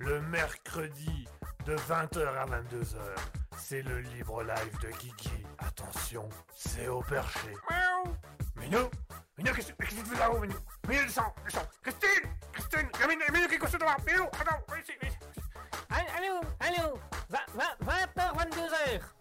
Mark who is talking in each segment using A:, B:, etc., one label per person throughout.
A: le mercredi de 20h à 22h. C'est le libre live de Kiki. Attention, c'est au perché. Miaou Minou Minou, qu'est-ce que tu fais là-haut, Minou? Minou, descends, descends Christine Christine Minou, Minou, qui est couché devant Minou, attends, viens ici, viens ici
B: Allô, allô 20h, 22h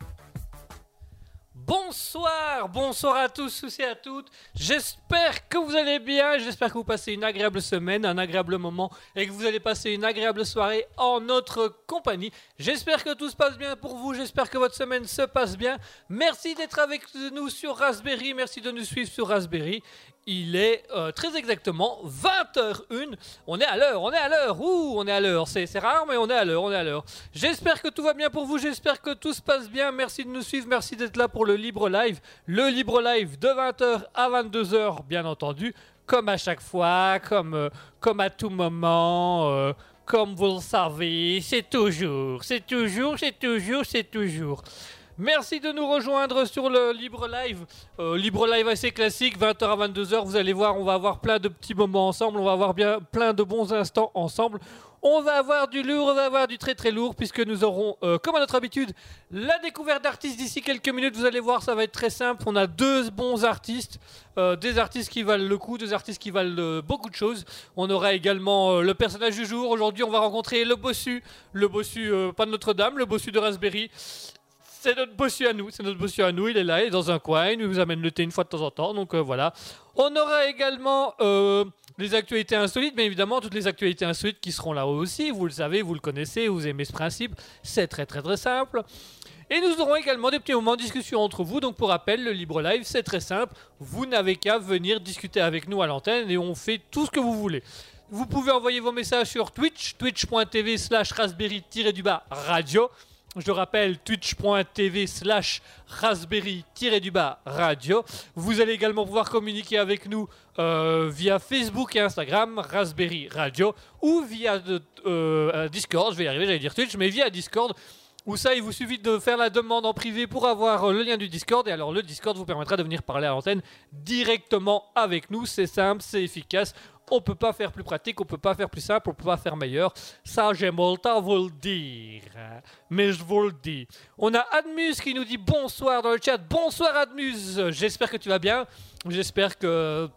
C: Bonsoir, bonsoir à tous et à toutes. J'espère que vous allez bien, j'espère que vous passez une agréable semaine, un agréable moment et que vous allez passer une agréable soirée en notre compagnie. J'espère que tout se passe bien pour vous, j'espère que votre semaine se passe bien. Merci d'être avec nous sur Raspberry, merci de nous suivre sur Raspberry. Il est euh, très exactement 20h01. On est à l'heure, on est à l'heure. Ouh, on est à l'heure. C'est rare, mais on est à l'heure, on est à l'heure. J'espère que tout va bien pour vous. J'espère que tout se passe bien. Merci de nous suivre. Merci d'être là pour le Libre Live. Le Libre Live de 20h à 22h, bien entendu. Comme à chaque fois, comme, euh, comme à tout moment. euh, comme vous le savez, c'est toujours, c'est toujours, c'est toujours, c'est toujours. Merci de nous rejoindre sur le Libre Live. Euh, Libre Live assez classique, 20h à 22h. Vous allez voir, on va avoir plein de petits moments ensemble. On va avoir bien plein de bons instants ensemble. On va avoir du lourd, on va avoir du très très lourd, puisque nous aurons, euh, comme à notre habitude, la découverte d'artistes d'ici quelques minutes. Vous allez voir, ça va être très simple. On a deux bons artistes, euh, des artistes qui valent le coup, des artistes qui valent beaucoup de choses. On aura également le personnage du jour. Aujourd'hui, on va rencontrer le bossu, le bossu, pas de Notre-Dame, le bossu de Raspberry. C'est notre bossu à nous, c'est notre bossu à nous, il est là, il est dans un coin, il nous amène le thé une fois de temps en temps, donc euh, voilà. On aura également euh, les actualités insolites, mais évidemment toutes les actualités insolites qui seront là aussi, vous le savez, vous le connaissez, vous aimez ce principe, c'est très très très simple. Et nous aurons également des petits moments de discussion entre vous, donc pour rappel, le Libre Live c'est très simple, vous n'avez qu'à venir discuter avec nous à l'antenne et on fait tout ce que vous voulez. Vous pouvez envoyer vos messages sur Twitch, twitch.tv slash raspberry-du-bas radio. Je rappelle twitch.tv slash raspberry-du-bas radio. Vous allez également pouvoir communiquer avec nous euh, via Facebook et Instagram, Raspberry Radio, ou via euh, euh, Discord, je vais y arriver, j'allais dire Twitch, mais via Discord, où ça, il vous suffit de faire la demande en privé pour avoir euh, le lien du Discord, et alors le Discord vous permettra de venir parler à l'antenne directement avec nous. C'est simple, c'est efficace. On peut pas faire plus pratique, on peut pas faire plus simple, on peut pas faire meilleur. Ça, j'aime autant vous le dire. Mais je vous le dis. On a Admus qui nous dit bonsoir dans le chat. Bonsoir Admus. J'espère que tu vas bien. J'espère que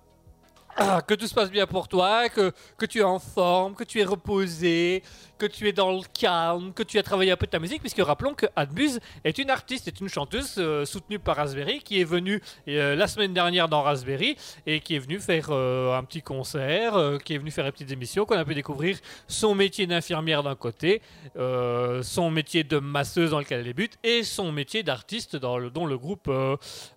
C: ah, que tout se passe bien pour toi, que, que tu es en forme, que tu es reposé, que tu es dans le calme, que tu as travaillé un peu ta musique, puisque rappelons que Adbuz est une artiste, est une chanteuse euh, soutenue par Raspberry, qui est venue euh, la semaine dernière dans Raspberry, et qui est venue faire euh, un petit concert, qui est venue faire des petites émissions, qu'on a pu découvrir son métier d'infirmière d'un côté, son métier de masseuse dans lequel elle débute, et son métier d'artiste dans le, dont le groupe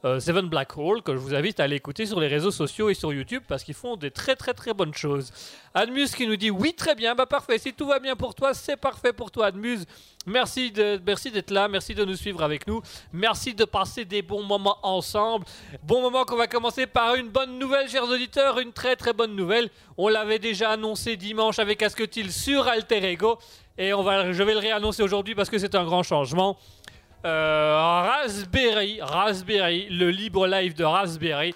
C: Seven Black Hole, que je vous invite à aller écouter sur les réseaux sociaux et sur YouTube parce qu'ils font des très très très bonnes choses. Admus qui nous dit oui très bien, bah parfait, si tout va bien pour toi, c'est parfait pour toi Admus. Merci de- merci d'être là, merci de nous suivre avec nous, merci de passer des bons moments ensemble. Bon moment qu'on va commencer par une bonne nouvelle, chers auditeurs, une très très bonne nouvelle. On l'avait déjà annoncé dimanche avec Asketil sur Alter Ego et on va, je vais le réannoncer aujourd'hui parce que c'est un grand changement. Euh, Raspberry, Raspberry, le libre live de Raspberry,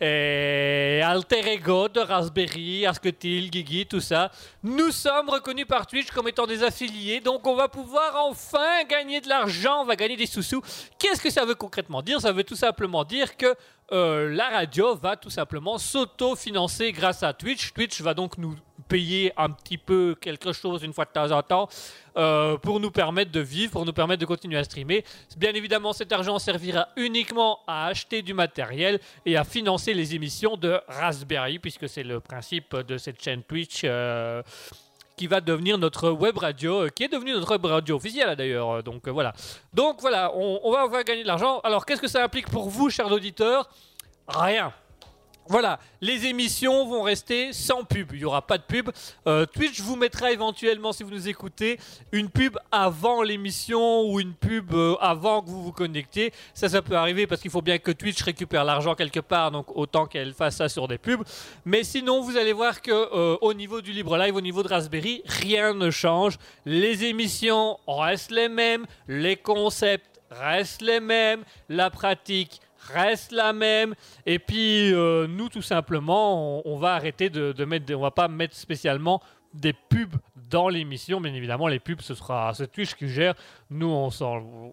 C: et Alter Ego de Raspberry, Asketil, Gigi, tout ça. Nous sommes reconnus par Twitch comme étant des affiliés, donc on va pouvoir enfin gagner de l'argent, on va gagner des sous-sous. Qu'est-ce que ça veut concrètement dire? Ça veut tout simplement dire que euh, la radio va tout simplement s'auto-financer grâce à Twitch. Twitch va donc nous payer un petit peu quelque chose une fois de temps en temps euh, pour nous permettre de vivre, pour nous permettre de continuer à streamer. Bien évidemment, cet argent servira uniquement à acheter du matériel et à financer les émissions de Raspberry, puisque c'est le principe de cette chaîne Twitch. euh, qui va devenir notre web radio, euh, qui est devenu notre web radio officielle d'ailleurs. euh, Donc euh, voilà. Donc voilà, on, on va, on va gagner de l'argent. Alors qu'est-ce que ça implique pour vous, chers auditeurs? Rien. Voilà, les émissions vont rester sans pub. Il n'y aura pas de pub. Euh, Twitch vous mettra éventuellement, si vous nous écoutez, une pub avant l'émission ou une pub euh, avant que vous vous connectiez. Ça, ça peut arriver parce qu'il faut bien que Twitch récupère l'argent quelque part, donc autant qu'elle fasse ça sur des pubs. Mais sinon, vous allez voir que euh, au niveau du Libre Live, au niveau de Raspberry, rien ne change. Les émissions restent les mêmes, les concepts restent les mêmes, la pratique reste la même. Et puis, euh, nous, tout simplement, on, va arrêter de, mettre, des- on va pas mettre spécialement des pubs dans l'émission. Bien évidemment, les pubs, ce sera c'est Twitch qui gère. Nous, on s'en,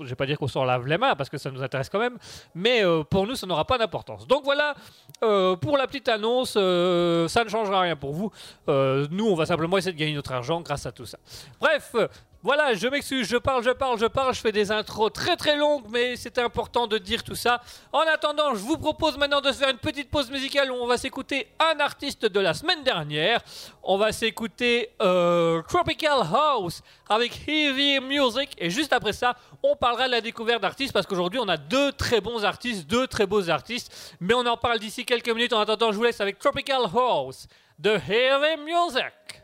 C: je vais pas dire qu'on s'en lave les mains parce que ça nous intéresse quand même, mais euh, pour nous, ça n'aura pas d'importance. Donc voilà, euh, pour la petite annonce, ça ne changera rien pour vous. Nous, on va simplement essayer de gagner notre argent grâce à tout ça. Bref. Voilà, je m'excuse, je parle, je parle, je parle, je fais des intros très très longues, mais c'était important de dire tout ça. En attendant, je vous propose maintenant de se faire une petite pause musicale où on va s'écouter un artiste de la semaine dernière. On va s'écouter euh, Tropical House avec Heavy Music. Et juste après ça, on parlera de la découverte d'artistes parce qu'aujourd'hui, on a deux très bons artistes, deux très beaux artistes. Mais on en parle d'ici quelques minutes. En attendant, je vous laisse avec Tropical House de Heavy Music.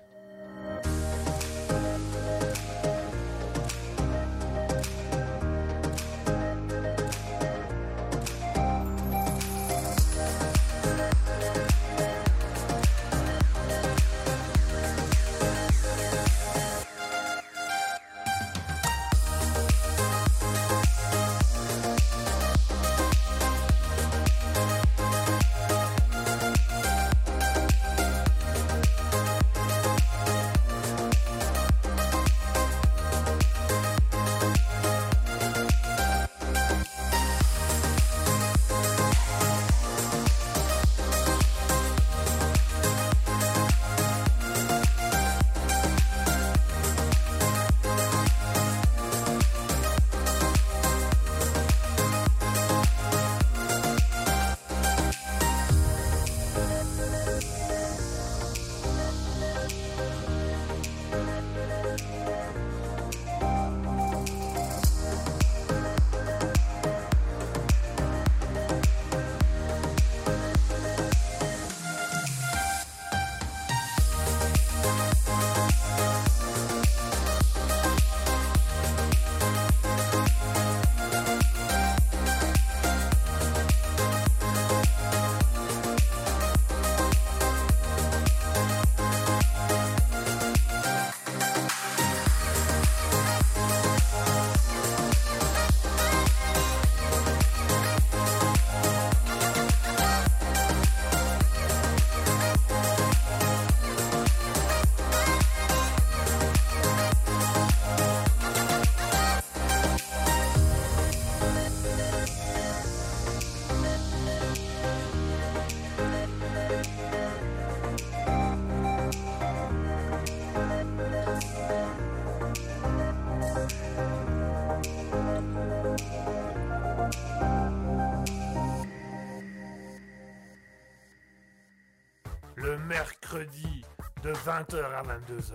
A: 20h à 22h,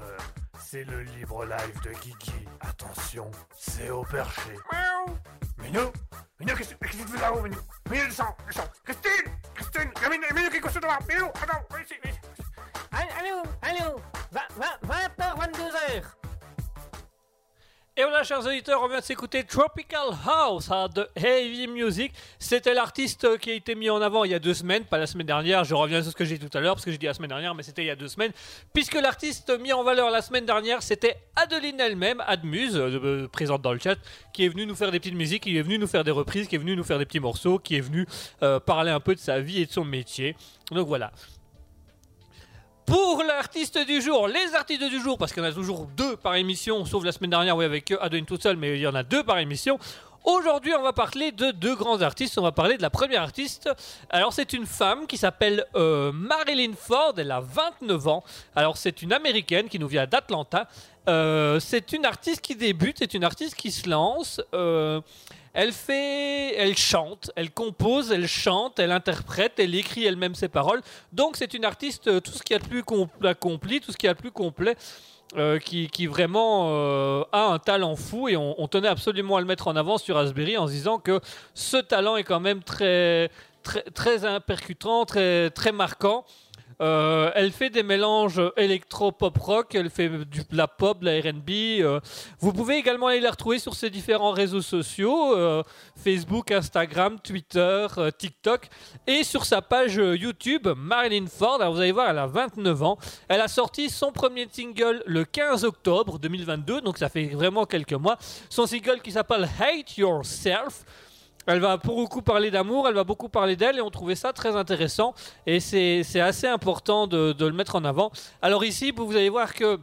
A: c'est le libre live de Kiki. Attention, c'est au perché. Miaou Minou Minou, qu'est-ce qu'est-ce que tu fais là-haut, Minou Minou, descends, descends Christine Christine Il y a Minou, Minou qui est couché devant Minou, attends, ici, ici.
B: Allô, allô,
C: Et voilà, chers auditeurs, on vient de s'écouter Tropical House hein, de Heavy Music. C'était l'artiste qui a été mis en avant il y a deux semaines, pas la semaine dernière. Je reviens sur ce que j'ai dit tout à l'heure, parce que j'ai dit la semaine dernière, mais c'était il y a deux semaines. Puisque l'artiste mis en valeur la semaine dernière, c'était Adeline elle-même, Admuse, euh, euh, présente dans le chat, qui est venue nous faire des petites musiques, qui est venue nous faire des reprises, qui est venue nous faire des petits morceaux, qui est venue euh, parler un peu de sa vie et de son métier. Donc voilà. Pour l'artiste du jour, les artistes du jour, parce qu'il y en a toujours deux par émission, sauf la semaine dernière, oui, avec Adeline toute seule, mais il y en a deux par émission. Aujourd'hui, on va parler de deux grands artistes. On va parler de la première artiste. Alors, c'est une femme qui s'appelle euh, Marilyn Ford. Elle a 29 ans. Alors, c'est une américaine qui nous vient d'Atlanta. Euh, c'est une artiste qui débute. C'est une artiste qui se lance. Euh, elle fait, elle chante, elle compose, elle chante, elle interprète, elle écrit elle-même ses paroles. Donc c'est une artiste, euh, tout ce qu'il y a de plus com- accompli, tout ce qu'il y a de plus complet, euh, qui, qui vraiment euh, a un talent fou et on, tenait absolument à le mettre en avant sur Raspberry en se disant que ce talent est quand même très, très, très percutant, très, très marquant. Euh, elle fait des mélanges électro-pop rock, elle fait du, de la pop, de la RB. euh. Vous pouvez également aller la retrouver sur ses différents réseaux sociaux euh, Facebook, Instagram, Twitter, TikTok et sur sa page YouTube Marilyn Ford. Alors vous allez voir, elle a 29 ans. Elle a sorti son premier single le 15 octobre 2022, donc ça fait vraiment quelques mois. Son single qui s'appelle Hate Yourself. Elle va beaucoup parler d'amour, elle va beaucoup parler d'elle et on trouvait ça très intéressant et c'est assez important de, de le mettre en avant. Alors ici, vous allez voir que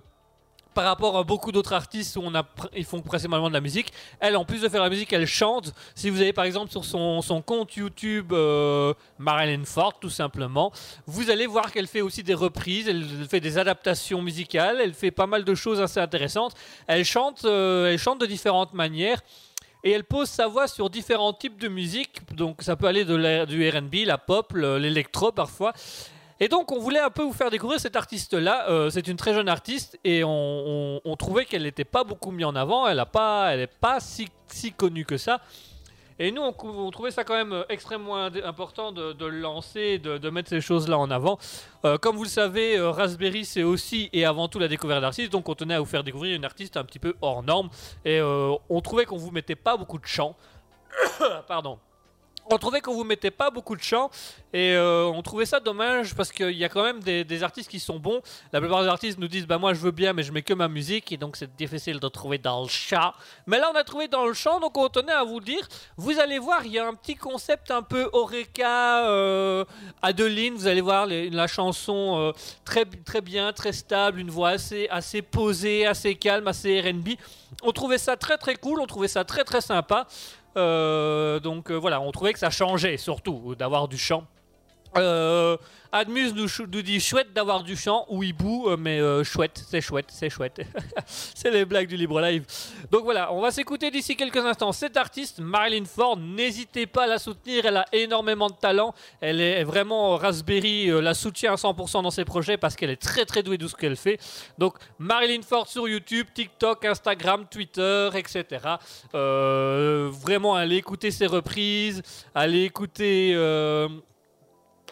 C: par rapport à beaucoup d'autres artistes où on a, ils font principalement de la musique, elle, en plus de faire la musique, elle chante. Si vous avez par exemple sur son, son compte YouTube euh, Marilyn Ford, tout simplement, vous allez voir qu'elle fait aussi des reprises, elle fait des adaptations musicales, elle fait pas mal de choses assez intéressantes. Elle chante, euh, elle chante de différentes manières. Et elle pose sa voix sur différents types de musique, donc ça peut aller de du RB, la pop, le- l'électro parfois. Et donc on voulait un peu vous faire découvrir cette artiste-là. Euh, c'est une très jeune artiste et on, trouvait qu'elle n'était pas beaucoup mise en avant. Elle n'est pas, elle pas si, si connue que ça. Et nous, on, trouvait ça quand même euh, extrêmement important de, le lancer, de, mettre ces choses-là en avant. Euh, comme vous le savez, euh, Raspberry, c'est aussi et avant tout la découverte d'artistes. Donc on tenait à vous faire découvrir une artiste un petit peu hors norme. Et on trouvait qu'on vous mettait pas beaucoup de chants. Pardon. On trouvait qu'on vous mettait pas beaucoup de chants et euh, on trouvait ça dommage parce qu'il y a quand même des, artistes qui sont bons. La plupart des artistes nous disent bah moi je veux bien mais je mets que ma musique et donc c'est difficile de trouver dans le chant. Mais là on a trouvé dans le chant donc on tenait à vous dire. Vous allez voir il y a un petit concept un peu Oreca, euh, Adeline. Vous allez voir la chanson euh, très très bien, très stable, une voix assez assez posée, assez calme, assez R&B. On trouvait ça très très cool, on trouvait ça très très sympa. Euh, donc euh, voilà, on trouvait que ça changeait surtout d'avoir du chant. Euh, Admus nous, dit chouette d'avoir du chant ou hibou, euh, mais euh, chouette, c'est chouette, c'est chouette. c'est les blagues du libre live. Donc voilà, on va s'écouter d'ici quelques instants cet artiste, Marilyn Ford. N'hésitez pas à la soutenir, elle a énormément de talent. Elle est vraiment Raspberry, euh, la soutient à 100% dans ses projets parce qu'elle est très très douée de ce qu'elle fait. Donc Marilyn Ford sur YouTube, TikTok, Instagram, Twitter, etc. Vraiment, allez écouter ses reprises, allez écouter.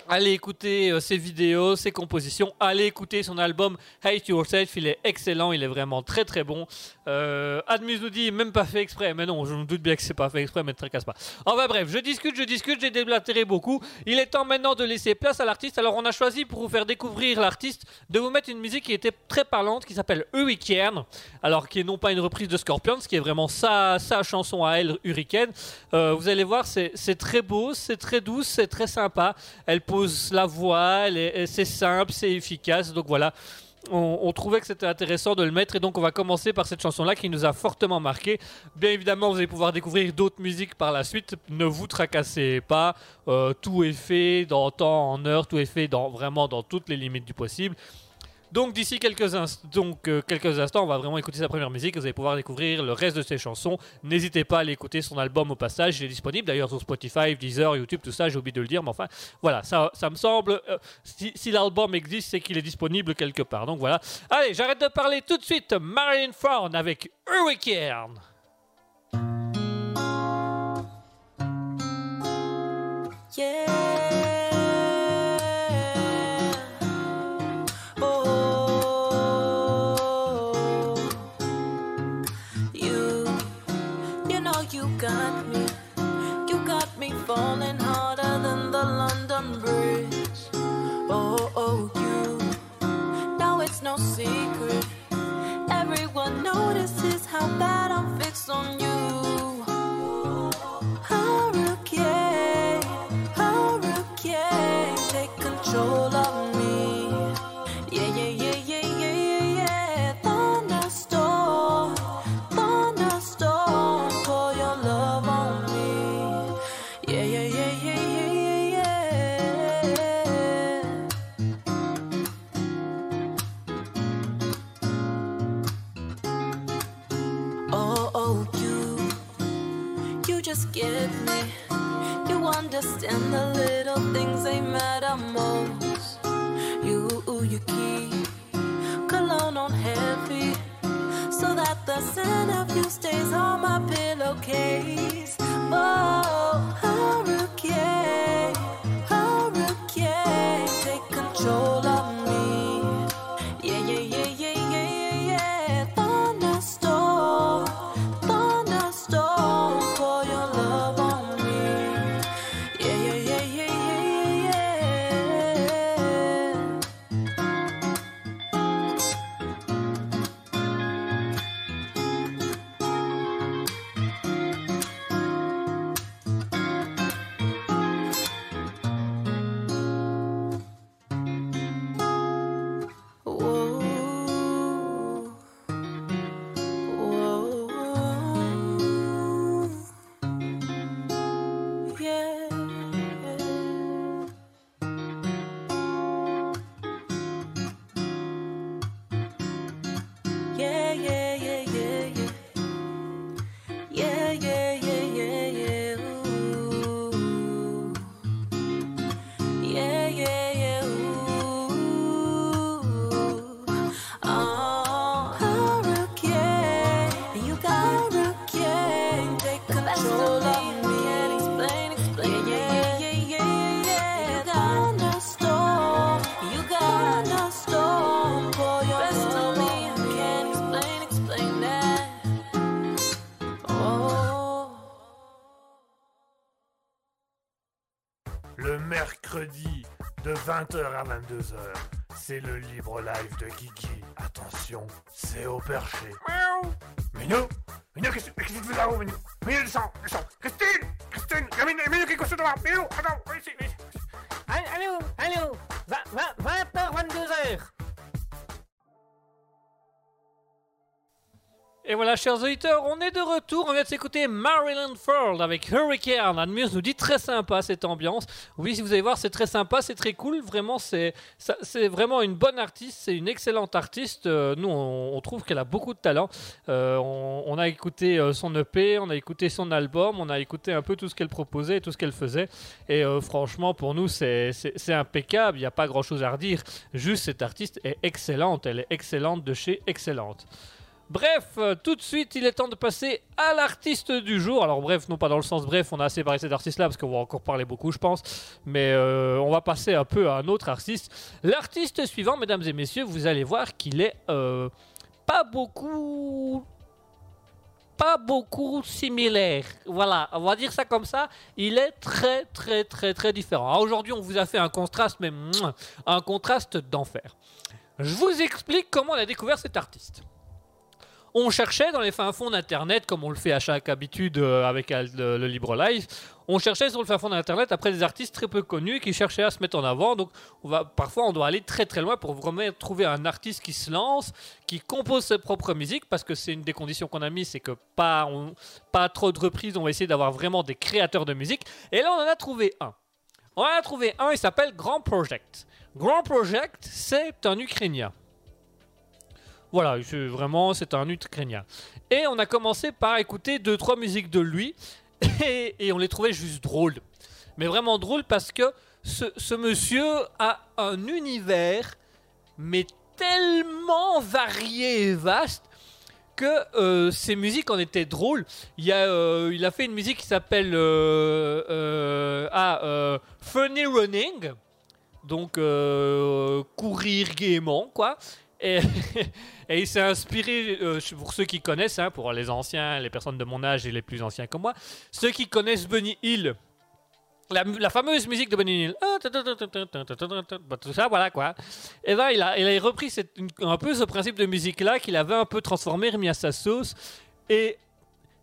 C: Allez écouter euh, ses vidéos, ses compositions, allez écouter son album Hate Yourself, il est excellent, il est vraiment très très bon. Euh, nous dit même pas fait exprès, mais non, je me doute bien que c'est pas fait exprès, mais ne tracasse pas. Enfin bref, je discute, je discute, j'ai déblatéré beaucoup. Il est temps maintenant de laisser place à l'artiste. Alors on a choisi pour vous faire découvrir l'artiste de vous mettre une musique qui était très parlante, qui s'appelle Hurricane, alors qui est non pas une reprise de Scorpions, qui est vraiment sa, sa chanson à elle, Hurricane. Euh, vous allez voir, c'est très beau, c'est très douce, c'est très sympa. Elle pose la voix, c'est simple, c'est efficace. Donc voilà, on, trouvait que c'était intéressant de le mettre. Et donc on va commencer par cette chanson-là qui nous a fortement marqué. Bien évidemment, vous allez pouvoir découvrir d'autres musiques par la suite. Ne vous tracassez pas. Euh, tout est fait dans temps, en heure. Tout est fait dans, vraiment dans toutes les limites du possible. Donc d'ici euh, quelques instants, on va vraiment écouter sa première musique. Vous allez pouvoir découvrir le reste de ses chansons. N'hésitez pas à aller écouter son album au passage. Il est disponible d'ailleurs sur Spotify, Deezer, YouTube, tout ça. J'ai oublié de le dire, mais enfin, voilà, ça, ça me semble. euh, si l'album existe, c'est qu'il est disponible quelque part. Donc voilà. Allez, j'arrête de parler tout de suite. Marilyn Ford avec Hurricane.
D: Yeah. How bad I'm fixed on you. Hurricane, hurricane, take control of me. The scent of you stays on my pillowcase. Oh, hurricane, hurricane, take control
A: 20h à 22h. C'est le libre live de Kiki. Attention, c'est au perché. Minou Minou, qu'est-ce qu'est-ce que tu fais là-haut, Minou
C: chers auditeurs, on est de retour. On vient de s'écouter Maryland Furl avec Hurricane. Admuse nous dit très sympa cette ambiance. Oui, si vous allez voir, c'est très sympa, c'est très cool. Vraiment, c'est vraiment une bonne artiste, c'est une excellente artiste. Euh, nous, on, trouve qu'elle a beaucoup de talent. Euh, on, a écouté euh, son EP, on a écouté son album, on a écouté un peu tout ce qu'elle proposait, tout ce qu'elle faisait. Et franchement, pour nous, c'est impeccable. Il n'y a pas grand chose à redire. Juste, cette artiste est excellente. Elle est excellente de chez excellente. Bref, euh, tout de suite, il est temps de passer à l'artiste du jour. Alors bref, non pas dans le sens bref, on a assez parlé cet artiste-là parce qu'on va encore parler beaucoup, je pense. Mais euh, on va passer un peu à un autre artiste. L'artiste suivant, mesdames et messieurs, vous allez voir qu'il est euh, pas beaucoup... Pas beaucoup similaire. Voilà, on va dire ça comme ça. Il est très, très, très, très différent. Aujourd'hui, on vous a fait un contraste, mais un contraste d'enfer. Je vous explique comment on a découvert cet artiste. On cherchait dans les fins fonds d'Internet, comme on le fait à chaque habitude euh, avec euh, le, Libre Live, on cherchait sur le fin fond d'Internet après des artistes très peu connus qui cherchaient à se mettre en avant. Donc on va, parfois on doit aller très très loin pour vraiment trouver un artiste qui se lance, qui compose ses propres musiques, parce que c'est une des conditions qu'on a mis, c'est que pas, pas trop de reprises, on va essayer d'avoir vraiment des créateurs de musique. Et là on en a trouvé un. On en a trouvé un, il s'appelle Grand Project. Grand Project, c'est un Ukrainien. Voilà, vraiment, c'est un Ukrainien. Et on a commencé par écouter deux, trois musiques de lui, et, on les trouvait juste drôles. Mais vraiment drôles parce que ce, monsieur a un univers, mais tellement varié et vaste que euh, ses musiques en étaient drôles. Il, y a, euh, il a fait une musique qui s'appelle euh, ah, Funny Running, donc courir gaiement, quoi. Et, il s'est inspiré, euh, pour ceux qui connaissent, hein, pour les anciens, les personnes de mon âge et les plus anciens comme moi, ceux qui connaissent Bunny Hill, la, fameuse musique de Bunny Hill, Ah, bah, tout ça, voilà quoi. Et ben il a, il a repris un peu ce principe de musique-là qu'il avait un peu transformé, remis à sa sauce. Et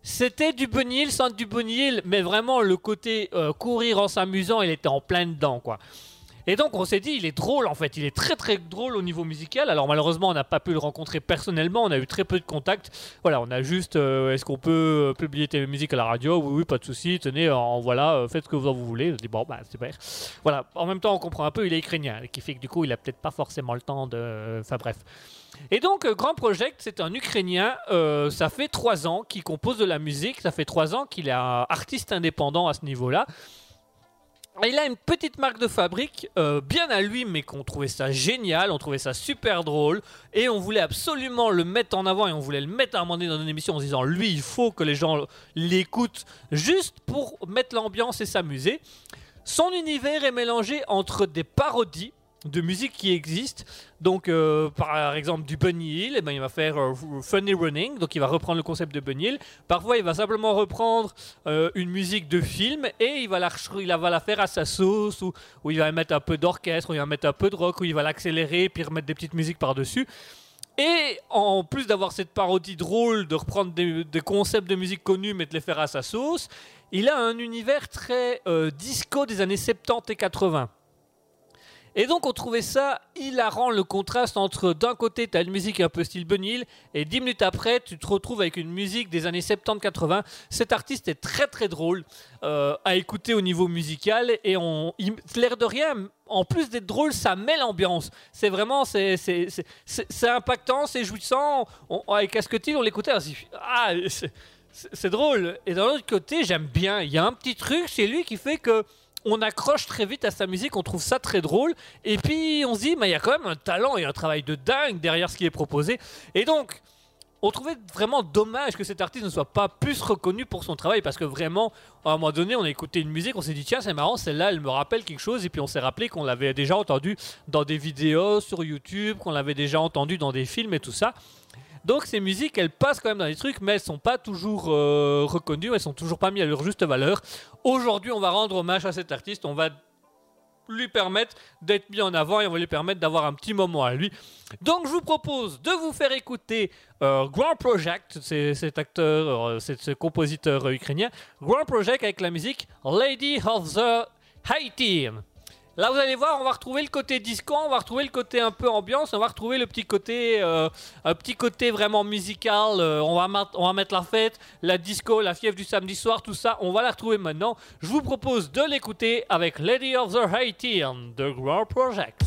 C: c'était du Bunny Hill sans du Bunny Hill, mais vraiment le côté euh, courir en s'amusant, il était en plein dedans quoi. Et donc on s'est dit, il est drôle en fait, il est très très drôle au niveau musical. Alors malheureusement on n'a pas pu le rencontrer personnellement, on a eu très peu de contacts. Voilà, on a juste, euh, est-ce qu'on peut euh, publier tes musiques à la radio? Oui, oui, pas de souci. Tenez, en, voilà, euh, faites ce que vous en voulez. Je dis bon, bah super. Voilà. En même temps, on comprend un peu, il est ukrainien, qui fait que du coup, il a peut-être pas forcément le temps de. Enfin bref. Et donc, Grand Project, c'est un Ukrainien. ça fait trois ans qu'il compose de la musique. Ça fait trois ans qu'il est artiste indépendant à ce niveau-là. Il a une petite marque de fabrique, euh, bien à lui, mais qu'on trouvait ça génial, on trouvait ça super drôle, et on voulait absolument le mettre en avant, et on voulait le mettre à un moment donné dans une émission en se disant, lui, il faut que les gens l'écoutent, juste pour mettre l'ambiance et s'amuser. Son univers est mélangé entre des parodies de musique qui existent. Donc, euh, par exemple, du Bunny Hill, eh ben, il va faire euh, Funny Running, donc il va reprendre le concept de Bunny Hill. Parfois, il va simplement reprendre euh, une musique de film et il va la, il va la faire à sa sauce, ou, il va mettre un peu d'orchestre, où il va mettre un peu de rock, où il va l'accélérer, puis remettre des petites musiques par-dessus. Et en plus d'avoir cette parodie drôle, de reprendre des, des concepts de musique connus, mais de les faire à sa sauce, il a un univers très disco des années 70 et 80. Et donc on trouvait ça hilarant le contraste entre d'un côté tu as une musique un peu style Hill et dix minutes après tu te retrouves avec une musique des années 70-80. Cet artiste est très très drôle euh, à écouter au niveau musical et on, l'air de rien, en plus d'être drôle, ça met l'ambiance. C'est vraiment c'est, impactant, c'est jouissant. On, avec Casquetil on l'écoutait, on ah c'est drôle. Et d'un autre côté j'aime bien. Il y a un petit truc chez lui qui fait que on accroche très vite à sa musique, on trouve ça très drôle, et puis on se dit, mais il y a quand même un talent et un travail de dingue derrière ce qui est proposé. Et donc, on trouvait vraiment dommage que cet artiste ne soit pas plus reconnu pour son travail, parce que vraiment, à un moment donné, on a écouté une musique, on s'est dit, tiens, c'est marrant, celle-là, elle me rappelle quelque chose, et puis on s'est rappelé qu'on l'avait déjà entendu dans des vidéos sur YouTube, qu'on l'avait déjà entendu dans des films et tout ça. Donc ces musiques, elles passent quand même dans les trucs, mais elles sont pas toujours euh, reconnues, elles sont toujours pas mises à leur juste valeur. Aujourd'hui, on va rendre hommage à cet artiste, on va lui permettre d'être mis en avant et on va lui permettre d'avoir un petit moment à lui. Donc je vous propose de vous faire écouter euh, Grand Project, c'est cet acteur, euh, ce compositeur ukrainien, Grand Project avec la musique Lady of the Haiti. Là, vous allez voir, on va retrouver le côté disco, on va retrouver le côté un peu ambiance, on va retrouver le petit côté, euh, un petit côté vraiment musical. euh, on, va mettre la fête, la disco, la fièvre du samedi soir, tout ça, on va la retrouver maintenant. Je vous propose de l'écouter avec Lady of the Haitian de Grand Project.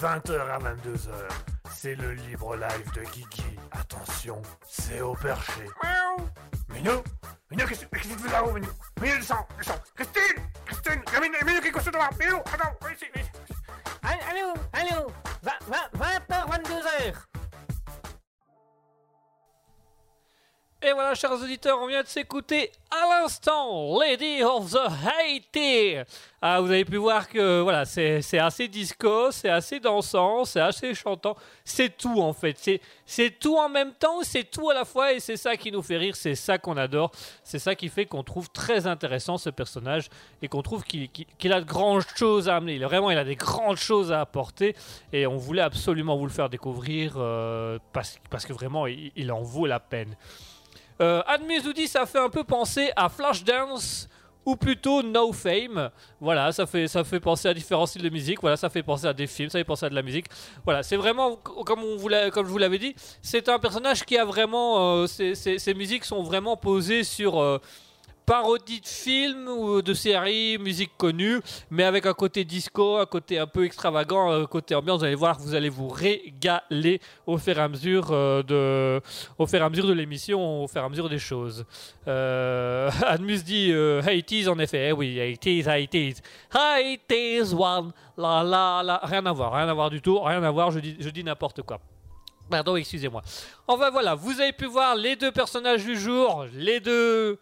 A: 20h à 22h, c'est le libre live de Guigui. Attention, c'est au perché. Miaou Minou Minou, qu'est-ce qu'est-ce que tu fais là-haut, Minou? Minou, descends, descends Christine Christine Minou, Minou, qu'est-ce que tu fais là Minou, attends, viens ici, viens ici.
B: Allô, allô, 20h, 22h.
C: Et voilà, chers auditeurs, on vient de s'écouter l'instant Lady of the Haiti. Ah, vous avez pu voir que voilà, c'est assez disco, c'est assez dansant, c'est assez chantant. C'est tout en fait. C'est tout en même temps, c'est tout à la fois et c'est ça qui nous fait rire, c'est ça qu'on adore, c'est ça qui fait qu'on trouve très intéressant ce personnage et qu'on trouve qu'il a de grandes choses à amener. Vraiment, il a des grandes choses à apporter et on voulait absolument vous le faire découvrir euh, parce, que vraiment, il en vaut la peine. Euh, dit ça fait un peu penser à Flashdance ou plutôt No Fame. Voilà, ça fait, ça fait penser à différents styles de musique. Voilà, ça fait penser à des films, ça fait penser à de la musique. Voilà, c'est vraiment, comme, on vous comme je vous l'avais dit, c'est un personnage qui a vraiment. euh, ses, ses- ses musiques sont vraiment posées sur. euh, parodie de films ou de séries, musique connue, mais avec un côté disco, un côté un peu extravagant, un côté ambiance. Vous allez voir, vous allez vous régaler au fur et à mesure euh, de, au fur et à mesure de l'émission, au fur et à mesure des choses. Euh, Admus dit euh, 80s en effet, eh oui, 80s, 80s, 80s one, la la la, rien à voir, rien à voir du tout, rien à voir, je dis, je dis n'importe quoi. Pardon, excusez-moi. Enfin voilà, vous avez pu voir les deux personnages du jour, les deux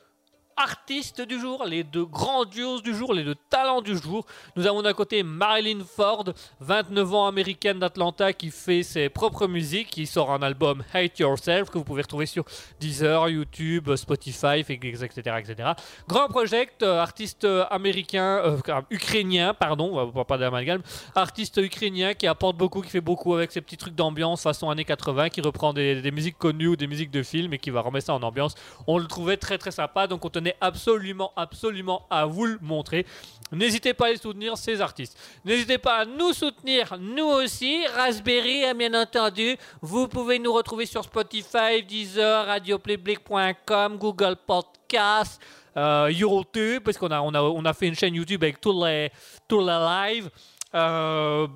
C: artistes du jour, les deux grandioses du jour, les deux talents du jour. Nous avons d'un côté Marilyn Ford, 29 ans américaine d'Atlanta, qui fait ses propres musiques, qui sort un album Hate Yourself que vous pouvez retrouver sur Deezer, YouTube, Spotify, etc. etc. Grand Project, euh, artiste américain, euh, ukrainien, pardon, pas d'amalgame, artiste ukrainien qui apporte beaucoup, qui fait beaucoup avec ses petits trucs d'ambiance façon années 80, qui reprend des, des musiques connues ou des musiques de films et qui va remettre ça en ambiance. On le trouvait très très sympa, donc on tenait absolument, absolument à vous le montrer. N'hésitez pas à les soutenir, ces artistes. N'hésitez pas à nous soutenir, nous aussi. Raspberry, hein, bien entendu. Vous pouvez nous retrouver sur Spotify, Deezer, radioplayblick.com, Google Podcast, euh, YouTube, parce qu'on a, on a, on a fait une chaîne YouTube avec tous les, tous les lives. Euh,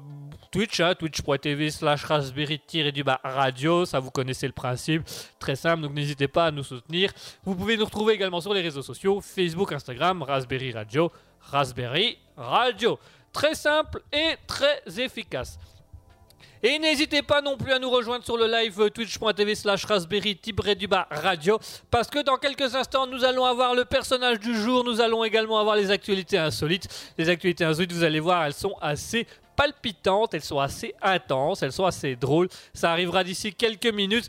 C: Twitch, hein, twitch.tv slash raspberry-du-bas radio, ça vous connaissez le principe, très simple, donc n'hésitez pas à nous soutenir. Vous pouvez nous retrouver également sur les réseaux sociaux, Facebook, Instagram, Raspberry Radio, Raspberry Radio. Très simple et très efficace. Et n'hésitez pas non plus à nous rejoindre sur le live twitch.tv slash raspberry du bas radio parce que dans quelques instants nous allons avoir le personnage du jour, nous allons également avoir les actualités insolites. Les actualités insolites, vous allez voir, elles sont assez palpitantes, elles sont assez intenses, elles sont assez drôles. Ça arrivera d'ici quelques minutes.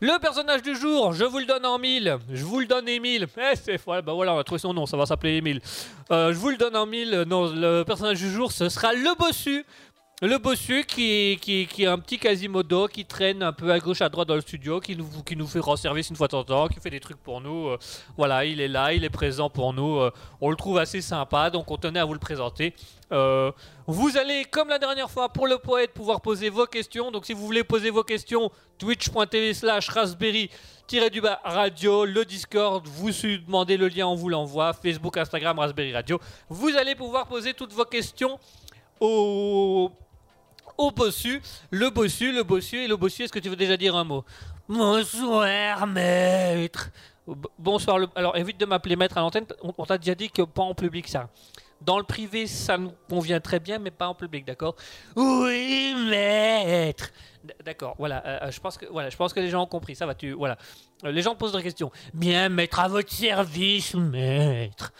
C: Le personnage du jour, je vous le donne en mille. Je vous le donne Émile. Eh, c'est voilà, bah voilà, on a trouvé son nom, ça va s'appeler Émile. Euh, je vous le donne en mille. Non, le personnage du jour, ce sera le bossu. Le bossu qui, est un petit Quasimodo qui traîne un peu à gauche à droite dans le studio, qui nous, qui nous fait rendre service une fois de temps en temps, qui fait des trucs pour nous. euh, voilà, il est là, il est présent pour nous. euh, on le trouve assez sympa, donc on tenait à vous le présenter. Euh, vous allez, comme la dernière fois, pour le poète, pouvoir poser vos questions. Donc si vous voulez poser vos questions, twitch.tv slash raspberry du bas radio, le Discord, vous demandez le lien, on vous l'envoie, Facebook, Instagram, Raspberry Radio. Vous allez pouvoir poser toutes vos questions au, au bossu, le bossu, le bossu et le bossu. Est-ce que tu veux déjà dire un mot? Bonsoir, maître. Bonsoir. Le... Alors évite de m'appeler maître à l'antenne. On, on t'a déjà dit que pas en public ça. Dans le privé, ça nous convient très bien, mais pas en public, d'accord Oui, maître. D'accord. Voilà. euh, euh, je pense que voilà, je pense que les gens ont compris. Ça va. Tu voilà. Euh, les gens posent des questions. Bien, maître, à votre service, maître.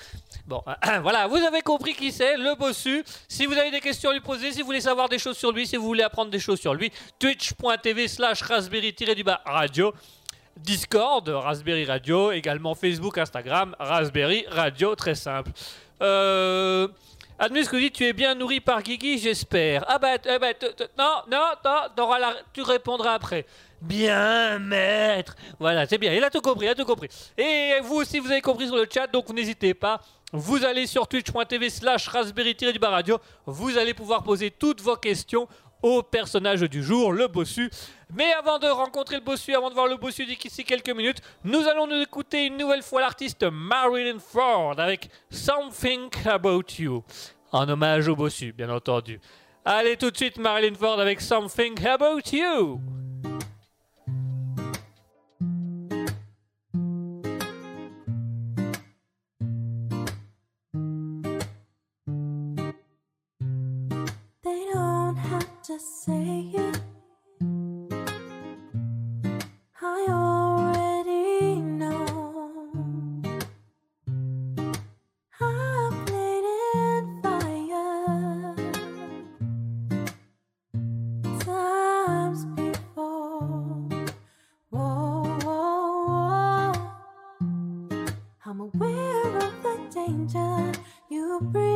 C: Bon, voilà, vous avez compris qui c'est, le bossu. Si vous avez des questions à lui poser, si vous voulez savoir des choses sur lui, si vous voulez apprendre des choses sur lui, twitch.tv slash raspberry-du-bas radio. Discord, Raspberry Radio, également Facebook, Instagram, Raspberry Radio, très simple. Euh... Admus que dit tu es bien nourri par Guigui, j'espère. Ah bah, eh bah, non, non, non, tu répondras après. Bien, maître. Voilà, c'est bien. Il a tout compris, il a tout compris. Et vous aussi, vous avez compris sur le chat, donc n'hésitez pas. Vous allez sur twitch.tv slash raspberry-du-bas radio. Vous allez pouvoir poser toutes vos questions au personnage du jour, le bossu. Mais avant de rencontrer le bossu, avant de voir le bossu d'ici quelques minutes, nous allons nous écouter une nouvelle fois l'artiste Marilyn Ford avec Something About You, en hommage au bossu, bien entendu. Allez tout de suite Marilyn Ford avec Something About You.
D: You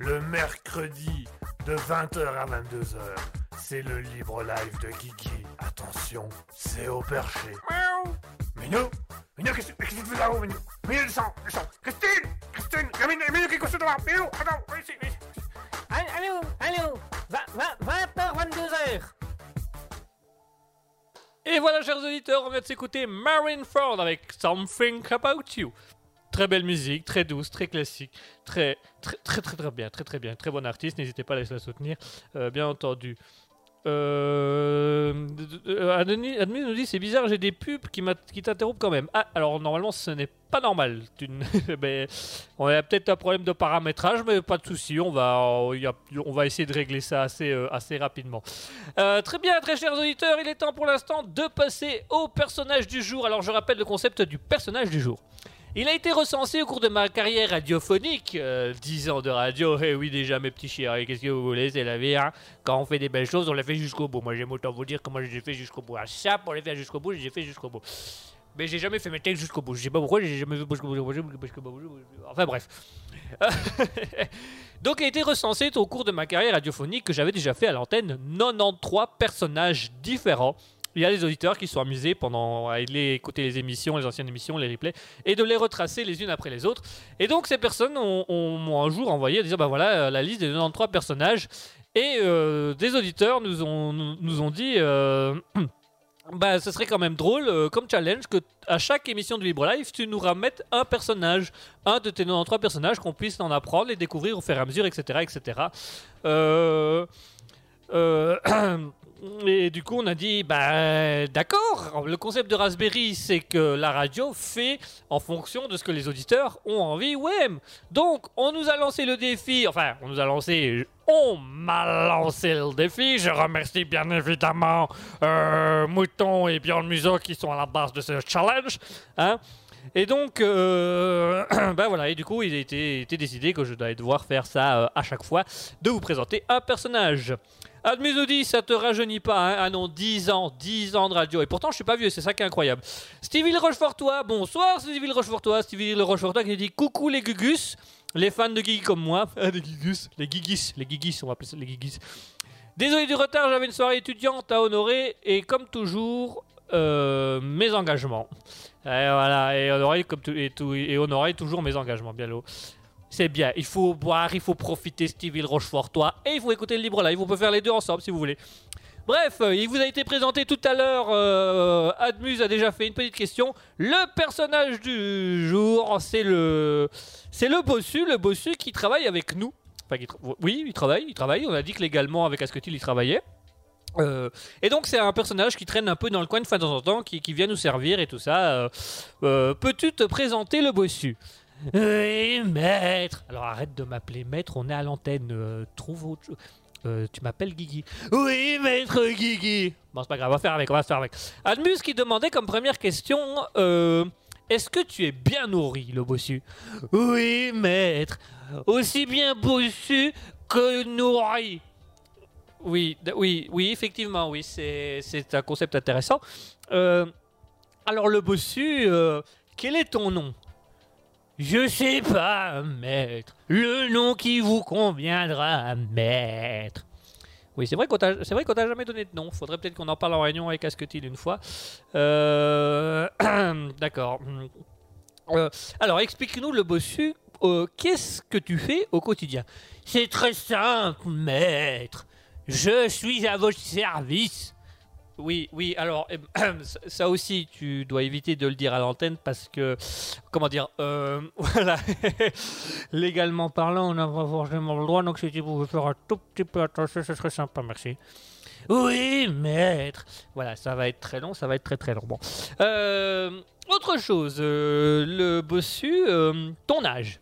A: Le mercredi, de 20h à 22h, c'est le libre live de Kiki. Attention, c'est au perché. Miaou Minou Minou, qu'est-ce qu'est-ce que tu fais là-haut, Minou? Minou, descends, descends Christine Christine Minou, Minou, qui est couché devant Minou, attends, viens ici, viens ici.
B: Allô, allô, 20h, 22h.
C: Et voilà, chers auditeurs, on vient de s'écouter Marine Ford avec Something About You. Très belle musique, très douce, très classique, très très très très bien, très très bien, très bon artiste. N'hésitez pas à la soutenir, euh, bien entendu. Euh, euh, Adenis nous dit c'est bizarre, j'ai des pubs qui, t'interrompent quand même. Ah, alors normalement ce n'est pas normal. Mais on a peut-être un problème de paramétrage, mais pas de souci. On va, a- on va essayer de régler ça assez, euh, assez rapidement. Euh, très bien, très chers auditeurs, il est temps pour l'instant de passer au personnage du jour. Alors je rappelle le concept du personnage du jour. Il a été recensé au cours de ma carrière radiophonique, euh, 10 ans de radio, et oui déjà mes petits chéris, qu'est-ce que vous voulez, c'est la vie, hein. quand on fait des belles choses, on les fait jusqu'au bout. Moi j'aime autant vous dire comment j'ai fait jusqu'au bout. Ça, pour les faire jusqu'au bout, j'ai fait jusqu'au bout. Mais j'ai jamais fait mes textes jusqu'au bout, je sais pas pourquoi, j'ai jamais fait jusqu'au bout. Enfin bref. Donc il a été recensé au cours de ma carrière radiophonique que j'avais déjà fait à l'antenne 93 personnages différents. Il y a des auditeurs qui sont amusés pendant à aller écouter les émissions, les anciennes émissions, les replays, et de les retracer les unes après les autres. Et donc ces personnes ont- ont- m'ont un jour envoyé à dire bah voilà euh, la liste des 93 personnages. Et euh, des auditeurs nous ont, nous, ont dit euh, bah ce serait quand même drôle comme challenge que à chaque émission de Libre Live tu nous ramettes un personnage, un de tes 93 personnages qu'on puisse en apprendre, les découvrir au fur et à mesure, etc. etc. et du coup, on a dit, bah d'accord, le concept de Raspberry, c'est que la radio fait en fonction de ce que les auditeurs ont envie ou aiment. Donc, on nous a lancé le défi, enfin, on nous a lancé, on m'a lancé le défi. Je remercie bien évidemment euh, Mouton et Bjorn Muso qui sont à la base de ce challenge. Hein. Et donc, euh, bah voilà, et du coup, il a été, été décidé que je dois devoir faire ça euh, à chaque fois, de vous présenter un personnage. Dit, ça te rajeunit pas, hein Ah non, 10 ans, 10 ans de radio. Et pourtant, je suis pas vieux, c'est ça qui est incroyable. Stevie le Rochefortois, bonsoir Stevie le Rochefortois. Stevie le Rochefortois qui dit coucou les gugus, les fans de Guigui comme moi. Ah, des gugus, les guigis, les guigis, on va appeler ça les guigis. Désolé du retard, j'avais une soirée étudiante à honorer et comme toujours, euh, mes engagements. Et voilà, et honorer, comme tout, et, tout, et honorer toujours mes engagements, bien l'eau. C'est bien, il faut boire, il faut profiter Stevie Rochefortois et il faut écouter le libre live. On peut faire les deux ensemble si vous voulez. Bref, euh, il vous a été présenté tout à l'heure. euh, Admuse a déjà fait une petite question. Le personnage du jour, c'est le, c'est le bossu, le bossu qui travaille avec nous. Enfin, oui, il travaille, il travaille. On a dit que légalement avec Asketil, il travaillait. Euh, et donc c'est un personnage qui traîne un peu dans le coin de fin de temps en temps, qui, vient nous servir et tout ça. Peux-tu te présenter le bossu? Oui, maître. Alors arrête de m'appeler maître, on est à l'antenne. euh, trouve autre chose. Euh, tu m'appelles Guigui. Oui, maître Guigui. Bon, c'est pas grave, on va faire avec, on va faire avec. Admus qui demandait comme première question euh, Est-ce que tu es bien nourri, le bossu? Oui, maître. Aussi bien bossu que nourri. Oui, oui, oui, effectivement, oui, c'est un concept intéressant. Alors, le bossu, quel est ton nom? Je sais pas, maître. Le nom qui vous conviendra, maître. Oui, c'est vrai qu'on t'a c'est jamais donné de nom. Faudrait peut-être qu'on en parle en réunion avec Asketil une fois. Euh, D'accord. Euh, alors, explique-nous le bossu. euh, Qu'est-ce que tu fais au quotidien? C'est très simple, maître. Je suis à votre service. Oui, oui, alors, eh, ça- ça aussi, tu dois éviter de le dire à l'antenne parce que, comment dire, euh, voilà, légalement parlant, on n'a pas forcément le droit, donc si tu pouvais faire un tout petit peu attention, ce serait sympa, merci. Oui, maître. Voilà, ça va être très long, ça va être très très long. Bon. Euh, autre chose, euh, le bossu, ton âge.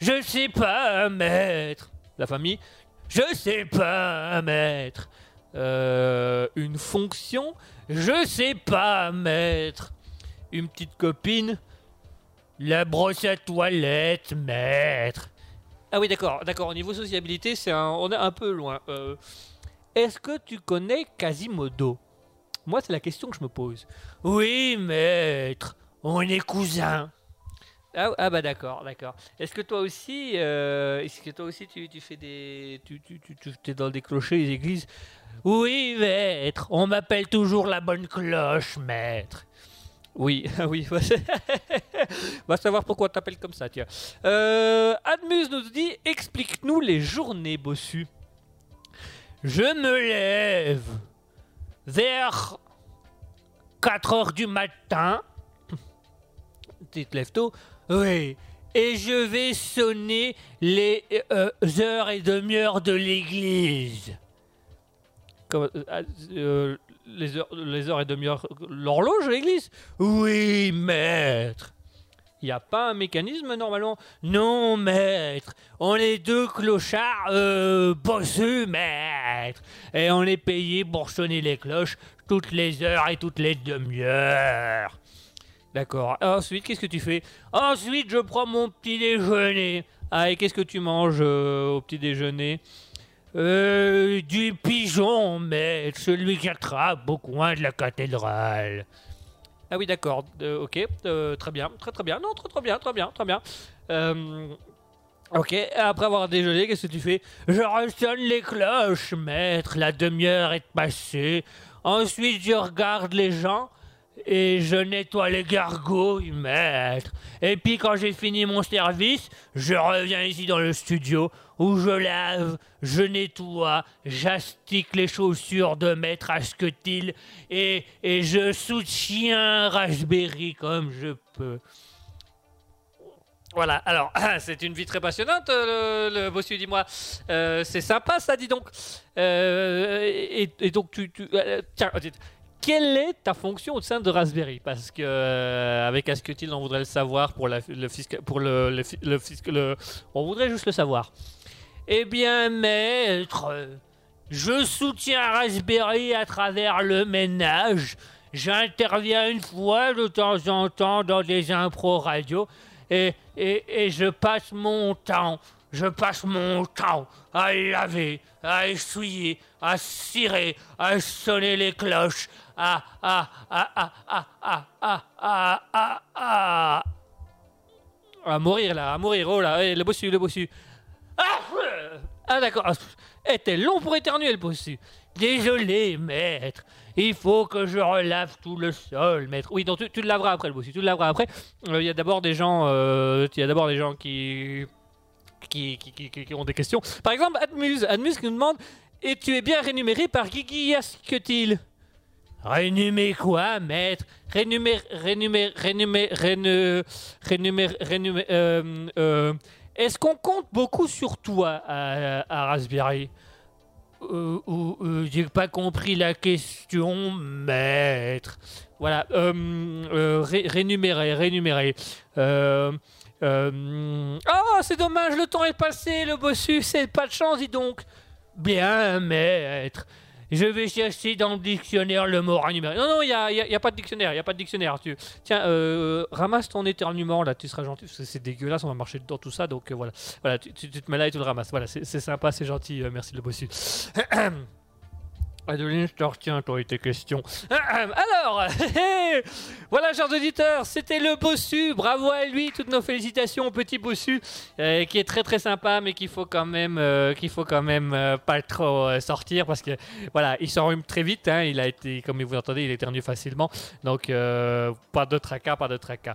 C: Je sais pas, maître. La famille. Je sais pas, maître. Euh, une fonction. Je sais pas, maître. Une petite copine. La brosse à toilette, maître. Ah oui, d'accord, d'accord. Au niveau sociabilité, c'est on est un peu loin. Euh, Est-ce que tu connais Quasimodo? Moi, c'est la question que je me pose. Oui, maître. On est cousins. Ah, ah bah d'accord, d'accord. Est-ce que toi aussi, euh, est-ce que toi aussi tu, fais des, tu, tu, tu, es dans des clochers, des églises? Oui, maître. On m'appelle toujours la bonne cloche, maître. Oui, oui. Va savoir pourquoi on t'appelle comme ça, tiens. Euh, Admuse nous dit, explique-nous les journées bossues. Je me lève vers 4 heures du matin. Tu te lèves tôt Oui. Et je vais sonner les euh, heures et demi-heures de l'église. Euh, ah, euh, les, heures, les heures et demi-heures, l'horloge de l'église? Oui, maître. Il n'y a pas un mécanisme normalement? Non, maître. On est deux clochards euh, bossus, maître. Et on est payé pour sonner les cloches toutes les heures et toutes les demi-heures. D'accord. Ensuite, qu'est-ce que tu fais? Ensuite, je prends mon petit déjeuner. Ah, et qu'est-ce que tu manges euh, au petit déjeuner? Euh, Du pigeon, maître. Celui qui attrape au coin de la cathédrale. Ah oui, d'accord. Euh, ok, euh, très bien, très très bien. Non, très très bien, très bien, très bien. Ok, après avoir déjeuné, qu'est-ce que tu fais? Je ressonne les cloches, maître. La demi-heure est passée. Ensuite, je regarde les gens et je nettoie les gargouilles, maître. Et puis quand j'ai fini mon service, je reviens ici dans le studio où je lave, je nettoie, j'astique les chaussures de maître Asketil et, et je soutiens Raspberry comme je peux. Voilà, alors, c'est une vie très passionnante, euh, le, bossu, dis-moi. Euh, c'est sympa, ça, dis donc. Euh, et, donc, tu. tu euh, tiens, quelle est ta fonction au sein de Raspberry? Parce que euh, avec Asketil, on voudrait le savoir pour, le fisc, pour le, le, on voudrait juste le savoir. Eh bien, maître, je soutiens Raspberry à travers le ménage. J'interviens une fois de temps en temps dans des impros radio et, et, et je passe mon temps, je passe mon temps à laver, à essuyer, à cirer, à sonner les cloches, à, à, à, à, à, à, à, à, à, mourir là, à mourir, oh là, eh, le bossu, le bossu. Ah, euh, ah d'accord, Ah, eh, t'es long pour éternuer le bossu. Désolé, maître. Il faut que je relave tout le sol, maître. Oui, donc tu, tu le laveras après, le bossu. Tu le laveras après. Euh, Il y a d'abord des gens, euh, il y a d'abord des gens qui qui, qui, qui- ont des questions. Par exemple, Admuse, Admuse qui nous demande Et tu es bien rémunéré par Guigui. Rénumé quoi, maître? Rénumé, rénumé, rénumé, rénu- rénumé, rénumé, euh, euh, Est-ce qu'on compte beaucoup sur toi à, à Raspberry? Euh, euh, J'ai pas compris la question, maître. Voilà, euh, euh, ré- rénuméré. Euh, euh, oh, c'est dommage, le temps est passé, le bossu, c'est pas de chance, dis donc. Bien, maître. Je vais chercher dans le dictionnaire le mot rémunéré. Non, non, il n'y a, y a- y a pas de dictionnaire, il a pas de dictionnaire. Tu... Tiens, euh, ramasse ton éternuement, là, tu seras gentil, parce que c'est dégueulasse, on va marcher dans tout ça, donc euh, voilà. Voilà, tu, te mets là et tu le ramasses. Voilà, c'est sympa, c'est gentil, euh, merci le bossu. Adeline, je te retiens, toi et tes questions. Alors, voilà, chers auditeurs, c'était le bossu. Bravo à lui, toutes nos félicitations au petit bossu, euh, qui est très très sympa, mais qu'il faut quand même, euh, qu'il faut quand même euh, pas trop sortir parce que voilà, il s'enrhume très vite. hein, il a été, comme vous entendez, il éternue facilement. Donc, pas de tracas, pas de tracas.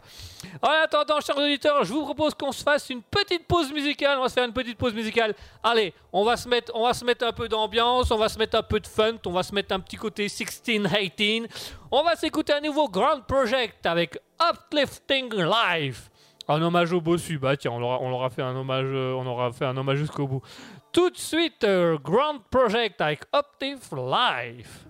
C: En attendant, chers auditeurs, je vous propose qu'on se fasse une petite pause musicale. On va se faire une petite pause musicale. Allez, on va se mettre, on va se mettre un peu d'ambiance, on va se mettre un peu de fun, on va se mettre un petit côté 16-18. On va s'écouter un nouveau Grand Project avec Uplifting Life. En hommage au bossu, bah tiens, on leur, a- on fait un hommage, euh, aura un hommage jusqu'au bout. Tout de suite, euh, Grand Project avec Uplift Life.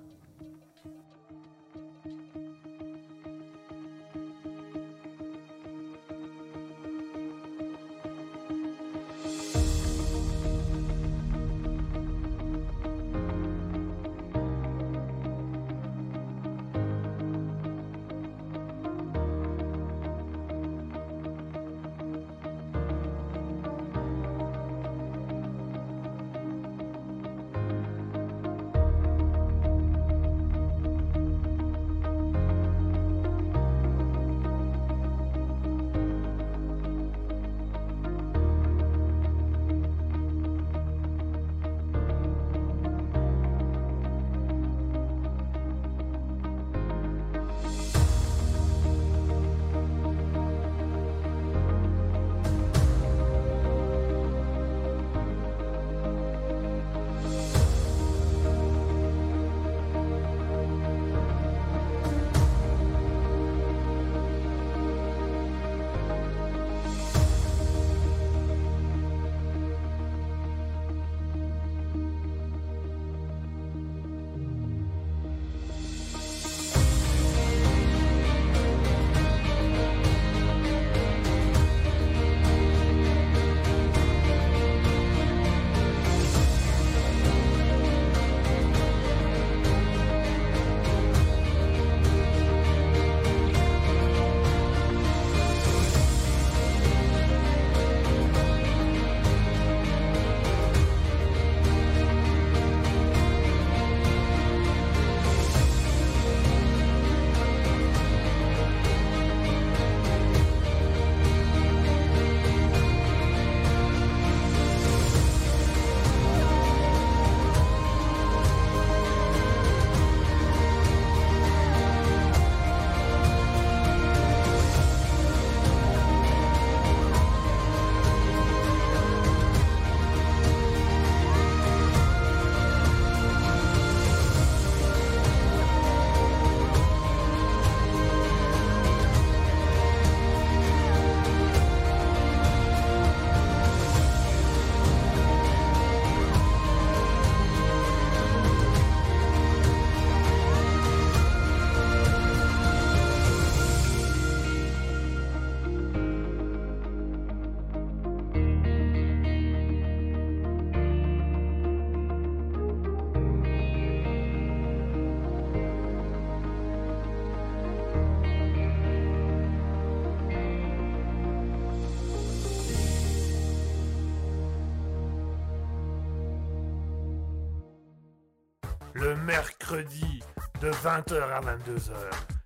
A: Le mercredi de 20h à 22h,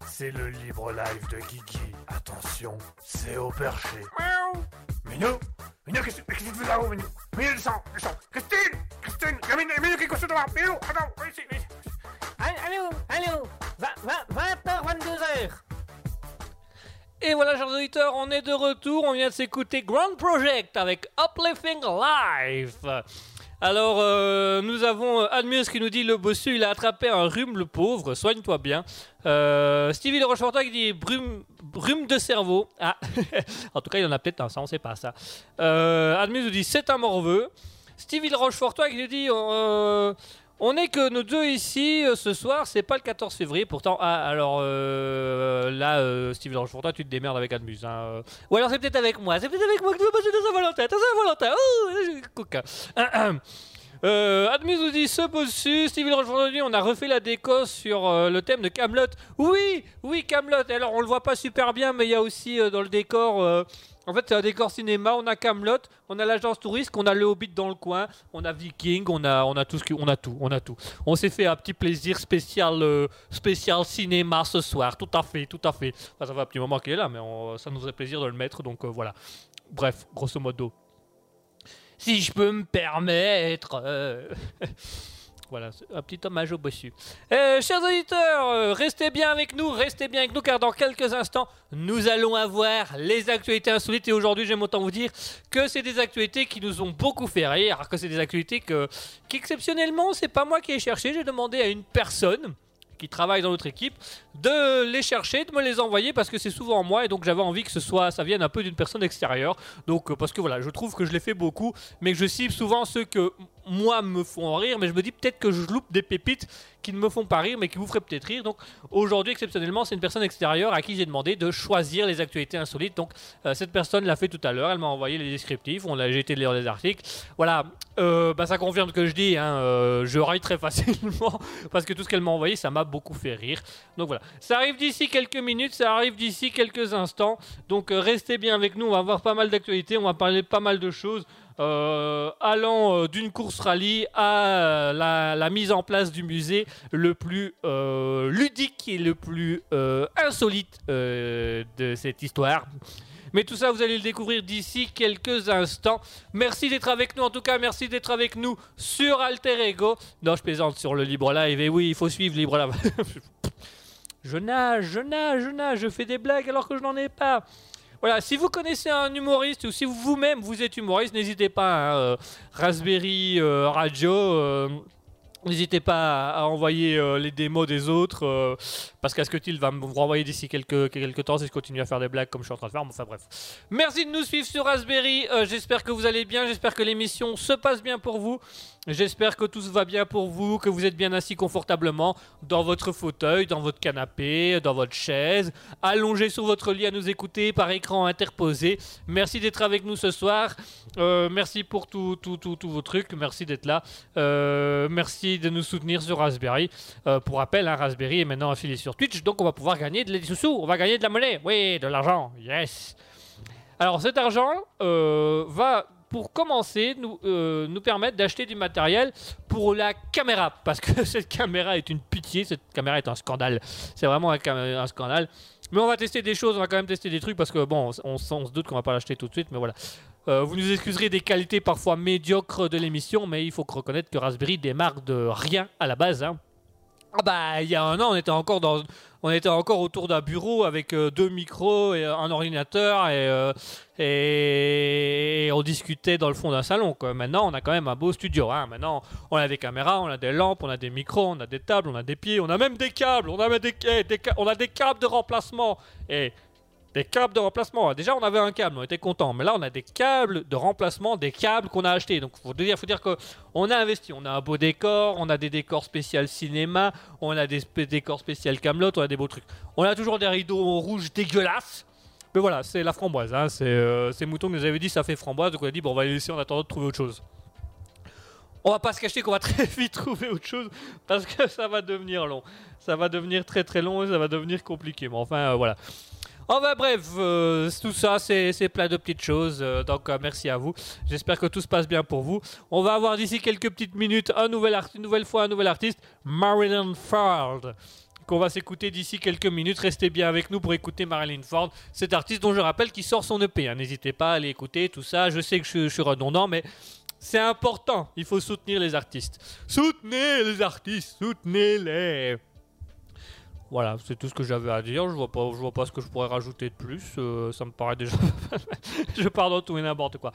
A: c'est le libre live de Kiki. Attention, c'est au perché. Miaou Minou Minou, qu'est-ce qu'est-ce que tu fais là-haut, Minou Minou, descends, descends Christine Christine Minou, que tu fais devant Minou, attends, viens ici, viens ici.
B: Allô, allô, 20h, 22h.
C: Et voilà, chers auditeurs, on est de retour. On vient de s'écouter Grand Project avec Uplifting Life. Alors, euh, nous avons euh, Admus qui nous dit le bossu, il a attrapé un rhume, le pauvre, soigne-toi bien. Euh, Stevie de Rochefortois qui dit brume, rhume de cerveau. Ah, en tout cas, il en a peut-être un, ça, on sait pas ça. Admus nous dit c'est un morveux. Stevie de Rochefortois qui nous dit on est que nous deux ici euh, ce soir, c'est pas le 14 février. Pourtant, ah, alors euh, là, euh, Stevie de Rochefortois, tu te démerdes avec Admus. Hein. euh. Ou alors c'est peut-être avec moi, c'est peut-être avec moi que tu vas passer de Saint-Valentin. de Saint-Valentin, oh, coquin. Euh, nous dit ce bossu, Stevie dit on a refait la déco sur le thème de Camelot. Oui, oui Camelot. Alors on le voit pas super bien, mais il y a aussi dans le décor. En fait, c'est un décor cinéma. On a Camelot, on a l'agence touriste, on a le Hobbit dans le coin, on a Viking, on a, on a tout ce qui, on a tout, on a tout. On s'est fait un petit plaisir spécial, euh, spécial cinéma ce soir. Tout à fait, tout à fait. Enfin, ça fait un petit moment qu'il est là, mais ça nous fait plaisir de le mettre. Donc euh, voilà. Bref, grosso modo si je peux me permettre. euh, Voilà, un petit hommage au bossu. Euh, chers auditeurs, euh, restez bien avec nous, restez bien avec nous, car dans quelques instants, nous allons avoir les actualités insolites. Et aujourd'hui, j'aime autant vous dire que c'est des actualités qui nous ont beaucoup fait rire, que c'est des actualités que, qu'exceptionnellement, c'est pas moi qui ai cherché. J'ai demandé à une personne qui travaille dans notre équipe de les chercher, de me les envoyer parce que c'est souvent moi et donc j'avais envie que ce soit ça vienne un peu d'une personne extérieure. Donc euh, parce que voilà, je trouve que je les fais beaucoup mais que je cible souvent ceux que moi me font rire mais je me dis peut-être que je loupe des pépites qui ne me font pas rire mais qui vous feraient peut-être rire. Donc aujourd'hui exceptionnellement, c'est une personne extérieure à qui j'ai demandé de choisir les actualités insolites. Donc euh, cette personne l'a fait tout à l'heure, elle m'a envoyé les descriptifs, on a j'ai été lire les articles. Voilà, euh, bah, ça confirme ce que je dis hein, euh, je raille très facilement parce que tout ce qu'elle m'a envoyé, ça m'a beaucoup fait rire. Donc voilà, ça arrive d'ici quelques minutes, ça arrive d'ici quelques instants. Donc euh, restez bien avec nous, on va avoir pas mal d'actualités, on va parler pas mal de choses. euh, allant euh, d'une course rallye à la, mise en place du musée le plus ludique et le plus insolite de cette histoire. Mais tout ça, vous allez le découvrir d'ici quelques instants. Merci d'être avec nous, en tout cas, merci d'être avec nous sur Alter Ego. Non, je plaisante sur le Libre Live, et oui, il faut suivre Libre Live. je nage, je nage, je nage, je fais des blagues alors que je n'en ai pas. Voilà, si vous connaissez un humoriste ou si vous-même vous êtes humoriste, n'hésitez pas. hein, euh, Raspberry euh, Radio, euh, n'hésitez pas à, envoyer les démos des autres. Parce qu'Asketil va me renvoyer d'ici quelques, quelques temps si je continue à faire des blagues comme je suis en train de faire. Enfin bref. Merci de nous suivre sur Raspberry. euh, j'espère que vous allez bien. J'espère que l'émission se passe bien pour vous. J'espère que tout va bien pour vous, que vous êtes bien assis confortablement dans votre fauteuil, dans votre canapé, dans votre chaise, allongé sur votre lit à nous écouter par écran interposé. Merci d'être avec nous ce soir. Euh, merci pour tous tout, tout, tous vos trucs. Merci d'être là. Euh, merci de nous soutenir sur Raspberry. Pour rappel, hein, Raspberry est maintenant affilié sur Twitch, donc on va pouvoir gagner de la sous. On va gagner de la monnaie. Oui, de l'argent. Yes. Alors cet argent euh, va, pour commencer, nous, euh, nous permettre d'acheter du matériel pour la caméra. Parce que cette caméra est une pitié, cette caméra est un scandale. C'est vraiment un scandale. Mais on va tester des choses, on va quand même tester des trucs parce que bon, on, on se doute qu'on va pas l'acheter tout de suite, mais voilà. Euh, vous nous excuserez des qualités parfois médiocres de l'émission, mais il faut reconnaître que Raspberry démarre de rien à la base. hein. Ah bah, il y a un an, on était encore dans, on était encore autour d'un bureau avec euh, deux micros et un ordinateur et, euh, et, et on discutait dans le fond d'un salon. Maintenant, on a quand même un beau studio. hein. Maintenant, on a des caméras, on a des lampes, on a des micros, on a des tables, on a des pieds, on a même des câbles, on a même des, eh, on a des câbles de remplacement. Et des câbles de remplacement. Déjà, on avait un câble, on était content. Mais là, on a des câbles de remplacement, des câbles qu'on a achetés. Donc, faut dire, faut dire que on a investi. On a un beau décor, on a des décors spécial cinéma, on a des décors spécial Camelot, on a des beaux trucs. On a toujours des rideaux rouges dégueulasses. Mais voilà, c'est la framboise. Hein. C'est euh, ces moutons que nous avait dit ça fait framboise. Donc on a dit bon, on va laisser en attendant de trouver autre chose. On va pas se cacher qu'on va très vite trouver autre chose parce que ça va devenir long. Ça va devenir très très long et ça va devenir compliqué. Mais enfin, euh, voilà. Enfin bref, euh, tout ça, c'est plein de petites choses. euh, donc euh, merci à vous. J'espère que tout se passe bien pour vous. On va avoir d'ici quelques petites minutes un nouvel une nouvelle fois un nouvel artiste, Marilyn Ford, qu'on va s'écouter d'ici quelques minutes. Restez bien avec nous pour écouter Marilyn Ford, cet artiste dont je rappelle qui sort son EP. hein. N'hésitez pas à aller écouter tout ça. Je sais que je, je suis redondant, mais c'est important. Il faut soutenir les artistes. Soutenez les artistes, soutenez-les. Voilà, c'est tout ce que j'avais à dire. Je vois pas, je vois pas ce que je pourrais rajouter de plus. Euh, ça me paraît déjà. je pars dans tout et n'importe quoi.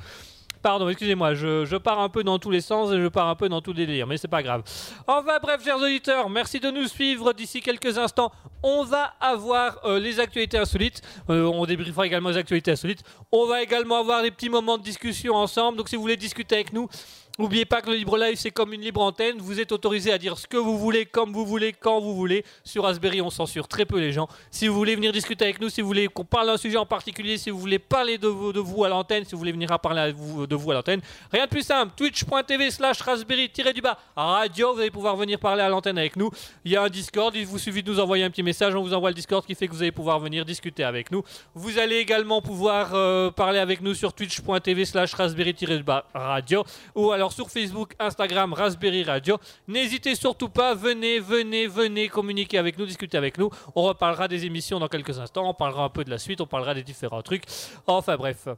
C: Pardon, excusez-moi, je, je pars un peu dans tous les sens et je pars un peu dans tout le délire, mais c'est pas grave. Enfin bref, chers auditeurs, merci de nous suivre. D'ici quelques instants, on va avoir euh, les actualités insolites. Euh, on débriefera également les actualités insolites. On va également avoir des petits moments de discussion ensemble. Donc si vous voulez discuter avec nous, N'oubliez pas que le libre live c'est comme une libre antenne. Vous êtes autorisé à dire ce que vous voulez, comme vous voulez, quand vous voulez. Sur Raspberry, on censure très peu les gens. Si vous voulez venir discuter avec nous, si vous voulez qu'on parle d'un sujet en particulier, si vous voulez parler de vous, à l'antenne, si vous voulez venir à parler de vous à l'antenne, rien de plus simple. Twitch.tv slash raspberry-du-bas radio. Vous allez pouvoir venir parler à l'antenne avec nous. Il y a un Discord. Il vous suffit de nous envoyer un petit message. On vous envoie le Discord qui fait que vous allez pouvoir venir discuter avec nous. Vous allez également pouvoir euh, parler avec nous sur twitch.tv slash raspberry-du-bas radio ou alors sur Facebook, Instagram, Raspberry Radio. N'hésitez surtout pas, venez, venez, venez communiquer avec nous, discuter avec nous. On reparlera des émissions dans quelques instants, on parlera un peu de la suite, on parlera des différents trucs. Enfin bref.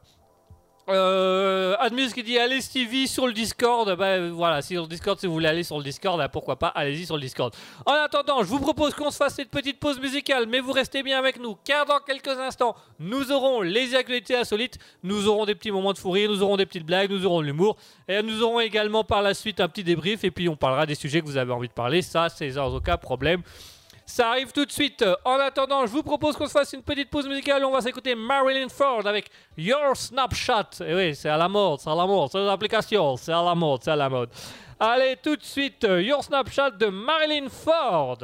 C: Euh, Admus qui dit allez Stevie sur le Discord. Ben voilà, si sur Discord, si vous voulez aller sur le Discord, ben, pourquoi pas, allez-y sur le Discord. En attendant, je vous propose qu'on se fasse cette petite pause musicale, mais vous restez bien avec nous, car dans quelques instants, nous aurons les actualités insolites, nous aurons des petits moments de fou rire, nous aurons des petites blagues, nous aurons de l'humour, et nous aurons également par la suite un petit débrief, et puis on parlera des sujets que vous avez envie de parler, ça c'est sans aucun problème. Ça arrive tout de suite. En attendant, je vous propose qu'on se fasse une petite pause musicale. On va s'écouter Marilyn Ford avec Your Snapchat. Et oui, c'est à la mode, c'est à la mode, c'est l'application, c'est à la mode, c'est à la mode. Allez, tout de suite, Your Snapchat de Marilyn Ford.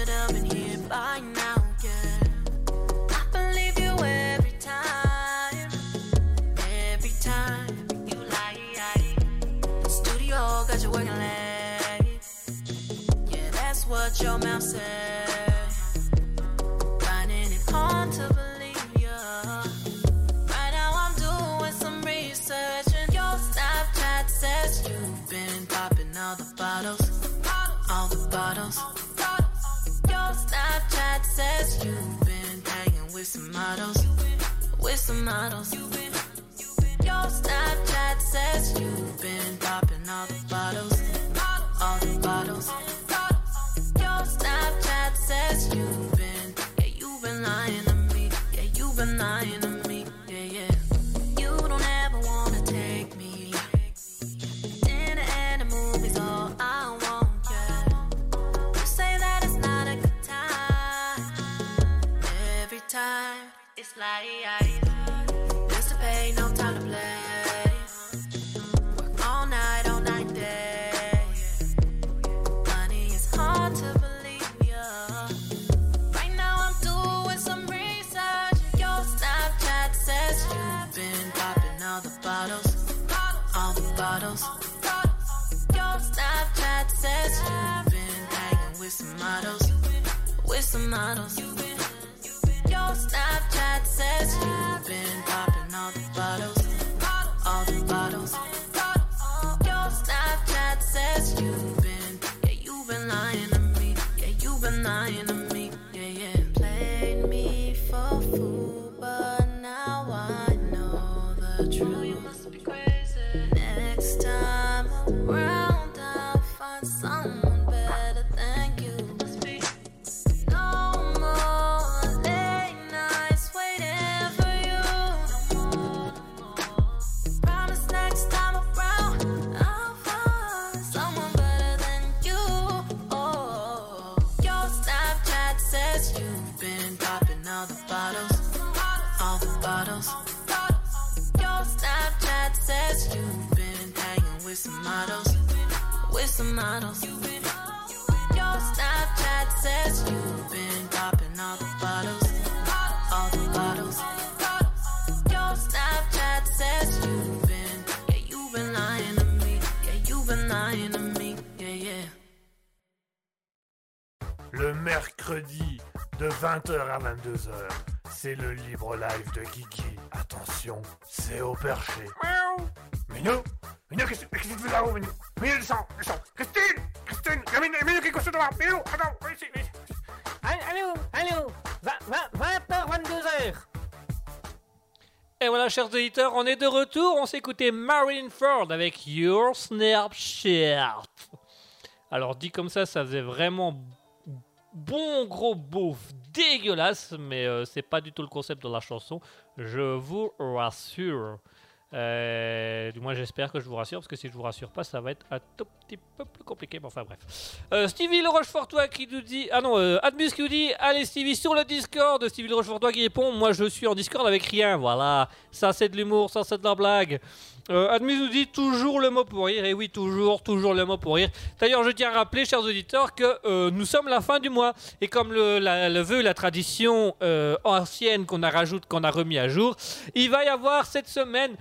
D: Should have been here by now, yeah. I believe you every time, every time you lie. Studio got you working late. Yeah, that's what your mouth said. Models.
A: 20h à 22h, c'est le libre live de Guigui. Attention, c'est au perché. Miaou Minou Minou, qu'est-ce qu'est-ce que tu fais là-haut, Minou Minou, descends, descends Christine Christine Minou, Minou, qu'est-ce que tu fais là Minou, attends, viens ici, viens ici.
B: Allô, allô 20h, 22h
C: Et voilà, chers auditeurs, on est de retour. On s'est écouté Marine Ford avec Your Snapchat. Alors, dit comme ça, ça faisait vraiment bon gros bouffe dégueulasse, mais euh, c'est pas du tout le concept de la chanson. Je vous rassure. Euh, du moins, j'espère que je vous rassure, parce que si je vous rassure pas, ça va être un tout petit peu plus compliqué. Mais enfin, bref. Euh, Stevie Le Rochefortois qui nous dit. Ah non, Admus qui nous dit Allez, Stevie, sur le Discord. Stevie Le Rochefortois qui répond Moi, je suis en Discord avec rien. Voilà. Ça, c'est de l'humour, ça, c'est de la blague. Euh, Admus nous dit toujours le mot pour rire. Et oui, toujours, toujours le mot pour rire. D'ailleurs, je tiens à rappeler, chers auditeurs, que euh, nous sommes la fin du mois. Et comme le, veut la tradition euh, ancienne qu'on a rajoute, qu'on a remis à jour, il va y avoir cette semaine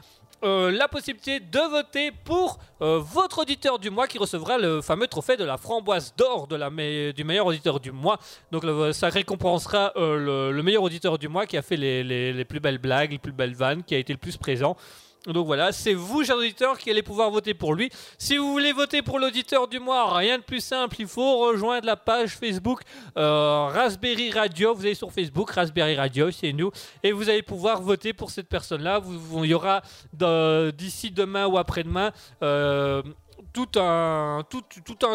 C: euh, la possibilité de voter pour votre auditeur du mois qui recevra le fameux trophée de la framboise d'or de la du meilleur auditeur du mois. Donc ça récompensera le, le meilleur auditeur du mois qui a fait les- les plus belles blagues, les plus belles vannes, qui a été le plus présent. Donc voilà, c'est vous, chers auditeurs, qui allez pouvoir voter pour lui. Si vous voulez voter pour l'auditeur du mois, rien de plus simple, il faut rejoindre la page Facebook euh, Raspberry Radio. Vous allez sur Facebook, Raspberry Radio, c'est nous. Et vous allez pouvoir voter pour cette personne-là. Il y aura d'ici demain ou après-demain euh, tout, un,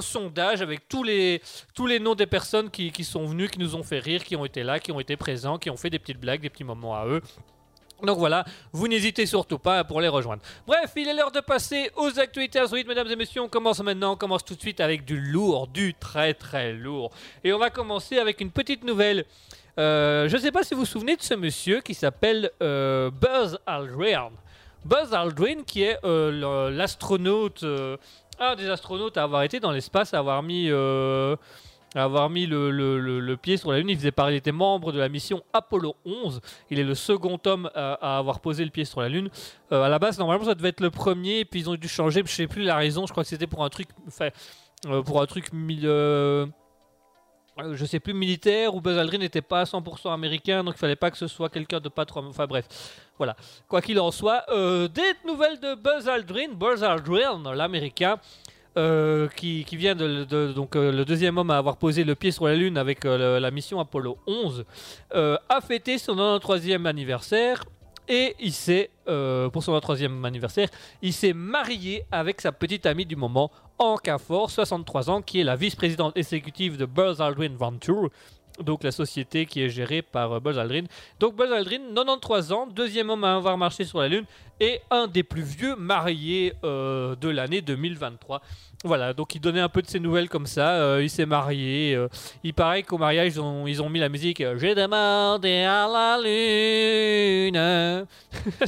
C: sondage avec tous les, tous les noms des personnes qui sont venues, qui nous ont fait rire, qui ont été là, qui ont été présents, qui ont fait des petites blagues, des petits moments à eux. Donc voilà, vous n'hésitez surtout pas pour les rejoindre. Bref, il est l'heure de passer aux actualités insolites, mesdames et messieurs. On commence maintenant, on commence tout de suite avec du lourd, du très très lourd. Et on va commencer avec une petite nouvelle. Euh, je ne sais pas si vous vous souvenez de ce monsieur qui s'appelle euh, Buzz Aldrin. Buzz Aldrin qui est euh, l'astronaute, un des astronautes à avoir été dans l'espace, à avoir mis... avoir mis le, pied sur la Lune. Il faisait parler, il était membre de la mission Apollo 11. Il est le second homme à, avoir posé le pied sur la Lune. Euh, à la base, normalement, ça devait être le premier, puis ils ont dû changer. Je sais plus la raison. Je crois que c'était pour un truc, enfin, euh, pour un truc euh, euh, militaire ou Buzz Aldrin n'était pas à 100% américain, donc il fallait pas que ce soit quelqu'un de pas trop. Enfin bref, voilà. Quoi qu'il en soit, des nouvelles de Buzz Aldrin, Buzz Aldrin, l'américain. Euh, qui, vient de, donc euh, le deuxième homme à avoir posé le pied sur la lune avec euh, la mission Apollo 11 euh, a fêté son 93e anniversaire et il s'est pour son 93e anniversaire il s'est marié avec sa petite amie du moment Anka Ford 63 ans qui est la vice-présidente exécutive de Buzz Aldrin Venture donc la société qui est gérée par euh, Buzz Aldrin donc Buzz Aldrin 93 ans deuxième homme à avoir marché sur la lune et un des plus vieux mariés euh, de l'année 2023 voilà, donc il donnait un peu de ses nouvelles comme ça. euh, il s'est marié. il paraît qu'au mariage, ils ont, mis la musique J'ai demandé à la lune.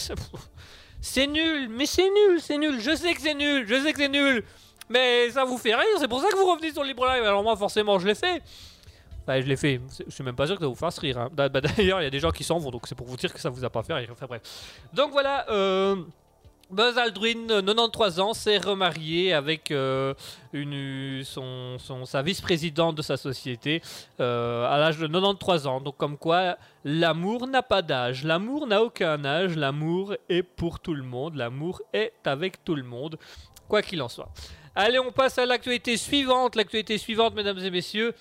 C: c'est nul, mais c'est nul, c'est nul. Je sais que c'est nul, je sais que c'est nul. Mais ça vous fait rire, c'est pour ça que vous revenez sur Libre Live. Alors moi, forcément, je l'ai fait. Enfin, je l'ai fait. Je suis même pas sûr que ça vous fasse rire. hein. Bah, bah, D'ailleurs, il y a des gens qui s'en vont, donc c'est pour vous dire que ça vous a pas fait rire. Enfin bref. Donc voilà. Euh, Buzz Aldrin, euh, 93 ans, s'est remarié avec euh, une, son, son- sa vice-présidente de sa société euh, à l'âge de 93 ans. Donc comme quoi, l'amour n'a pas d'âge, l'amour n'a aucun âge, l'amour est pour tout le monde, l'amour est avec tout le monde, quoi qu'il en soit. Allez, on passe à l'actualité suivante. L'actualité suivante, mesdames et messieurs,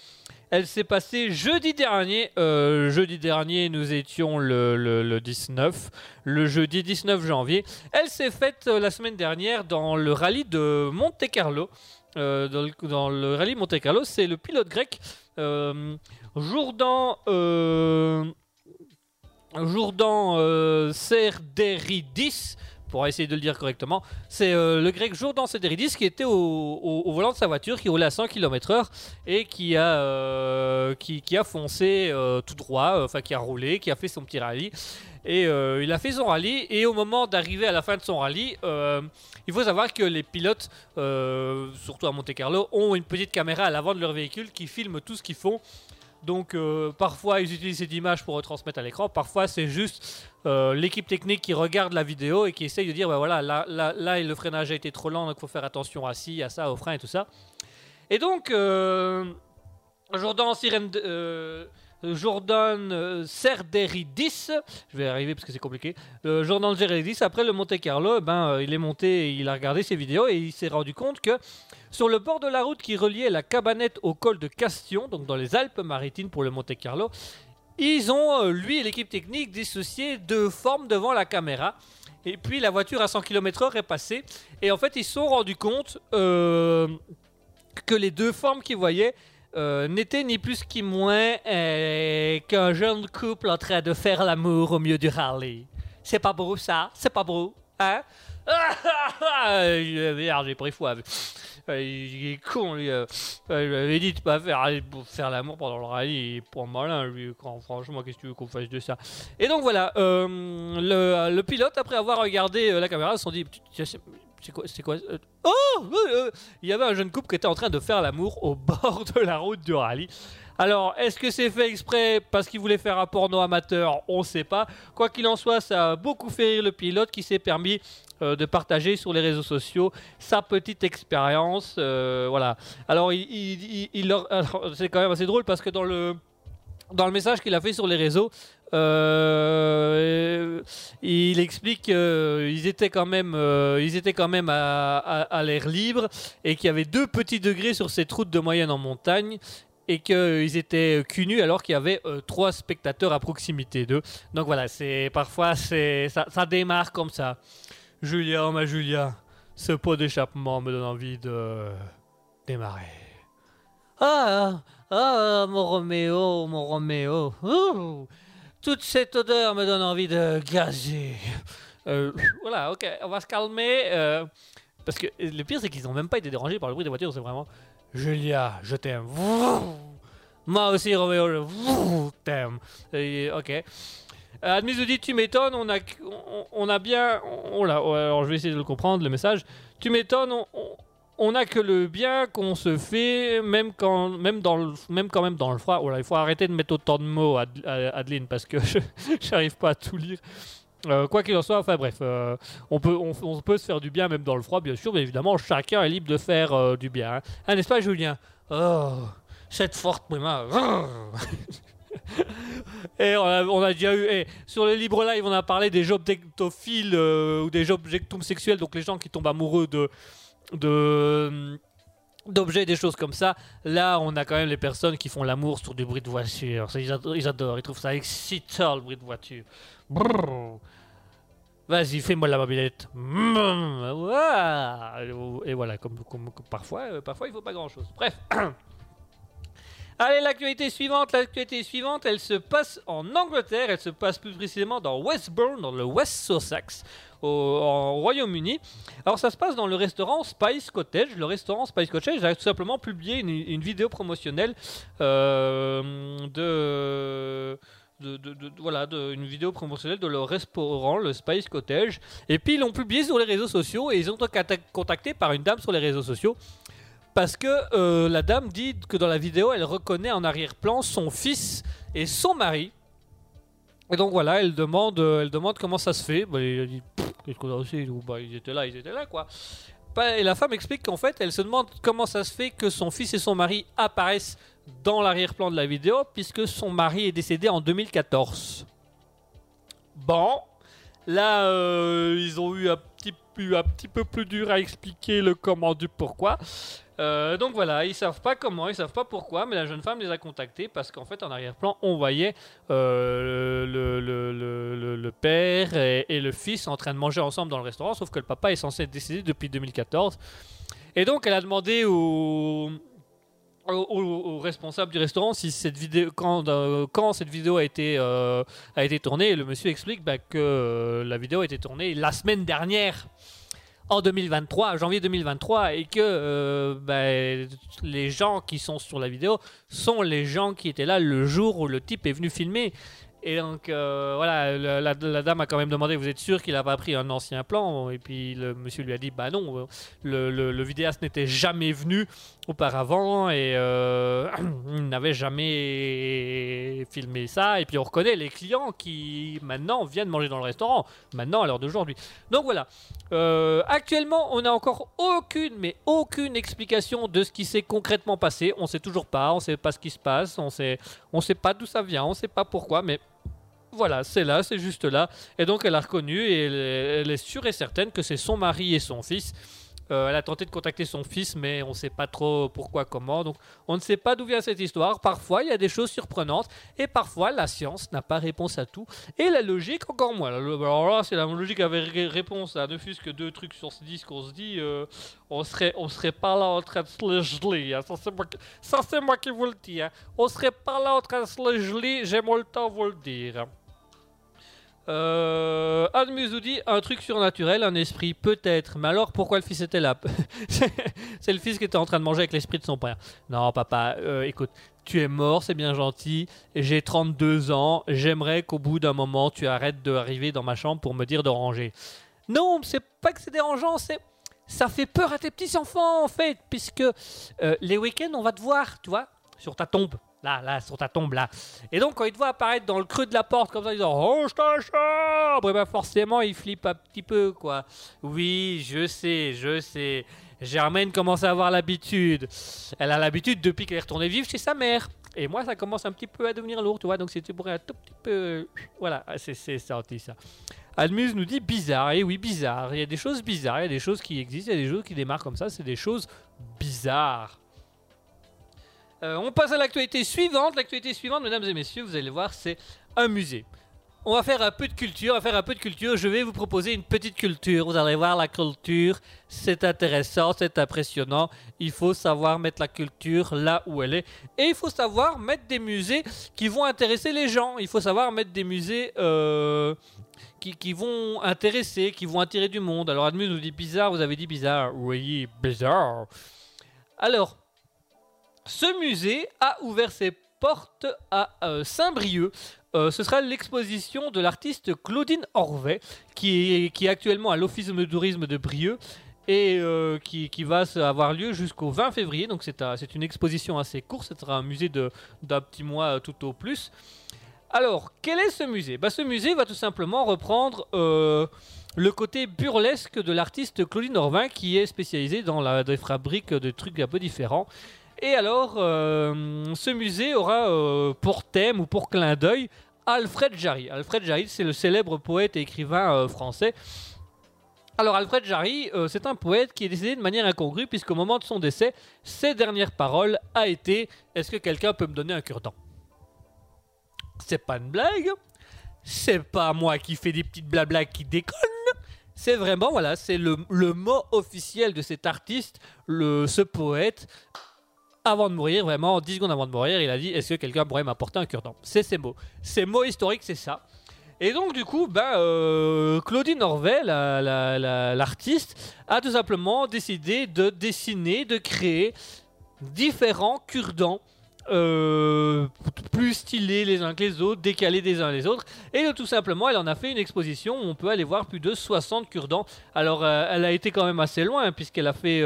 C: elle s'est passée jeudi dernier. Euh, jeudi dernier, nous étions le, le- le 19, le jeudi 19 janvier. Elle s'est faite euh, la semaine dernière dans le rallye de Monte Carlo. Euh, dans, le, rallye Monte Carlo, c'est le pilote grec Jourdan. Jourdan Serderidis, pour essayer de le dire correctement, c'est euh, le grec Jourdan Serderidis qui était au, volant de sa voiture, qui roulait à 100 km/h et qui a, euh, qui, a foncé euh, tout droit, enfin qui a roulé, qui a fait son petit rallye. Et il a fait son rallye et au moment d'arriver à la fin de son rallye, il faut savoir que les pilotes, surtout à Monte Carlo, ont une petite caméra à l'avant de leur véhicule qui filme tout ce qu'ils font. Donc euh, parfois ils utilisent cette image pour retransmettre à l'écran, parfois c'est juste euh, l'équipe technique qui regarde la vidéo et qui essaye de dire bah voilà là, là, là le freinage a été trop lent donc il faut faire attention à ci, à ça, au frein et tout ça. Et donc euh, Jordan Sirène, euh, Jordan euh, Serderidis, je vais arriver parce que c'est compliqué. Euh, Jordan Serderidis après le Monte Carlo, eh ben euh, il est monté, il a regardé ses vidéos et il s'est rendu compte que sur le bord de la route qui reliait la Cabanette au col de Castion, donc dans les Alpes-Maritimes pour le Monte Carlo, ils ont, euh, lui et l'équipe technique, dissocié deux formes devant la caméra. Et puis la voiture à 100 km/h est passée. Et en fait, ils se sont rendus compte euh, que les deux formes qu'ils voyaient euh, n'étaient ni plus ni moins euh, qu'un jeune couple en train de faire l'amour au milieu du rallye. C'est pas beau ça C'est pas beau Hein? Merde, j'ai pris foi. Euh, il est con, lui. Lui avais dit de pas faire, faire l'amour pendant le rallye. Il pour malin, lui. Franchement, qu'est-ce que tu veux qu'on fasse de ça? Et donc voilà, le, le pilote, après avoir regardé la caméra, se sont dit c'est quoi, quoi euh, Oh euh, euh, Il y avait un jeune couple qui était en train de faire l'amour au bord de la route du rallye. Alors, est-ce que c'est fait exprès parce qu'il voulait faire un porno amateur? On ne sait pas. Quoi qu'il en soit, ça a beaucoup fait rire le pilote qui s'est permis de partager sur les réseaux sociaux sa petite expérience. voilà. Alors, c'est quand même assez drôle parce que dans le dans le message qu'il a fait sur les réseaux, euh, il explique qu'ils étaient quand même, euh, ils étaient quand même à, à- l'air libre et qu'il y avait deux petits degrés sur cette route de moyenne en montagne et qu'ils étaient cul nus alors qu'il y avait euh, trois spectateurs à proximité d'eux. Donc voilà, c'est parfois c'est ça, démarre comme ça. Julia, oh ma Julia, ce pot d'échappement me donne envie de démarrer. Ah, ah, mon Roméo, mon Roméo. Toute cette odeur me donne envie de gazer. Euh, voilà, ok, on va se calmer. euh, parce que le pire, c'est qu'ils n'ont même pas été dérangés par le bruit des voitures. C'est vraiment Julia, je t'aime. Moi aussi, Roméo, je t'aime. Ok. Euh, Admise dit, tu m'étonnes, on a, on, on a bien. On, l'a- ouais, alors je vais essayer de le comprendre, le message. Tu m'étonnes, on, on- on a que le bien qu'on se fait, même quand, même dans le, même quand même dans le froid. Oh il faut arrêter de mettre autant de mots, Ad- Ad- Adeline, parce que je j'arrive pas à tout lire. Euh, quoi qu'il en soit, enfin bref, euh, on, peut, on, peut se faire du bien même dans le froid, bien sûr, mais évidemment, chacun est libre de faire euh, du bien. hein. Ah, n'est-ce pas, Julien? Oh, cette forte prima. Et on a, déjà eu, sur le libre live, on a parlé des objectophiles ou des objectums sexuels, donc les gens qui tombent amoureux de, de d'objets, des choses comme ça. Là, on a quand même les personnes qui font l'amour sur du bruit de voiture. Ils adorent, ils trouvent ça excitant le bruit de voiture. Vas-y, fais-moi la mobilette. Mm, ouah. Et voilà, comme, comme- comme parfois, euh, parfois il faut pas grand-chose. Bref. Allez, l'actualité suivante, l'actualité suivante, elle se passe en Angleterre, elle se passe plus précisément dans Westbourne, dans le West Sussex, au, Royaume-Uni. Alors ça se passe dans le restaurant Spice Cottage. Le restaurant Spice Cottage a tout simplement publié une, vidéo promotionnelle euh, de, voilà, une vidéo promotionnelle de leur restaurant, le Spice Cottage. Et puis ils l'ont publié sur les réseaux sociaux et ils ont été contactés par une dame sur les réseaux sociaux. Parce que euh, la dame dit que dans la vidéo, elle reconnaît en arrière-plan son fils et son mari. Et donc voilà, elle demande, euh, elle demande comment ça se fait. Bah, il dit, qu'est-ce qu'on a aussi bah, Ils étaient là, ils étaient là, quoi. Et la femme explique qu'en fait, elle se demande comment ça se fait que son fils et son mari apparaissent dans l'arrière-plan de la vidéo, puisque son mari est décédé en 2014. Bon, là, euh, ils ont eu un petit, un petit peu plus dur à expliquer le comment du pourquoi. Euh, donc voilà, ils savent pas comment, ils savent pas pourquoi, mais la jeune femme les a contactés parce qu'en fait en arrière-plan on voyait euh, le- le- le père et, et le fils en train de manger ensemble dans le restaurant, sauf que le papa est censé être décédé depuis 2014. Et donc elle a demandé au, au, au- responsable du restaurant si cette vidéo, quand, euh, quand cette vidéo a été, euh, a été tournée, le monsieur explique bah, que euh, la vidéo a été tournée la semaine dernière en 2023, janvier 2023, et que bah, les gens qui sont sur la vidéo sont les gens qui étaient là le jour où le type est venu filmer. Et donc, voilà, la, dame a quand même demandé Vous êtes sûr qu'il n'a pas pris un ancien plan? Et puis le monsieur lui a dit Bah non, le vidéaste n'était jamais venu auparavant et euh, il n'avait jamais filmé ça. Et puis on reconnaît les clients qui maintenant viennent manger dans le restaurant, maintenant à l'heure d'aujourd'hui. Donc voilà. Euh, actuellement, on n'a encore aucune, mais aucune explication de ce qui s'est concrètement passé. On sait toujours pas, on sait pas ce qui se passe, on sait, on sait pas d'où ça vient, on sait pas pourquoi, mais voilà, c'est là, c'est juste là. Et donc elle a reconnu et elle est sûre et certaine que c'est son mari et son fils Euh, elle a tenté de contacter son fils, mais on ne sait pas trop pourquoi, comment. Donc, on ne sait pas d'où vient cette histoire. Parfois, il y a des choses surprenantes, et parfois, la science n'a pas réponse à tout. Et la logique, encore moins. Alors là, c'est la logique avec ré- réponse à ne fût-ce que deux trucs sur 10 qu'on se dit, euh, on serait, on serait pas là en train de se le geler. hein. Ça, c'est moi, qui- vous le dis. hein. On serait pas là en train de se le geler, j'ai moi le temps de vous le dire. Euh, dit un truc surnaturel, un esprit, peut-être. Mais alors, pourquoi le fils était là? C'est le fils qui était en train de manger avec l'esprit de son père. Non, papa, euh, écoute, tu es mort, c'est bien gentil. J'ai 32 ans. J'aimerais qu'au bout d'un moment, tu arrêtes d'arriver dans ma chambre pour me dire de ranger. Non, c'est pas que c'est dérangeant, c'est. Ça fait peur à tes petits enfants, en fait, puisque euh, les week-ends, on va te voir, tu vois, sur ta tombe. Là, là, sur ta tombe, là. Et donc, quand il te voit apparaître dans le creux de la porte, comme ça, disent Oh, je ta chambre Et ben, forcément, il flippe un petit peu, quoi. Oui, je sais, je sais. Germaine commence à avoir l'habitude. Elle a l'habitude depuis qu'elle est retournée vivre chez sa mère. Et moi, ça commence un petit peu à devenir lourd, tu vois. Donc, c'était pour un tout petit peu. Voilà, c'est sorti ça. Almuse nous dit bizarre. Et oui, bizarre. Il y a des choses bizarres, il y a des choses qui existent, il y a des choses qui démarrent comme ça. C'est des choses bizarres. Euh, on passe à l'actualité suivante. L'actualité suivante, mesdames et messieurs, vous allez voir, c'est un musée. On va faire un peu de culture, on va faire un peu de culture. Je vais vous proposer une petite culture. Vous allez voir la culture, c'est intéressant, c'est impressionnant. Il faut savoir mettre la culture là où elle est. Et il faut savoir mettre des musées qui vont intéresser les gens. Il faut savoir mettre des musées euh, qui, vont intéresser, qui vont attirer du monde. Alors Admus nous dit bizarre, vous avez dit bizarre. Oui, bizarre. Alors, ce musée a ouvert ses portes à euh, Saint-Brieuc. Euh, ce sera l'exposition de l'artiste Claudine Orvet, qui est, actuellement à l'Office de tourisme de Brieuc et euh, qui, va avoir lieu jusqu'au 20 février. Donc c'est un- c'est une exposition assez courte, ce sera un musée d'un petit mois tout au plus. Alors, quel est ce musée? Bah, Ce musée va tout simplement reprendre le côté burlesque de l'artiste Claudine Orvin, qui est spécialisé dans la des de trucs un peu différents. Et alors, euh, ce musée aura euh, pour thème ou pour clin d'œil Alfred Jarry. Alfred Jarry, c'est le célèbre poète et écrivain euh, français. Alors, Alfred Jarry, c'est un poète qui est décédé de manière incongrue, puisqu'au moment de son décès, ses dernières paroles a été Est-ce que quelqu'un peut me donner un cure-dent? C'est pas une blague. C'est pas moi qui fais des petites blablas qui déconnent. C'est vraiment, voilà, c'est le, mot officiel de cet artiste, ce poète. Avant de mourir, vraiment, 10 secondes avant de mourir, il a dit Est-ce que quelqu'un pourrait m'apporter un cure-dent? C'est ces mots. Ces mots historiques, c'est ça. Et donc, du coup, ben, euh, Claudine l'artiste, a tout simplement décidé de dessiner, de créer différents cure-dents. euh, plus stylés les uns que les autres, décalés des uns les autres. Et de tout simplement, elle en a fait une exposition où on peut aller voir plus de 60 cure-dents. Alors, euh, elle a été quand même assez loin, hein, puisqu'elle a fait.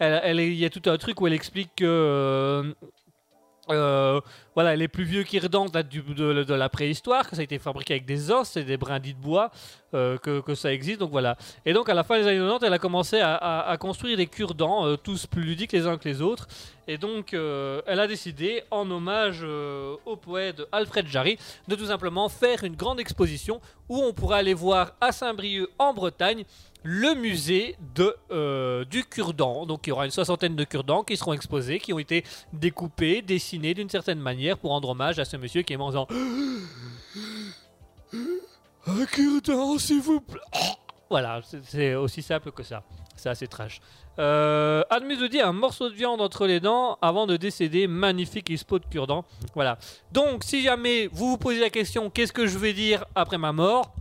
C: Elle- Il y a tout un truc où elle explique que. euh, euh, voilà, les plus vieux cure-dents datent du- de, de la préhistoire, que ça a été fabriqué avec des os et des brindilles de bois, euh, que, ça existe. Donc voilà. Et donc à la fin des années 90, elle a commencé à, construire des cure-dents, euh, tous plus ludiques les uns que les autres. Et donc euh, elle a décidé, en hommage au poète Alfred Jarry, de tout simplement faire une grande exposition où on pourra aller voir à Saint-Brieuc en Bretagne le musée du cure-dent. Donc il y aura une soixantaine de cure-dents qui seront exposés, qui ont été découpés, dessinés d'une certaine manière pour rendre hommage à ce monsieur qui est mort en disant Un cure-dent, s'il vous plaît. Voilà, c'est- aussi simple que ça. C'est assez trash. Euh, Admis nous dit un morceau de viande entre les dents avant de décéder. Magnifique expo de cure-dent. Voilà. Donc, si jamais vous vous posez la question, qu'est-ce que je vais dire après ma mort?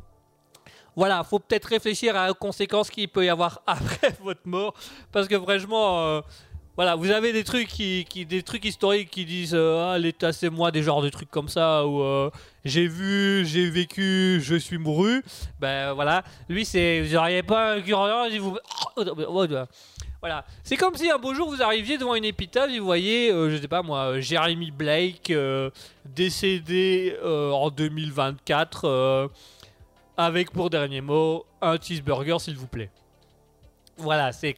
C: Voilà, faut peut-être réfléchir à aux conséquences qu'il peut y avoir après votre mort, parce que franchement, euh, voilà, vous avez des trucs qui, des trucs historiques qui disent euh, ah l'état c'est moi, des genres de trucs comme ça euh, j'ai vu, j'ai vécu, je suis mouru. Ben voilà, lui c'est vous n'auriez pas un cure si vous voilà, c'est comme si un beau jour vous arriviez devant une épitaphe et vous voyez, euh, je sais pas moi, euh, Jeremy Blake euh, décédé euh, en 2024 euh, avec pour dernier mot un cheeseburger s'il vous plaît. Voilà, c'est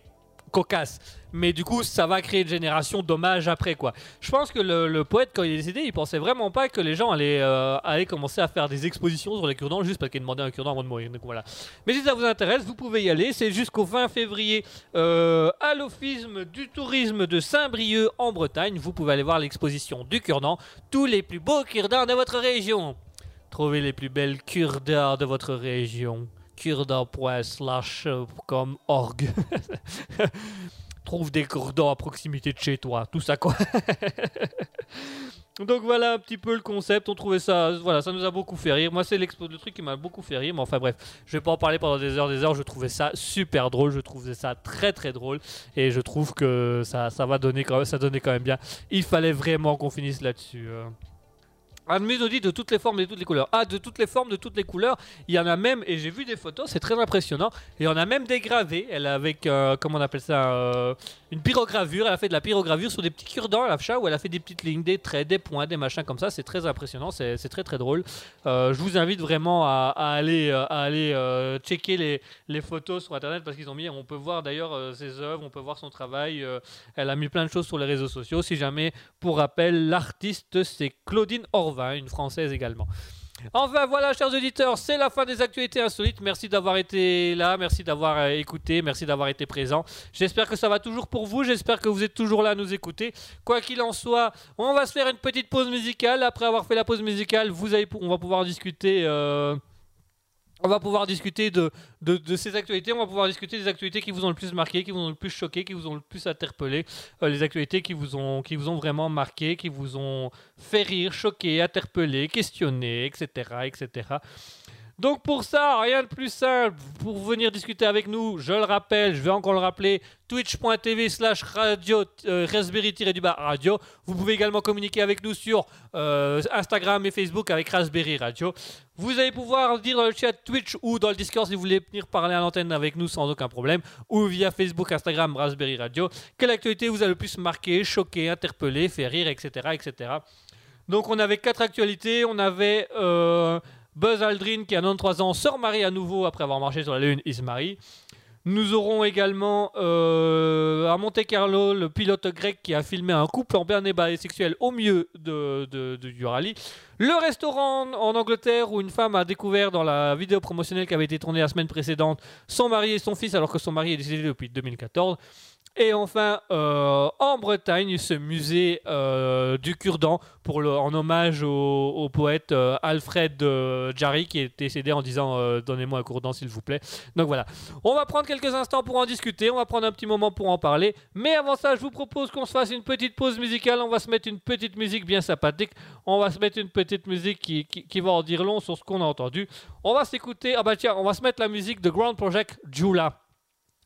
C: cocasse. Mais du coup, ça va créer une génération d'hommages après, quoi. Je pense que le, poète, quand il est décédé, il pensait vraiment pas que les gens allaient, euh, allaient commencer à faire des expositions sur les cure-dents juste parce qu'il demandait un cure-dent avant de mourir. Donc voilà. Mais si ça vous intéresse, vous pouvez y aller. C'est jusqu'au 20 février euh, à l'Office du tourisme de Saint-Brieuc en Bretagne. Vous pouvez aller voir l'exposition du cure-dent, tous les plus beaux cure-dents de votre région. Trouvez les plus belles cure-dents de votre région. cure-dents.slash euh, comme org. Trouve des cure-dents à proximité de chez toi. Tout ça quoi. Donc voilà un petit peu le concept. On trouvait ça, voilà, ça nous a beaucoup fait rire. Moi, c'est l'expo, le truc qui m'a beaucoup fait rire. Mais enfin bref, je vais pas en parler pendant des heures, des heures. Je trouvais ça super drôle. Je trouvais ça très très drôle. Et je trouve que ça, ça va donner quand même, ça donnait quand même bien. Il fallait vraiment qu'on finisse là-dessus. euh. Dit de toutes les formes et de toutes les couleurs. Ah, de toutes les formes, de toutes les couleurs. Il y en a même, et j'ai vu des photos, c'est très impressionnant. Il y en a même des gravés. Elle a avec, euh, comment on appelle ça, euh, une pyrogravure. Elle a fait de la pyrogravure sur des petits cure-dents la où elle a fait des petites lignes, des traits, des points, des machins comme ça. C'est très impressionnant, c'est très très drôle. Euh, je vous invite vraiment à, aller, checker les, les photos sur internet parce qu'ils ont mis. On peut voir d'ailleurs ses œuvres, on peut voir son travail. elle a mis plein de choses sur les réseaux sociaux. Si jamais, pour rappel, l'artiste c'est Claudine Une française également. Enfin voilà, chers auditeurs, c'est la fin des actualités insolites. Merci d'avoir été là, merci d'avoir euh, écouté, merci d'avoir été présent. J'espère que ça va toujours pour vous, j'espère que vous êtes toujours là à nous écouter. Quoi qu'il en soit, on va se faire une petite pause musicale. Après avoir fait la pause musicale, vous allez, on va pouvoir discuter. euh, on va pouvoir discuter de, de, ces actualités, on va pouvoir discuter des actualités qui vous ont le plus marqué, qui vous ont le plus choqué, qui vous ont le plus interpellé, euh, les actualités qui vous, ont, qui vous ont vraiment marqué, qui vous ont fait rire, choqué, interpellé, questionné, etc. etc. Donc pour ça, rien de plus simple, pour venir discuter avec nous, je le rappelle, je vais encore le rappeler, twitch.tv slash radio, euh, raspberry-du-bas radio. Vous pouvez également communiquer avec nous sur euh, Instagram et Facebook avec Raspberry Radio. Vous allez pouvoir dire dans le chat Twitch ou dans le Discord si vous voulez venir parler à l'antenne avec nous sans aucun problème, ou via Facebook, Instagram, Raspberry Radio. Quelle actualité vous a le plus marqué, choqué, interpellé, fait rire, etc. etc. Donc on avait quatre actualités, on avait... euh, Buzz Aldrin, qui a 93 ans, se remarie à nouveau après avoir marché sur la Lune, il se marie. Nous aurons également euh, à Monte Carlo le pilote grec qui a filmé un couple en bien et sexuel au milieu du rallye. Le restaurant en Angleterre où une femme a découvert dans la vidéo promotionnelle qui avait été tournée la semaine précédente son mari et son fils alors que son mari est décédé depuis 2014. Et enfin, euh, en Bretagne, ce musée euh, du cure-dent pour en hommage au, poète euh, Alfred Jarry qui est décédé en disant Donnez-moi un cure-dent s'il vous plaît. Donc voilà. On va prendre quelques instants pour en discuter, on va prendre un petit moment pour en parler. Mais avant ça, je vous propose qu'on se fasse une petite pause musicale. On va se mettre une petite musique bien sympathique. On va se mettre une petite musique qui, qui, qui va en dire long sur ce qu'on a entendu. On va s'écouter. Ah bah tiens, on va se mettre la musique de Grand Project Jula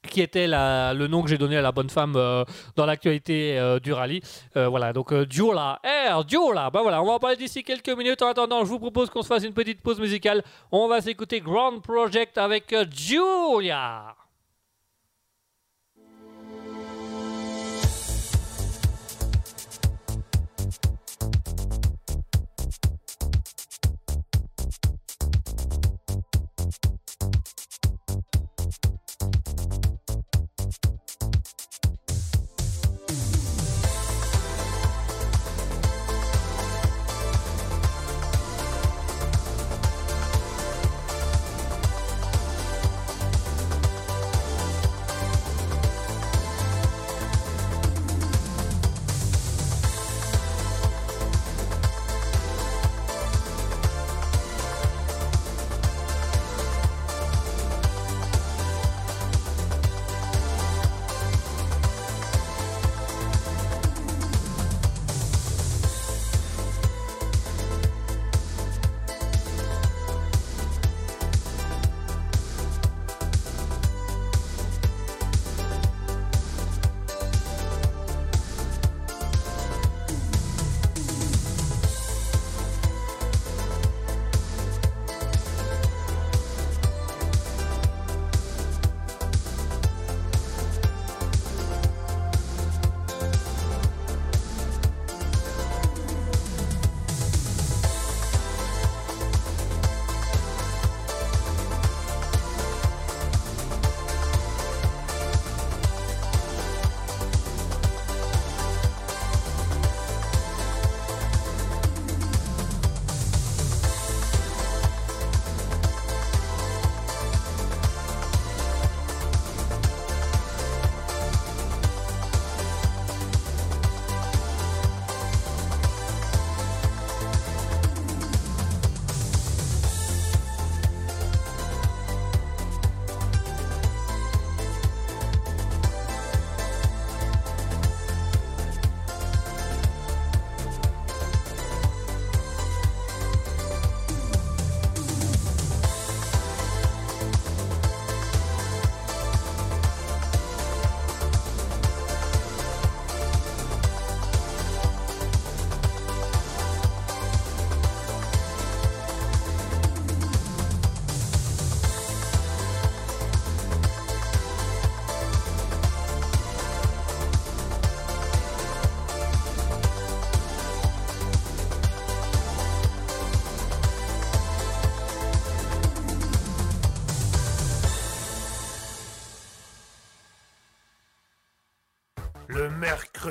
C: qui était le nom que j'ai donné à la bonne femme euh, dans l'actualité euh, du rallye. Euh, voilà, donc Jula, Air, Jula, bah voilà, on va en parler d'ici quelques minutes. En attendant, je vous propose qu'on se fasse une petite pause musicale. On va s'écouter Grand Project avec. Julia,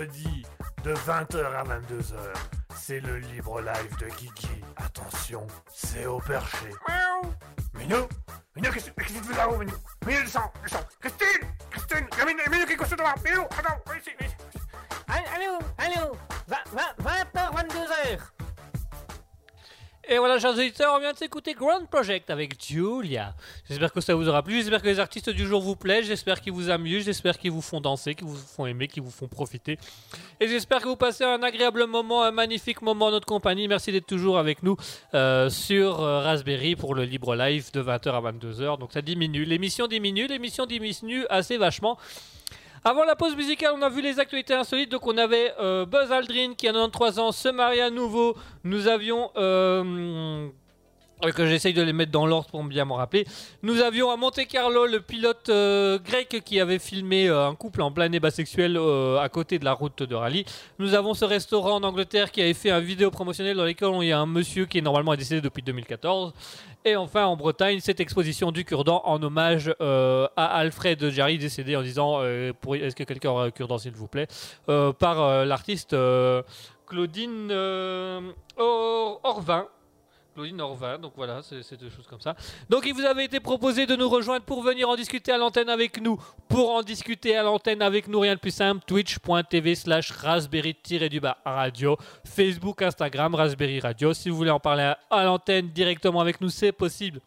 A: mercredi de 20h à 22h. C'est le libre live de Kiki. Attention, c'est au perché. Minou Minou, qu'est-ce que tu fais là-haut, Minou
C: chers auditeurs, on vient de s'écouter Grand Project avec Julia. J'espère que ça vous aura plu, j'espère que les artistes du jour vous plaisent, j'espère qu'ils vous amusent, j'espère qu'ils vous font danser, qu'ils vous font aimer, qu'ils vous font profiter. Et j'espère que vous passez un agréable moment, un magnifique moment en notre compagnie. Merci d'être toujours avec nous euh, sur euh, Raspberry pour le libre live de 20h à 22h. Donc ça diminue, l'émission diminue, l'émission diminue assez vachement. Avant la pause musicale, on a vu les actualités insolites. Donc, on avait euh, Buzz Aldrin qui a 93 ans, se marie à nouveau. Nous avions. euh, que j'essaye de les mettre dans l'ordre pour bien m'en rappeler. Nous avions à Monte Carlo le pilote euh, grec qui avait filmé euh, un couple en plein débat sexuel euh, à côté de la route de rallye. Nous avons ce restaurant en Angleterre qui avait fait un vidéo promotionnelle dans lequel il y a un monsieur qui est normalement décédé depuis 2014. Et enfin en Bretagne, cette exposition du cure-dent en hommage à Alfred Jarry décédé en disant Est-ce que quelqu'un aura un cure-dent s'il vous plaît par l'artiste Claudine Or- Orvin. Claudine donc voilà, c'est des choses comme ça. Donc il vous avait été proposé de nous rejoindre pour venir en discuter à l'antenne avec nous. Pour en discuter à l'antenne avec nous, rien de plus simple, twitch.tv slash raspberry-du-bas radio, Facebook, Instagram, Raspberry Radio. Si vous voulez en parler à, à l'antenne directement avec nous, c'est possible.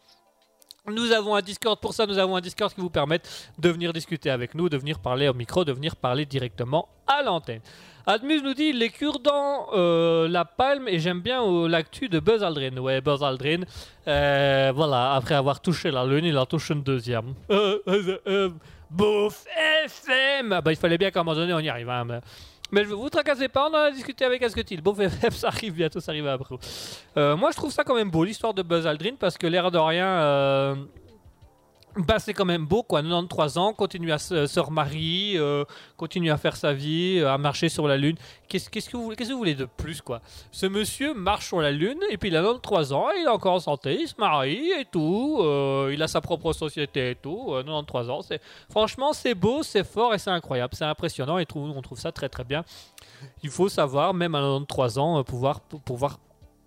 C: Nous avons un Discord pour ça, nous avons un Discord qui vous permet de venir discuter avec nous, de venir parler au micro, de venir parler directement à l'antenne. Admus nous dit les cure-dents, euh, la palme, et j'aime bien euh, l'actu de Buzz Aldrin. Ouais, Buzz Aldrin, euh, voilà, après avoir touché la lune, il en touche une deuxième. Bouffe FM Ah Bah, il fallait bien qu'à un moment donné on y arrive. hein, mais... mais je vous tracassez pas, on en a discuté avec Asketil. FM, ça arrive bientôt, ça arrive après. Moi, je trouve ça quand même beau, l'histoire de Buzz Aldrin, parce que l'air de rien, bah, c'est quand même beau, quoi. 93 ans, continue à se, remarier, euh, continue à faire sa vie, euh, à marcher sur la Lune. Qu'est-ce que vous, que vous voulez de plus, quoi? Ce monsieur marche sur la Lune, et puis il a 93 ans, il est encore en santé, il se marie et tout, euh, il a sa propre société et tout, euh, 93 ans. c'est- Franchement, c'est beau, c'est fort et c'est incroyable, c'est impressionnant, et on trouve ça très très bien. Il faut savoir, même à 93 ans, euh, pouvoir, pouvoir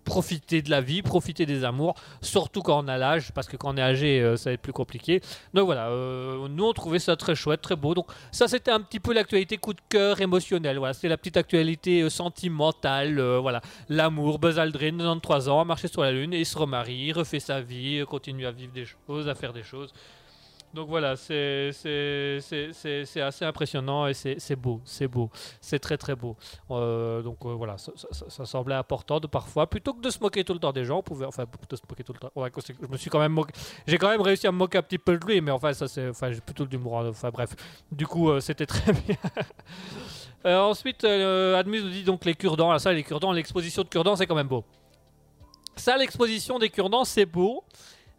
C: profiter de la vie, profiter des amours, surtout quand on a l'âge, parce que quand on est âgé, euh, ça va être plus compliqué. Donc voilà, euh, nous on trouvait ça très chouette, très beau. Donc ça c'était un petit peu l'actualité coup de cœur émotionnel. Voilà, c'est la petite actualité euh, sentimentale. voilà, l'amour, Buzz Aldrin, 93 ans, a marché sur la lune il se remarie, refait sa vie, continue à vivre des choses, à faire des choses. Donc voilà, c'est assez impressionnant et c'est beau, c'est beau, c'est très très beau. Euh, donc euh, voilà, ça, ça- semblait important de parfois, plutôt que de se moquer tout le temps des gens, on pouvait, enfin, de se moquer tout le temps. ouais, je me suis quand même moqué, j'ai quand même réussi à me moquer un petit peu de lui, mais enfin ça c'est, enfin j'ai plutôt de l'humour. hein, Enfin bref, du coup euh, c'était très bien. Ensuite, euh, Admus nous dit donc les cure-dents, ça les cure-dents, l'exposition de cure-dents c'est quand même beau. Ça l'exposition des cure-dents c'est beau.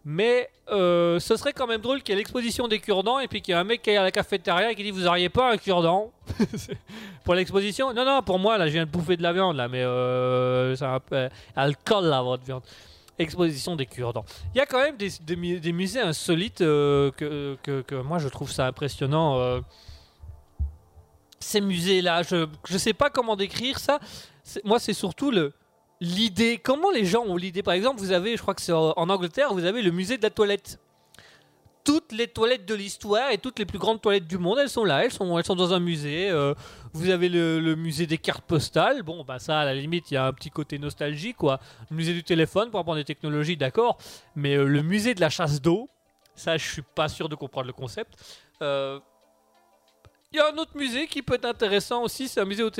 C: Mais euh, ce serait quand même drôle qu'il y ait l'exposition des cure-dents et puis qu'il y ait un mec qui est à la cafétéria et qui dit Vous auriez pas un cure-dent Pour l'exposition? Non, non, pour moi, là, je viens de bouffer de la viande, là, mais euh, c'est. Elle colle, là, votre viande. Exposition des cure-dents. Il y a quand même des, des mu- des musées insolites euh, que, que, que moi, je trouve ça impressionnant. euh. Ces musées-là, je ne sais pas comment décrire ça. Moi, c'est surtout le l'idée. Comment les gens ont l'idée? Par exemple, vous avez, je crois que c'est en Angleterre, vous avez le musée de la toilette. Toutes les toilettes de l'histoire et toutes les plus grandes toilettes du monde, elles sont là, elles sont, elles sont dans un musée. euh, vous avez le, musée des cartes postales. Bon, bah ça, à la limite, il y a un petit côté nostalgie, quoi. Le musée du téléphone pour apprendre des technologies, d'accord. Mais euh, le musée de la chasse d'eau, ça, je suis pas sûr de comprendre le concept. Euh, Il y a un autre musée qui peut être intéressant aussi, c'est un musée aux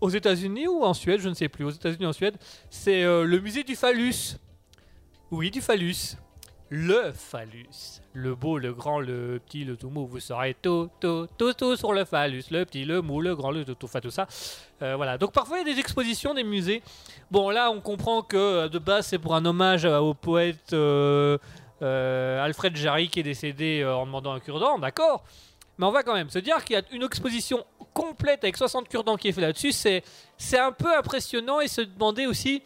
C: aux- États-Unis ou en Suède, je ne sais plus, aux États-Unis en Suède, c'est euh, le musée du phallus. Oui, du phallus. Le phallus. Le beau, le grand, le petit, le tout mou, vous saurez tout, tout, tout, tout sur le phallus. Le petit, le mou, le grand, le tout, tout, tout ça. Euh, voilà. Donc parfois il y a des expositions, des musées. Bon, là on comprend que euh, de base c'est pour un hommage au poète Alfred Jarry qui est décédé en demandant un cure-dent, d'accord mais on va quand même se dire qu'il y a une exposition complète avec 60 cure-dents qui est fait là-dessus. C'est, c'est un peu impressionnant et se demander aussi.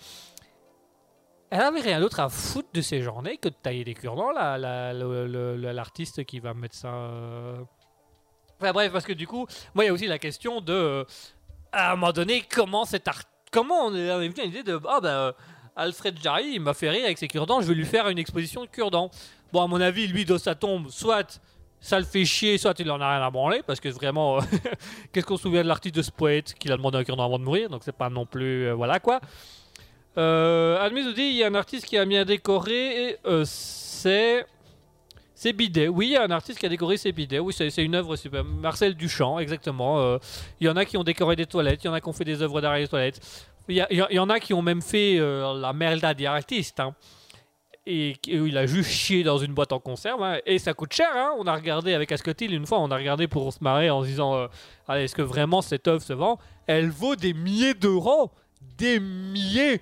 C: Elle avait rien d'autre à foutre de ses journées que de tailler des cure-dents, la, l'artiste qui va mettre ça. euh, Enfin bref, parce que du coup, moi, il y a aussi la question de, euh, à un moment donné, comment cet art, comment on est venu à l'idée de, ah bah, euh, Alfred Jarry, il m'a fait rire avec ses cure-dents, je vais lui faire une exposition de cure-dents. Bon, à mon avis, lui, de sa tombe, soit ça le fait chier, soit il en a rien à branler, parce que vraiment, euh, qu'est-ce qu'on se souvient de l'artiste de ce poète qu'il a demandé un cure-dent avant de mourir, donc c'est pas non plus, euh, voilà quoi. Euh, Admis nous dit, il y a un artiste qui a bien décoré, et, euh, c'est... C'est Bidet. Oui, il y a un artiste qui a décoré ses bidets. Oui, c'est une œuvre super. Marcel Duchamp, exactement. Il y en a qui ont décoré des toilettes, il y en a qui ont fait des œuvres et des toilettes. Il y, en a qui ont même fait la merda des artistes. hein. Et il a juste chié dans une boîte en conserve. hein. Et ça coûte cher. hein. On a regardé avec Ascotil une fois, on a regardé pour se marrer en se disant euh, est-ce que vraiment cette œuvre se vend? Elle vaut des milliers d'euros. Des milliers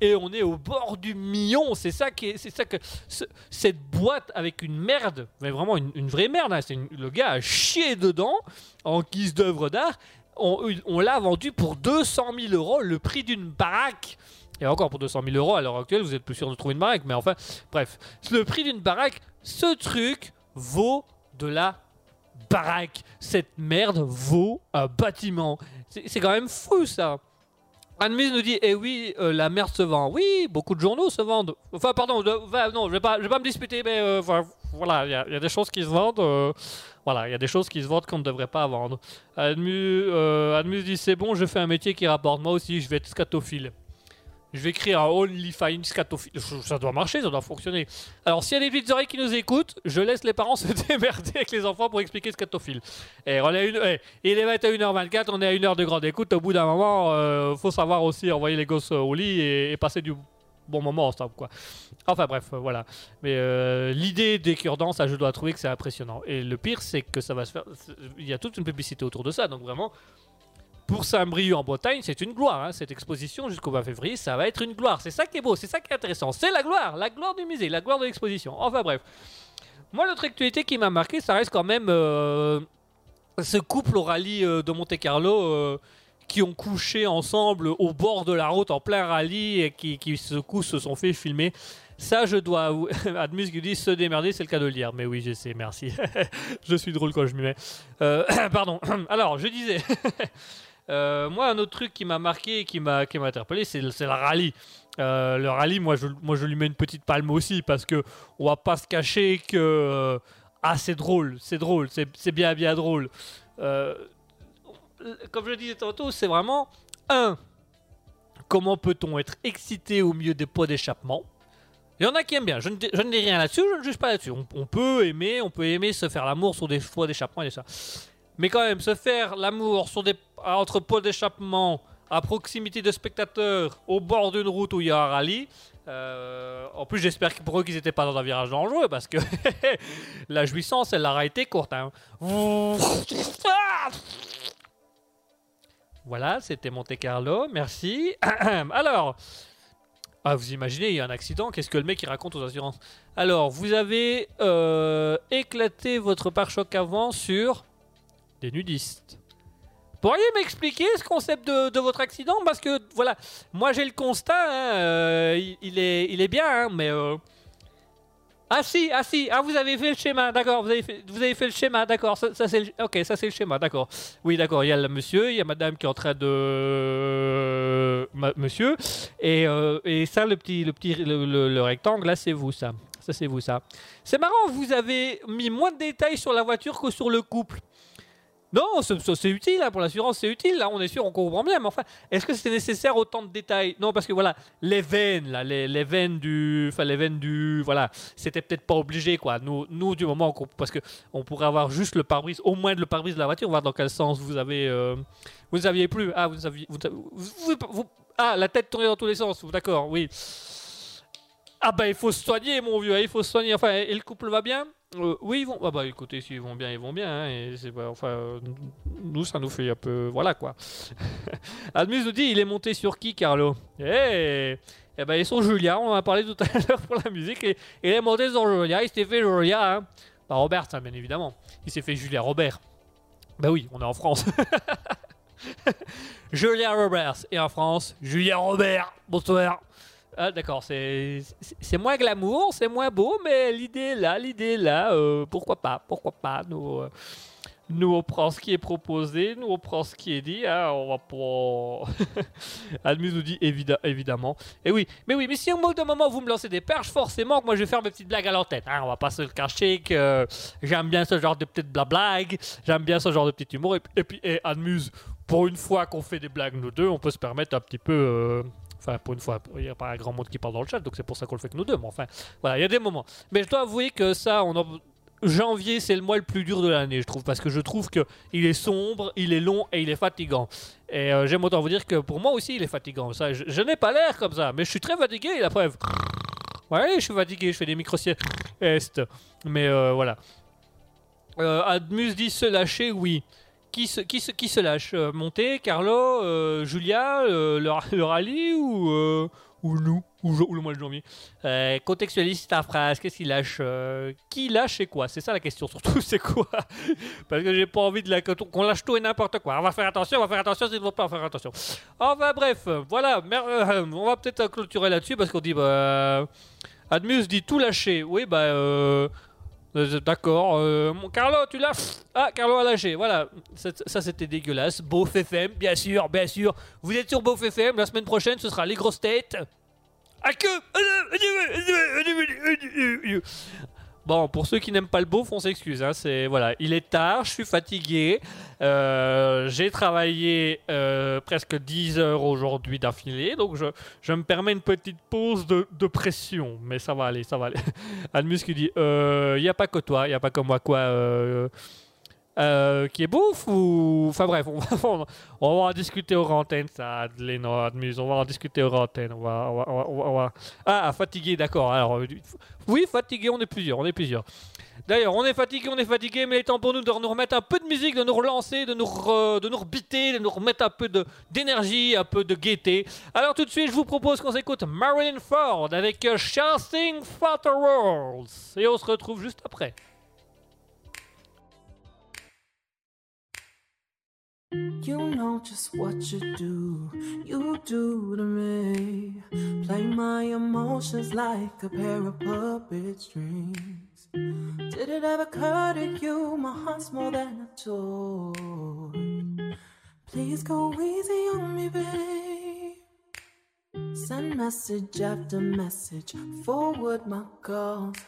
C: et on est au bord du million. C'est ça qui est, c'est ça que ce- cette boîte avec une merde, mais vraiment une, vraie merde. hein, c'est le gars a chié dedans en guise d'œuvre d'art. On, l'a vendu pour 200 000 euros, le prix d'une baraque. Et encore pour 200 000 euros à l'heure actuelle, vous êtes plus sûr de trouver une baraque. Mais enfin, bref, le prix d'une baraque, ce truc vaut de la baraque. Cette merde vaut un bâtiment. C'est quand même fou ça. Anne-Mise nous dit Eh oui, euh, la merde se vend. Oui, beaucoup de journaux se vendent. Enfin, pardon, de- non, je vais pas, je vais pas me disputer, mais euh, voilà, il y, a- des choses qui se vendent. euh, voilà, il y a des choses qui se vendent qu'on ne devrait pas vendre. Admus dit C'est bon, je fais un métier qui rapporte. Moi aussi, je vais être scatophile. Je vais écrire un OnlyFans scatophile. Ça doit marcher, ça doit fonctionner. Alors, s'il y a des petites oreilles qui nous écoutent, je laisse les parents se démerder avec les enfants pour expliquer scatophile. Et on est une, eh, il est 21h24, on est à une heure de grande écoute. Au bout d'un moment, euh, faut savoir aussi envoyer les gosses au lit et, et passer du bon moment ensemble, quoi. Enfin bref, euh, voilà. Mais euh, l'idée des cure-dents, ça, je dois trouver que c'est impressionnant. Et le pire, c'est que ça va se faire. Il y a toute une publicité autour de ça, donc vraiment. Pour Saint-Brieuc en Bretagne, c'est une gloire. hein. Cette exposition jusqu'au 20 février, ça va être une gloire. C'est ça qui est beau, c'est ça qui est intéressant. C'est la gloire, la gloire du musée, la gloire de l'exposition. Enfin bref. Moi, l'autre actualité qui m'a marqué, ça reste quand même euh, ce couple au rallye euh, de Monte-Carlo euh, qui ont couché ensemble au bord de la route en plein rallye et qui, qui ce coup se sont fait filmer. Ça, je dois. Admus qui dit se démerder, c'est le cas de le lire. Mais oui, je sais, merci. je suis drôle quand je m'y mets. Pardon. Alors, je disais. Euh, moi, un autre truc qui m'a marqué et qui m'a interpellé, c'est le, rallye. Euh, le rallye, moi je, moi, je lui mets une petite palme aussi parce que on va pas se cacher que euh, ah c'est drôle, c'est drôle, c'est bien bien drôle. Comme je le disais tantôt, c'est vraiment un. Comment peut-on être excité au milieu des pots d'échappement? Il y en a qui aiment bien. Je ne, dis- rien là-dessus, je ne juge pas là-dessus. On, peut aimer, on peut aimer se faire l'amour sur des pots d'échappement et ça. Mais quand même, se faire l'amour sur des, entre pots d'échappement, à proximité de spectateurs, au bord d'une route où il y a un rallye. euh, en plus, j'espère pour eux qu'ils n'étaient pas dans un virage dangereux parce que la jouissance, elle aura été courte. hein. Voilà, c'était Monte Carlo, merci. Alors, ah, vous imaginez, il y a un accident, qu'est-ce que le mec raconte aux assurances? Alors, vous avez euh, éclaté votre pare-choc avant sur des nudistes. Pourriez m'expliquer ce concept de, votre accident? Parce que, voilà, moi j'ai le constat, hein, euh, il, est, il est bien, hein, mais... euh, Ah si, ah si, ah vous avez fait le schéma, d'accord, vous avez fait, vous avez fait le schéma, d'accord, ça, ok, ça c'est le schéma, d'accord. Oui, d'accord, il y a le monsieur, il y a madame qui est en train de... Monsieur, et, euh, et ça, le petit, le, petit le rectangle, là, c'est vous, ça. Ça, c'est vous, ça. C'est marrant, vous avez mis moins de détails sur la voiture que sur le couple. Non, c'est- utile, hein, pour l'assurance, c'est utile, là, on est sûr, on comprend bien, mais enfin, est-ce que c'était nécessaire autant de détails? Non, parce que voilà, les veines, là, les, veines du... Enfin, les veines du... Voilà, c'était peut-être pas obligé, quoi. Nous, nous du moment qu'on... Parce que on pourrait avoir juste le pare-brise, au moins le pare-brise de la voiture, voir dans quel sens vous avez... euh, Vous ne saviez plus. Ah, vous aviez... Vous, ah, la tête tournée dans tous les sens, d'accord, oui. Ah bah il faut se soigner mon vieux, il faut se soigner. Enfin, et le couple va bien? Euh, Oui, ils vont. Ah bah écoutez, s'ils vont bien, ils vont bien. hein, et c'est pas- enfin, nous ça nous fait un peu, voilà quoi. Admus nous dit, il est monté sur qui, Carlo? Eh, eh ben ils sont Julia. On en a parlé tout à l'heure pour la musique. Et, il est monté sur Julia. Il s'est fait Julia. Hein. Robert, ça bien évidemment. Il s'est fait Julia Robert. Bah oui, on est en France. Julia Roberts. Et en France, Julia Robert. Bonsoir. Ah, d'accord, c'est moins glamour, c'est moins beau, mais l'idée là, l'idée là, euh, pourquoi pas, pourquoi pas. Nous, euh, Nous, on prend ce qui est proposé, nous, on prend ce qui est dit. hein, on va pas. Admus nous dit évidemment. Et oui, mais oui, mais si au bout d'un moment vous me lancez des perches, forcément que moi je vais faire mes petites blagues à l'antenne. Hein, on va pas se le cacher que j'aime bien ce genre de petites bla blagues, j'aime bien ce genre de petit humour. Et puis, et Admuse, pour une fois qu'on fait des blagues nous deux, on peut se permettre un petit peu. euh, Enfin, pour une fois, il n'y a pas un grand monde qui parle dans le chat, donc c'est pour ça qu'on le fait que nous deux. Mais enfin, voilà, il y a des moments. Mais je dois avouer que ça, en... janvier, c'est le mois le plus dur de l'année, je trouve, parce que je trouve que il est sombre, il est long et il est fatigant. Et euh, j'aime autant vous dire que pour moi aussi, il est fatigant. Ça, je, n'ai pas l'air comme ça, mais je suis très fatigué. La preuve. Ouais, je suis fatigué, je fais des micro est. Mais euh, voilà. Euh, Admus dit se lâcher, oui. Qui se, qui se, qui se lâche Euh, Monté, Carlo, euh, Julia, euh, le, le rallye ou, euh, ou nous ou, ou le mois de janvier? Contextualise ta phrase, qu'est-ce qu'il lâche Qui lâche et quoi? C'est ça la question, surtout, c'est quoi? Parce que j'ai pas envie de qu'on lâche tout et n'importe quoi. On va faire attention, on va faire attention, s'il ne faut pas faire attention. Enfin bref, voilà, on va peut-être clôturer là-dessus parce qu'on dit, bah, Admus dit tout lâcher. Oui, bah, d'accord. euh, Carlo, tu lâches Ah, Carlo a lâché. Voilà, ça c'était dégueulasse. Beauf FM, bien sûr, bien sûr. Vous êtes sur Beauf FM. La semaine prochaine, ce sera les grosses têtes. À que Bon, pour ceux qui n'aiment pas le beauf, on s'excuse. Hein, c'est voilà, il est tard, je suis fatigué. euh, J'ai travaillé euh, presque 10 heures aujourd'hui d'affilée, donc je, je me permets une petite pause de, pression, mais ça va aller, ça va aller. Admus qui dit, il n'y a pas que toi, il n'y a pas que moi quoi. Euh, qui est bouffe ou enfin bref on va, on va- en discuter aux antennes ça Admus on va en discuter aux antennes on va, on va- on va- ah fatigué d'accord alors euh, oui fatigué on est plusieurs on est plusieurs D'ailleurs, on est fatigué, on est fatigué, mais il est temps pour nous de nous remettre un peu de musique, de nous relancer, de nous, de nous rebiter, de nous remettre un peu d'énergie, un peu de gaieté. Alors tout de suite, je vous propose qu'on s'écoute Marilyn Ford avec Chasing Fatter Worlds. Et on se retrouve juste après.
D: You know just what you do, you do to me. Play my emotions like a pair of puppet strings. Did it ever occur to you my heart's more than a toy? Please go easy on me, babe. Send message after message, forward my calls.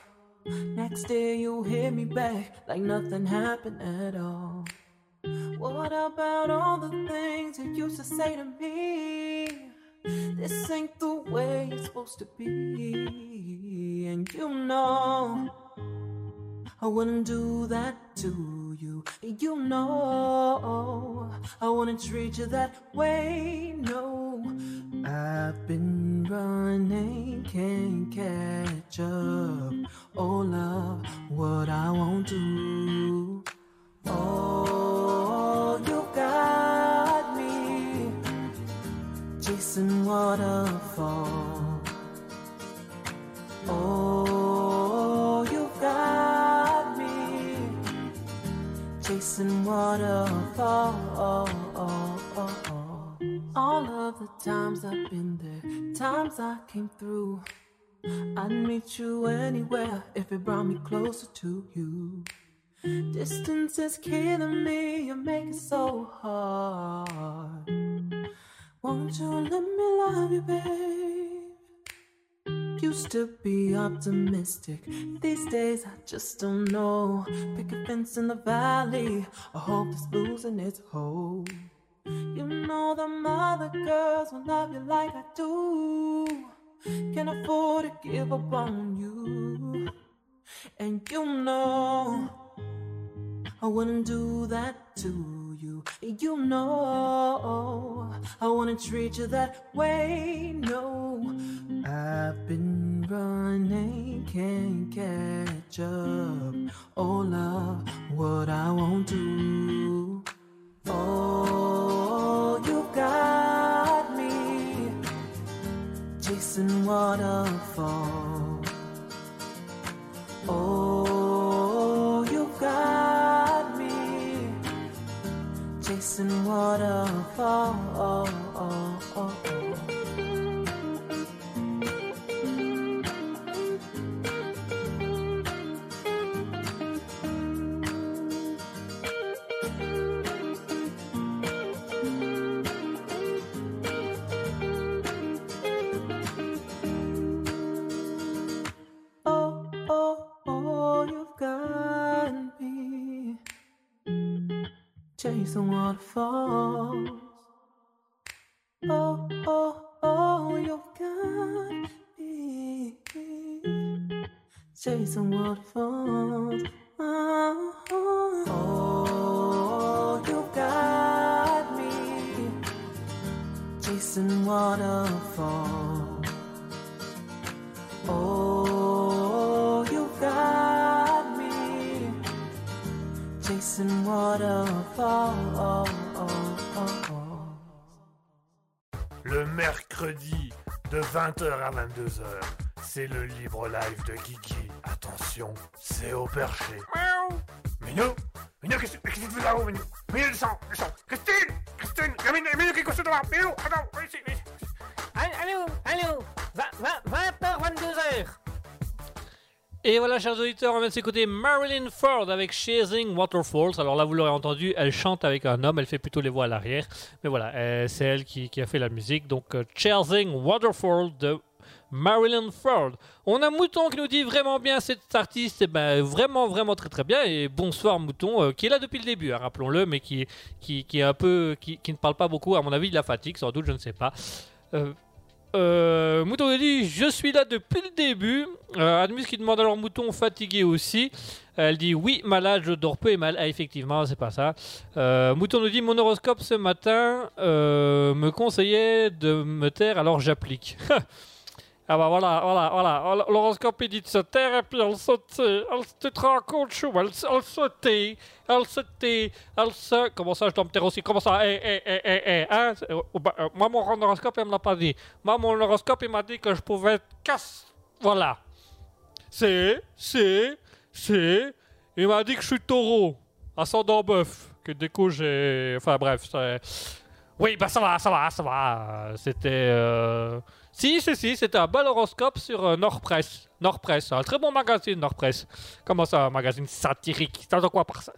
D: Next day you hear me back like nothing happened at all. What about all the things you used to say to me? This ain't the way it's supposed to be. And you know, I wouldn't do that to you. You know, I wouldn't treat you that way. No, I've been running, can't catch up. Oh, love, what I won't do. Oh, chasing waterfall. Oh, you got me chasing waterfall. All of the times I've been there, times I came through. I'd meet you anywhere if it brought me closer to you. Distance is killing me, you make it so hard. Won't you let me love you, babe? Used to be optimistic, these days I just don't know. Pick a fence in the valley, I hope it's losing its hold. You know the other girls will love you like I do. Can't afford to give up on you. And you know I wouldn't do that to you. You know, I wanna treat you that way. No, I've been running, can't catch up. Oh, love, what I won't do. Oh, you got me chasing waterfall. Chasing waterfall.
E: Chasing waterfalls. Oh, oh, oh, you've got me chasing waterfalls. Oh, oh, oh, you got me chasing waterfalls. Oh, you got me chasing waterfalls.
A: Oh, Le mercredi de 20h à 22h, c'est le libre live de Guigui. Attention, c'est au perché. Miaou. Minou Minou, qu'est-ce que tu fais là-haut, Minou Minou, descends, descends. Christine Christine Minou, Minou, qu'est-ce que tu fais Minou, attends, viens ici, viens ici.
B: Allô, allô 20h, 22h
C: Et voilà, chers auditeurs, on vient de s'écouter Marilyn Ford avec Chasing Waterfalls. Alors là, vous l'aurez entendu, elle chante avec un homme, elle fait plutôt les voix à l'arrière. Mais voilà, euh, c'est elle qui, a fait la musique. Donc, euh, Chasing Waterfalls de Marilyn Ford. On a Mouton qui nous dit vraiment bien cet artiste, eh ben, vraiment, vraiment très très bien. Et bonsoir Mouton, euh, qui est là depuis le début, hein, rappelons-le, mais qui, qui, qui est un peu, qui, qui ne parle pas beaucoup. À mon avis, il la fatigue, sans doute, je ne sais pas. Euh, Mouton nous dit Je suis là depuis le début. Euh, Admus qui demande alors Mouton fatigué aussi. Elle dit Oui, malade, je dors peu et mal. Ah, effectivement, c'est pas ça. Euh, Mouton nous dit Mon horoscope ce matin euh, me conseillait de me taire, alors j'applique. ah bah voilà, voilà, voilà. L'horoscope il dit de se taire et puis elle se tait. Elle se rends compte, chou Elle, elle se tait. Elle se tait. Elle se. Comment ça, je dois me taire aussi? Comment ça? Eh, eh, eh, eh, eh, hein? Euh, bah, euh, Moi, mon horoscope, il me l'a pas dit. Moi, mon horoscope, il m'a dit que je pouvais être casse. Voilà. C'est, c'est, c'est. Il m'a dit que je suis taureau. Ascendant bœuf. Que du coup, j'ai. Enfin, bref, c'est. Oui, bah ça va, ça va, ça va. C'était. euh, Si, si, si, c'était un bel horoscope sur euh, Nord Presse. Nord Presse, un très bon magazine, Nord Presse. Comment ça, un magazine satirique? T'entends quoi par ça?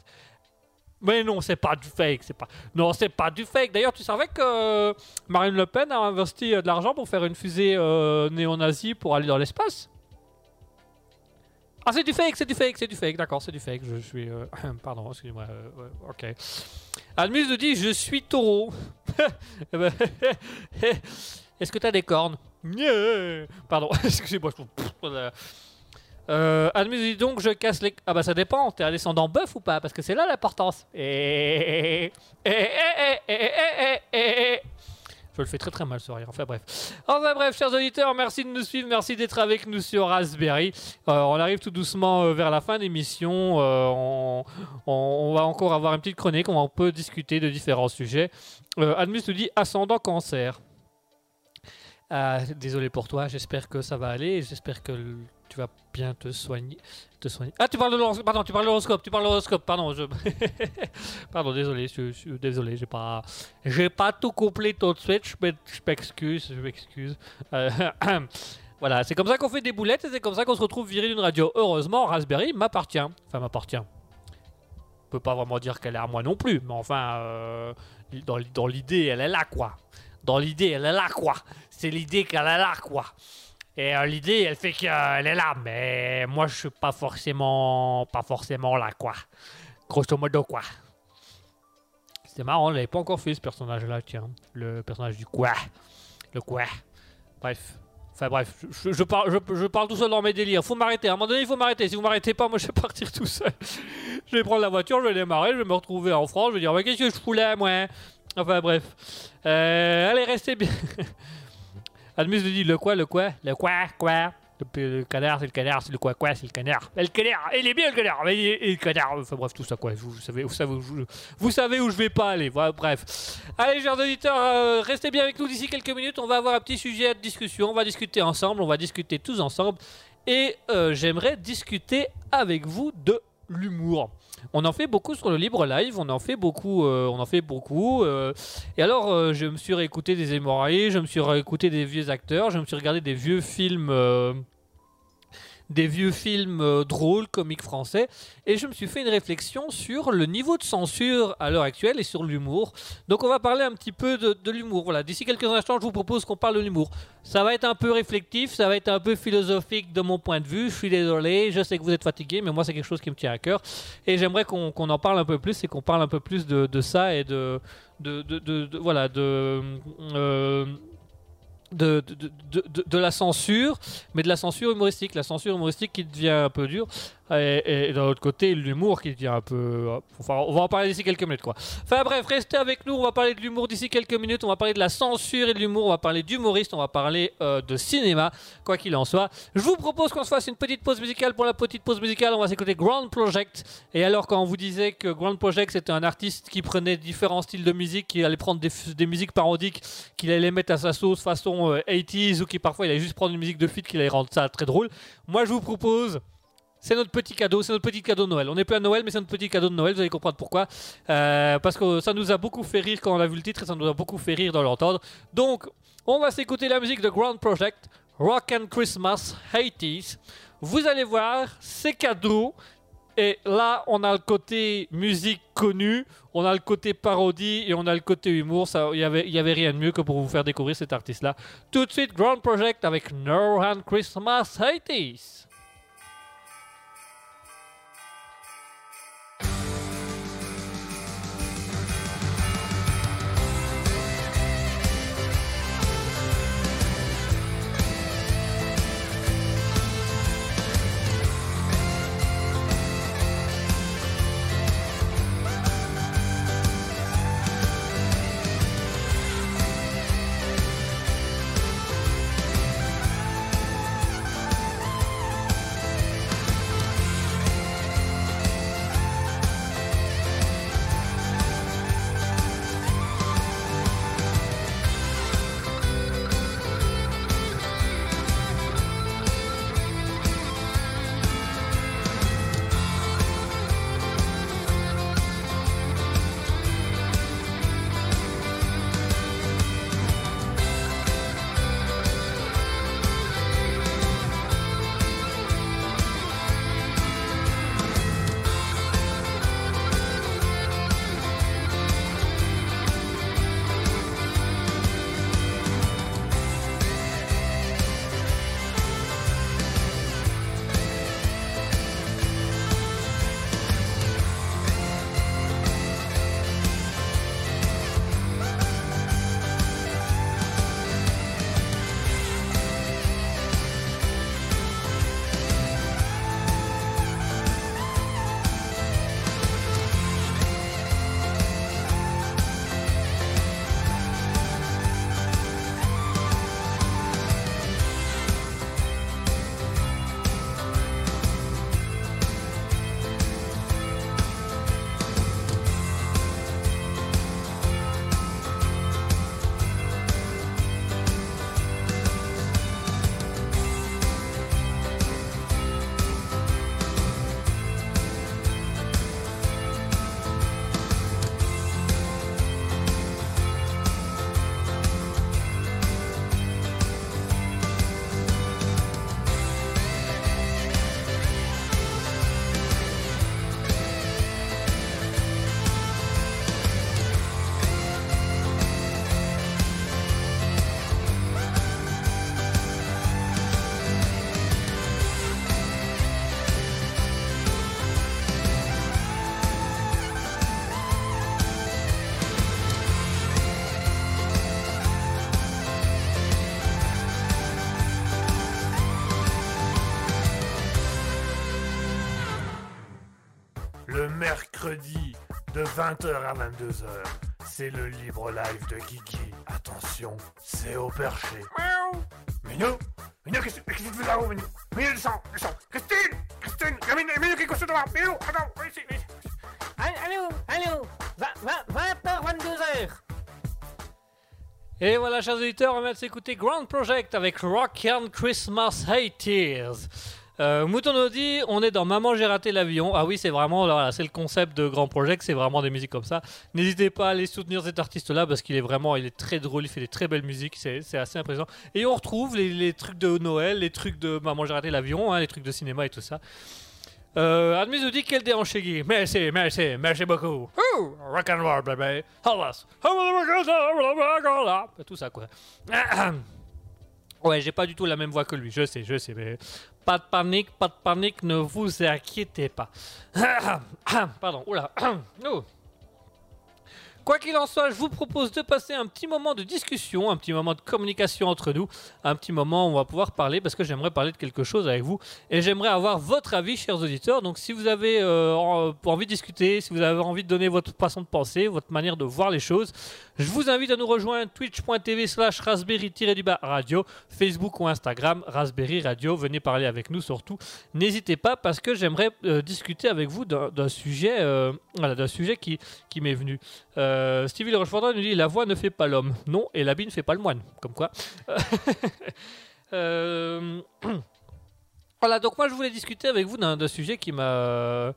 C: Mais non, c'est pas du fake, c'est pas. Non, c'est pas du fake. D'ailleurs, tu savais que euh, Marine Le Pen a investi euh, de l'argent pour faire une fusée euh, néo-nazie pour aller dans l'espace? Ah, c'est du fake, c'est du fake, c'est du fake. D'accord, c'est du fake. Je suis. euh, Pardon, excusez-moi. euh, ok. Admus nous dit Je suis taureau. Eh ben, Est-ce que t'as des cornes. Pardon, excusez-moi. je- voilà. Euh, Admus dit donc je casse les. Ah bah ça dépend, t'es un descendant bœuf ou pas Parce que c'est là l'importance. Et... Et... Et... Je le fais très très mal ce rire. Enfin bref. Enfin bref, chers auditeurs, merci de nous suivre, merci d'être avec nous sur Raspberry. Euh, on arrive tout doucement euh, vers la fin d'émission. Euh, on, on- on va encore avoir une petite chronique, on peut discuter de différents sujets. Euh, Admus nous dit ascendant cancer. Ah, désolé pour toi, j'espère que ça va aller, j'espère que tu vas bien te soigner. Ah, tu parles de l'horoscope, pardon, tu parles de l'horoscope, tu parles de l'horoscope, pardon, pardon, désolé, je, je désolé, j'ai pas, j'ai pas tout compris tout de suite, je m'ex- je m'excuse, je m'excuse. Euh, voilà, c'est comme ça qu'on fait des boulettes et c'est comme ça qu'on se retrouve viré d'une radio. Heureusement, Raspberry m'appartient, enfin m'appartient. On peut pas vraiment dire qu'elle est à moi non plus, mais enfin, euh, dans l'idée, elle est là, quoi. Dans l'idée, elle est là, quoi. C'est l'idée qu'elle est là, quoi. Et euh, l'idée, elle fait qu'elle est là, mais moi, je suis pas forcément, pas forcément là, quoi. Grosso modo, quoi. C'était marrant, on l'avait pas encore fait ce personnage-là, tiens. Le personnage du quoi. Le quoi. Bref. Enfin bref, je, parle, je, tout seul dans mes délires. Faut m'arrêter. À un moment donné, il faut m'arrêter. Si vous m'arrêtez pas, moi je vais partir tout seul. je vais prendre la voiture, je vais démarrer, je vais me retrouver en France. Je vais dire, mais qu'est-ce que je fous là, moi Enfin bref. Euh, allez, restez bien. Admus nous dit le quoi, le quoi, le quoi, quoi? Le, le canard, c'est le canard, c'est le quoi, quoi, c'est le canard. Le canard, il est bien le canard, mais il le canard. Enfin bref, tout ça quoi. Vous, vous savez, vous savez, où je, vous savez où je vais pas aller. Voilà, bref. Allez, chers auditeurs, euh, restez bien avec nous d'ici quelques minutes. On va avoir un petit sujet de discussion. On va discuter ensemble. On va discuter tous ensemble. Et euh, j'aimerais discuter avec vous de l'humour. On en fait beaucoup sur le libre live, on en fait beaucoup, euh, on en fait beaucoup. euh, et alors, euh, je me suis réécouté des hémorragies, je me suis réécouté des vieux acteurs, je me suis regardé des vieux films, des vieux films euh, drôles, comiques français, et je me suis fait une réflexion sur le niveau de censure à l'heure actuelle et sur l'humour. Donc on va parler un petit peu de, l'humour. Voilà, d'ici quelques instants, je vous propose qu'on parle de l'humour. Ça va être un peu réflectif, ça va être un peu philosophique de mon point de vue. Je suis désolé, je sais que vous êtes fatigué, mais moi c'est quelque chose qui me tient à cœur, et j'aimerais qu'on en parle un peu plus et qu'on parle un peu plus de, ça et de- voilà de euh, de, la censure, mais de la censure humoristique. La censure humoristique qui devient un peu dure. Et, et d'un autre côté, l'humour qui devient un peu. Enfin, on va en parler d'ici quelques minutes, quoi. Enfin bref, restez avec nous. On va parler de l'humour d'ici quelques minutes. On va parler de la censure et de l'humour. On va parler d'humoriste. On va parler euh, de cinéma, quoi qu'il en soit. Je vous propose qu'on se fasse une petite pause musicale. Pour la petite pause musicale, on va s'écouter Grand Project. Et alors, quand on vous disait que Grand Project c'était un artiste qui prenait différents styles de musique, qui allait prendre des, musiques parodiques, qu'il allait mettre à sa sauce façon euh, 80s, ou qui parfois il allait juste prendre une musique de feat, qu'il allait rendre ça très drôle. Moi, je vous propose. C'est notre petit cadeau, c'est notre petit cadeau de Noël. On n'est plus à Noël, mais c'est notre petit cadeau de Noël, vous allez comprendre pourquoi. Euh, parce que ça nous a beaucoup fait rire quand on a vu le titre et ça nous a beaucoup fait rire dans l'entendre. Donc, on va s'écouter la musique de Grand Project, Rock and Christmas 80s. Vous allez voir, c'est cadeau. Et là, on a le côté musique connue, on a le côté parodie et on a le côté humour. Il n'y avait, y avait rien de mieux que pour vous faire découvrir cet artiste-là. Tout de suite, Grand Project avec No and Christmas 80s.
A: 20h à 22h, c'est le libre live de Kiki. Attention, c'est au perché. Miaou Minou Minou, qu'est-ce que tu fais là-haut, Minou Minou, descends, descends Christine Christine Minou, Minou, qu'est-ce que tu fais là Minou, attends, viens ici, viens ici.
B: Allô, allô, 20h, 22h.
C: Et voilà, chers auditeurs, on de s'écouter Grand Project avec Rock and Christmas 80s. Euh, Mouton nous dit on est dans Maman j'ai raté l'avion. Ah oui, c'est vraiment c'est le concept de Grand Project, c'est vraiment des musiques comme ça. N'hésitez pas à aller soutenir cet artiste-là parce qu'il est vraiment, il est très drôle, il fait des très belles musiques, c'est assez impressionnant. Et on retrouve les, trucs de Noël, les trucs de Maman j'ai raté l'avion, hein, les trucs de cinéma et tout ça. Euh, Admis nous dit quel déhanché Guy. Merci, merci, merci beaucoup. Rock and roll, baby. Tout ça, quoi. Ouais, j'ai pas du tout la même voix que lui, je sais, je sais, mais pas de panique, pas de panique, ne vous inquiétez pas. Pardon, oula. Oh. Quoi qu'il en soit, je vous propose de passer un petit moment de discussion, un petit moment de communication entre nous, un petit moment où on va pouvoir parler parce que j'aimerais parler de quelque chose avec vous et j'aimerais avoir votre avis, chers auditeurs. Donc, si vous avez euh, en- envie de discuter, si vous avez envie de donner votre façon de penser, votre manière de voir les choses, je vous invite à nous rejoindre twitch.tv slash raspberry-du-bas radio, Facebook ou Instagram, Raspberry Radio. Venez parler avec nous surtout. N'hésitez pas parce que j'aimerais euh, discuter avec vous d'un sujet, euh, voilà, sujet qui, qui m'est venu. Euh, Stevie Rochefort nous dit La voix ne fait pas l'homme. Non, et l'habit ne fait pas le moine. Comme quoi. Voilà, donc moi je voulais discuter avec vous d'un sujet qui m'a.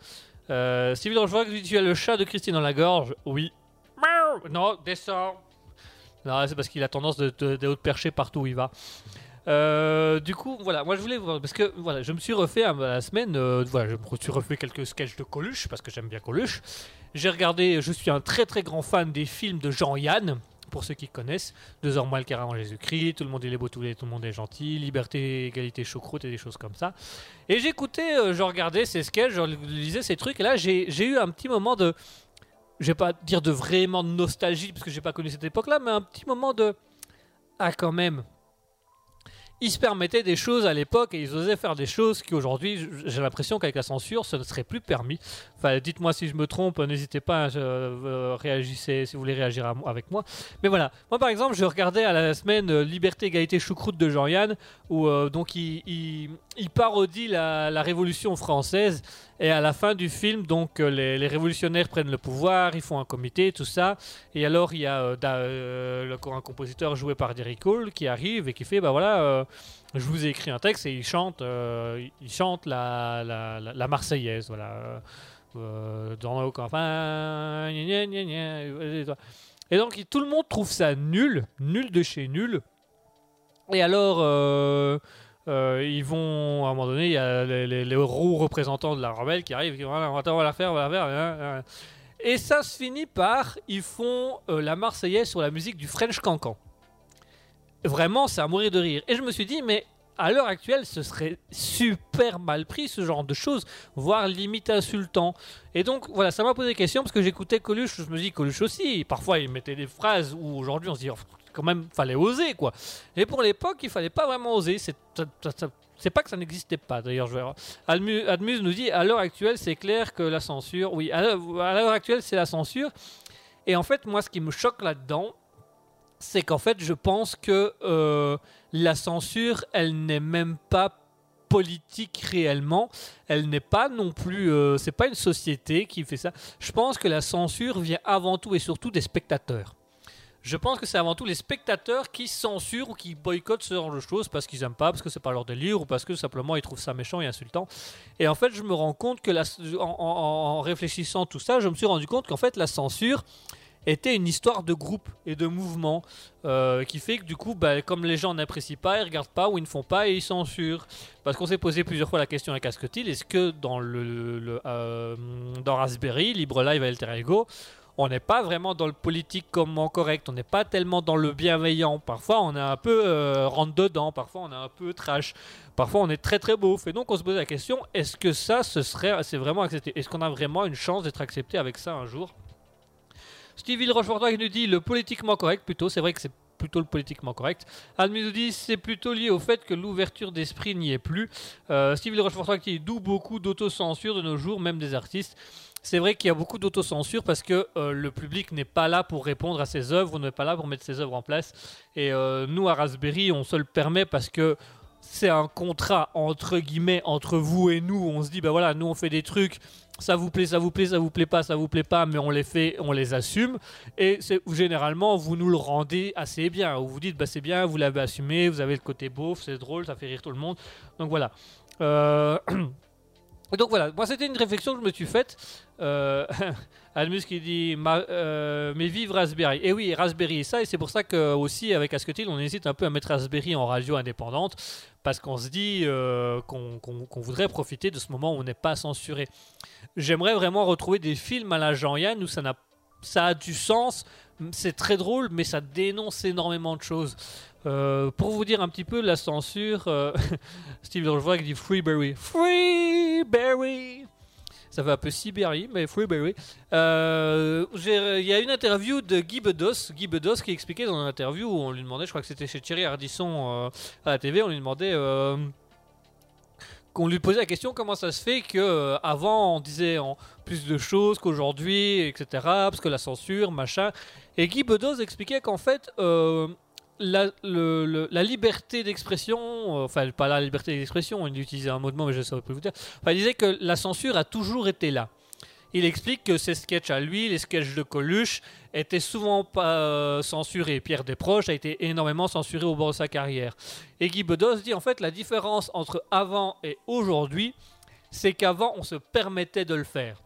C: Euh, Stevie Rochefort dit Tu as le chat de Christine dans la gorge Oui. Non, descends. Non, c'est parce qu'il a tendance de, de, de percher partout où il va. Euh, du coup, voilà, moi je voulais parce que voilà, je me suis refait à la semaine, euh, voilà, je me suis refait quelques sketchs de Coluche parce que j'aime bien Coluche. J'ai regardé, je suis un très très grand fan des films de Jean-Yann, pour ceux qui connaissent. Deux heures moins le quart avant Jésus-Christ, tout le monde est beau, tout, le monde est gentil, liberté, égalité, choucroute et des choses comme ça. Et j'écoutais, euh, je regardais ces sketchs, je lisais ces trucs, et là j'ai eu un petit moment de, je vais pas dire de vraiment de nostalgie parce que j'ai pas connu cette époque-là, mais un petit moment de, ah quand même, ils se permettaient des choses à l'époque et ils osaient faire des choses qui aujourd'hui, j'ai l'impression qu'avec la censure, ce ne serait plus permis. Enfin, dites-moi si je me trompe, n'hésitez pas, à réagissez si vous voulez réagir avec moi. Mais voilà, moi par exemple, je regardais à la semaine euh, Liberté, Égalité, Choucroute de Jean-Yann, où euh, donc il- il parodie la, Révolution française. Et à la fin du film, donc euh, les, révolutionnaires prennent le pouvoir, ils font un comité, tout ça. Et alors il y a euh, euh, le- un compositeur joué par Derrick Cole qui arrive et qui fait, bah voilà, je vous ai écrit un texte et il chante, il chante la, la, la- la Marseillaise, voilà. Dans. Et donc tout le monde trouve ça nul, nul de chez nul. Et alors, euh, ils vont, à un moment donné, il y a les, les, hauts représentants de la rebelle qui arrivent, qui disent voilà, on va la faire, on va la faire. hein, hein. Et ça se finit par, ils font euh, la Marseillaise sur la musique du French Cancan. Vraiment, c'est à mourir de rire. Et je me suis dit, mais à l'heure actuelle, ce serait super mal pris ce genre de choses, voire limite insultant. Et donc, voilà, ça m'a posé question parce que j'écoutais Coluche, je me dis Coluche aussi. Parfois, il mettait des phrases où aujourd'hui on se dit, oh, quand même, fallait oser quoi. Et pour l'époque, il fallait pas vraiment oser. C'est c'est pas que ça n'existait pas d'ailleurs. je Admuse nous dit à l'heure actuelle, c'est clair que la censure, oui, à l'heure actuelle, c'est la censure. Et en fait, moi, ce qui me choque là-dedans, c'est qu'en fait, je pense que euh, la censure, elle n'est même pas politique réellement. Elle n'est pas non plus. euh, c'est pas une société qui fait ça. Je pense que la censure vient avant tout et surtout des spectateurs. Je pense que c'est avant tout les spectateurs qui censurent ou qui boycottent ce genre de choses parce qu'ils aiment pas, parce que c'est pas leur délire ou parce que simplement ils trouvent ça méchant et insultant. Et en fait, je me rends compte que la- en, en- en réfléchissant tout ça, je me suis rendu compte qu'en fait la censure était une histoire de groupe et de mouvement euh, qui fait que du coup, bah, comme les gens n'apprécient pas, ils regardent pas ou ils ne font pas et ils censurent. Parce qu'on s'est posé plusieurs fois la question à Casquetil est-ce que dans le, le- euh, dans Raspberry, Libre Live et Alter Ego, on n'est pas vraiment dans le politiquement correct, on n'est pas tellement dans le bienveillant. Parfois, on est un peu euh, rentre dedans, parfois on est un peu trash, parfois on est très très beau. Et donc, on se pose la question est-ce que ça, ce serait, c'est vraiment accepté? Est-ce qu'on a vraiment une chance d'être accepté avec ça un jour? Stevie Rochefortois qui nous dit le politiquement correct, plutôt, c'est vrai que c'est plutôt le politiquement correct. Admi nous dit c'est plutôt lié au fait que l'ouverture d'esprit n'y est plus. Euh, Stevie Rochefortois qui dit d'où beaucoup d'autocensure de nos jours, même des artistes. C'est vrai qu'il y a beaucoup d'autocensure parce que euh, le public n'est pas là pour répondre à ses œuvres, on n'est pas là pour mettre ses œuvres en place. Et euh, nous, à Raspberry, on se le permet parce que c'est un contrat entre guillemets entre vous et nous. On se dit, bah voilà, nous on fait des trucs, ça vous plaît, ça vous plaît, ça vous plaît pas, ça vous plaît pas, mais on les fait, on les assume. Et généralement, vous nous le rendez assez bien. Vous vous dites, bah c'est bien, vous l'avez assumé, vous avez le côté beauf, c'est drôle, ça fait rire tout le monde. Donc voilà. Euh, Donc voilà, moi c'était une réflexion que je me suis faite. Euh, Almus qui dit euh, mais vive Raspberry. Et oui, Raspberry et ça, et c'est pour ça que aussi avec Asketil, on hésite un peu à mettre Raspberry en radio indépendante, parce qu'on se dit euh, qu'on voudrait profiter de ce moment où on n'est pas censuré. J'aimerais vraiment retrouver des films à la Jean-Yann où ça a du sens, c'est très drôle, mais ça dénonce énormément de choses. Euh, pour vous dire un petit peu la censure, euh, Steve Dorjvoig dit Freeberry. Freeberry Ça fait un peu Sibérie, mais Freeberry. Euh, j'ai- Il y a une interview de Guy Bedos, Guy Bedos qui expliquait dans une interview où on lui demandait, je crois que c'était chez Thierry Ardisson euh, à la TV, on lui demandait. euh, qu'on lui posait la question comment ça se fait que euh, avant on disait plus de choses qu'aujourd'hui etc parce que la censure machin et Guy Bedos expliquait qu'en fait euh, la, liberté d'expression, euh, enfin pas la liberté d'expression, il utilisait un mot de mot mais je ne saurais plus vous dire, enfin, il disait que la censure a toujours été là. Il explique que ses sketchs à lui, les sketchs de Coluche, étaient souvent pas euh, censurés. Pierre Desproges a été énormément censuré au bord de sa carrière. Et Guy Bedos dit en fait la différence entre avant et aujourd'hui, c'est qu'avant on se permettait de le faire.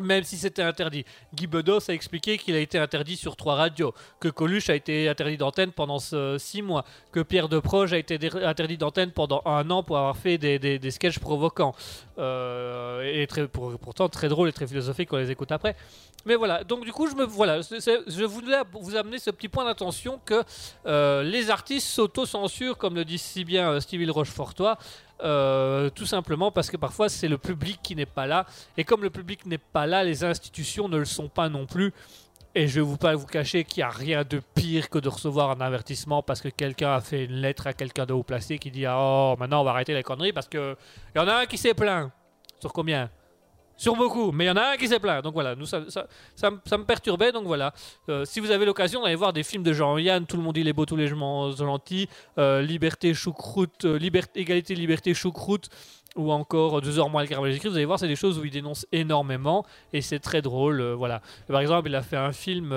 C: Même si c'était interdit. Guy Bedos a expliqué qu'il a été interdit sur trois radios, que Coluche a été interdit d'antenne pendant six mois, que Pierre Deproche a été interdit d'antenne pendant un an pour avoir fait des, des, des. Euh, et pourtant très drôles et très philosophiques, on les écoute après. Mais voilà, donc du coup, je voulais vous amener ce petit point d'attention que euh, les artistes s'auto-censurent, comme le dit si bien euh, Stevie Rochefortois, euh, tout simplement parce que parfois c'est le public qui n'est pas là. Et comme le public n'est pas là, les institutions ne le sont pas non plus. Et je ne vais vous pas vous cacher qu'il n'y a rien de pire que de recevoir un avertissement parce que quelqu'un a fait une lettre à quelqu'un de haut placé qui dit Oh, maintenant on va arrêter les conneries parce qu'il y en a un qui s'est plaint. Sur combien? Sur beaucoup, mais il y en a un qui s'est plaint. Donc voilà, nous, ça, me- perturbait. Donc voilà, Euh, si vous avez l'occasion d'aller voir des films de Jean-Yann, Tout le monde il est beau, tous les gens gentils, euh, Liberté, choucroute, euh, liberté, Égalité, Liberté, choucroute, ou encore Deux heures moins le caramel vous allez voir, c'est des choses où il dénonce énormément et c'est très drôle. euh, voilà. Par exemple, il a fait un film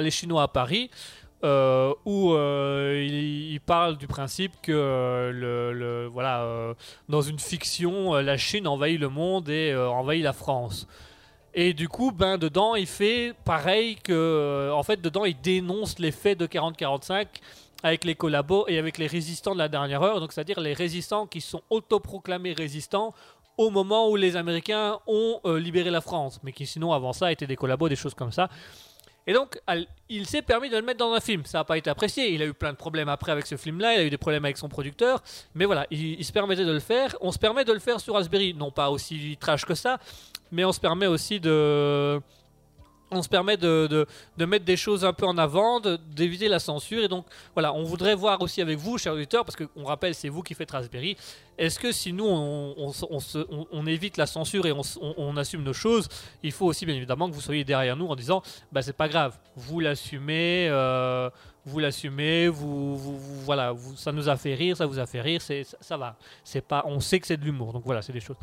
C: les Chinois à Paris. Euh, où euh, il, parle du principe que euh, le, voilà dans une fiction la Chine envahit le monde et envahit la France et du coup ben dedans il fait pareil que en fait dedans il dénonce les faits de 40-45 avec les collabos et avec les résistants de la dernière heure donc c'est à dire les résistants qui sont autoproclamés résistants au moment où les Américains ont libéré la France, mais qui sinon avant ça étaient des collabos, des choses comme ça. Et donc, il s'est permis de le mettre dans un film. Ça n'a pas été apprécié. Il a eu plein de problèmes après avec ce film-là. Il a eu des problèmes avec son producteur. Mais voilà, il, il se permettait de le faire. On se permet de le faire sur Raspberry. Non pas aussi trash que ça, mais on se permet aussi de. On se permet de, de- mettre des choses un peu en avant, d'éviter la censure. Et donc, voilà, on voudrait voir aussi avec vous, chers auditeurs, parce qu'on rappelle, c'est vous qui faites Raspberry. Est-ce que si nous, on, évite la censure et on, assume nos choses, il faut aussi, bien évidemment, que vous soyez derrière nous en disant bah c'est pas grave, vous l'assumez, euh, vous l'assumez, vous, voilà, ça nous a fait rire, ça vous a fait rire, c'est ça, ça va. C'est pas, on sait que c'est de l'humour, donc voilà, c'est des choses.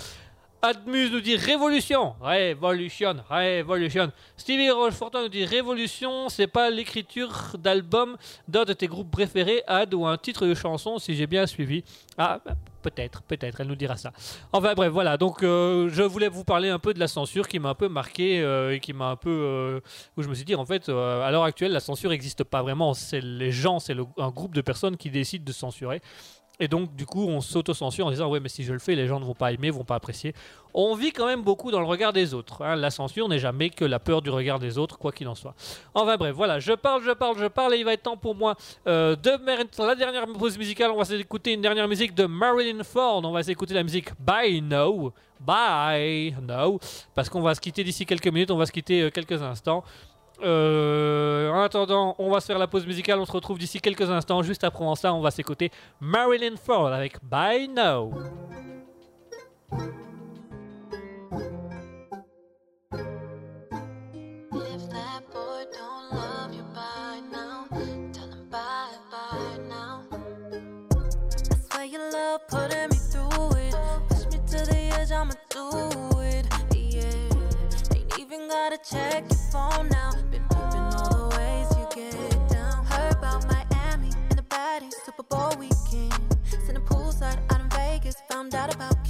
C: Admus nous dit révolution, révolution, révolution. Stevie Rochefortin nous dit révolution, c'est pas l'écriture d'album d'un de tes groupes préférés, Ad ou un titre de chanson, si j'ai bien suivi. Ah, bah, peut-être, peut-être, elle nous dira ça. Enfin bref, voilà, donc euh, je voulais vous parler un peu de la censure qui m'a un peu marqué euh, et qui m'a un peu... euh, où je me suis dit, en fait, à l'heure actuelle, la censure n'existe pas vraiment. C'est les gens, c'est un groupe de personnes qui décident de censurer. Et donc, du coup, on s'auto-censure en disant, ouais, mais si je le fais, les gens ne vont pas aimer, vont pas apprécier. On vit quand même beaucoup dans le regard des autres. hein. La censure n'est jamais que la peur du regard des autres, quoi qu'il en soit. Enfin bref, voilà, je parle, je parle, je parle, et il va être temps pour moi euh, de la dernière pause musicale. On va s'écouter une dernière musique de Marilyn Ford. On va s'écouter la musique Bye No. Bye No. Parce qu'on va se quitter d'ici quelques minutes, on va se quitter euh, quelques instants. Euh, en attendant, on va se faire la pause musicale. On se retrouve d'ici quelques instants. Juste après ça, on va s'écouter Marilyn Ford avec Bye No.
D: If that boy don't found out about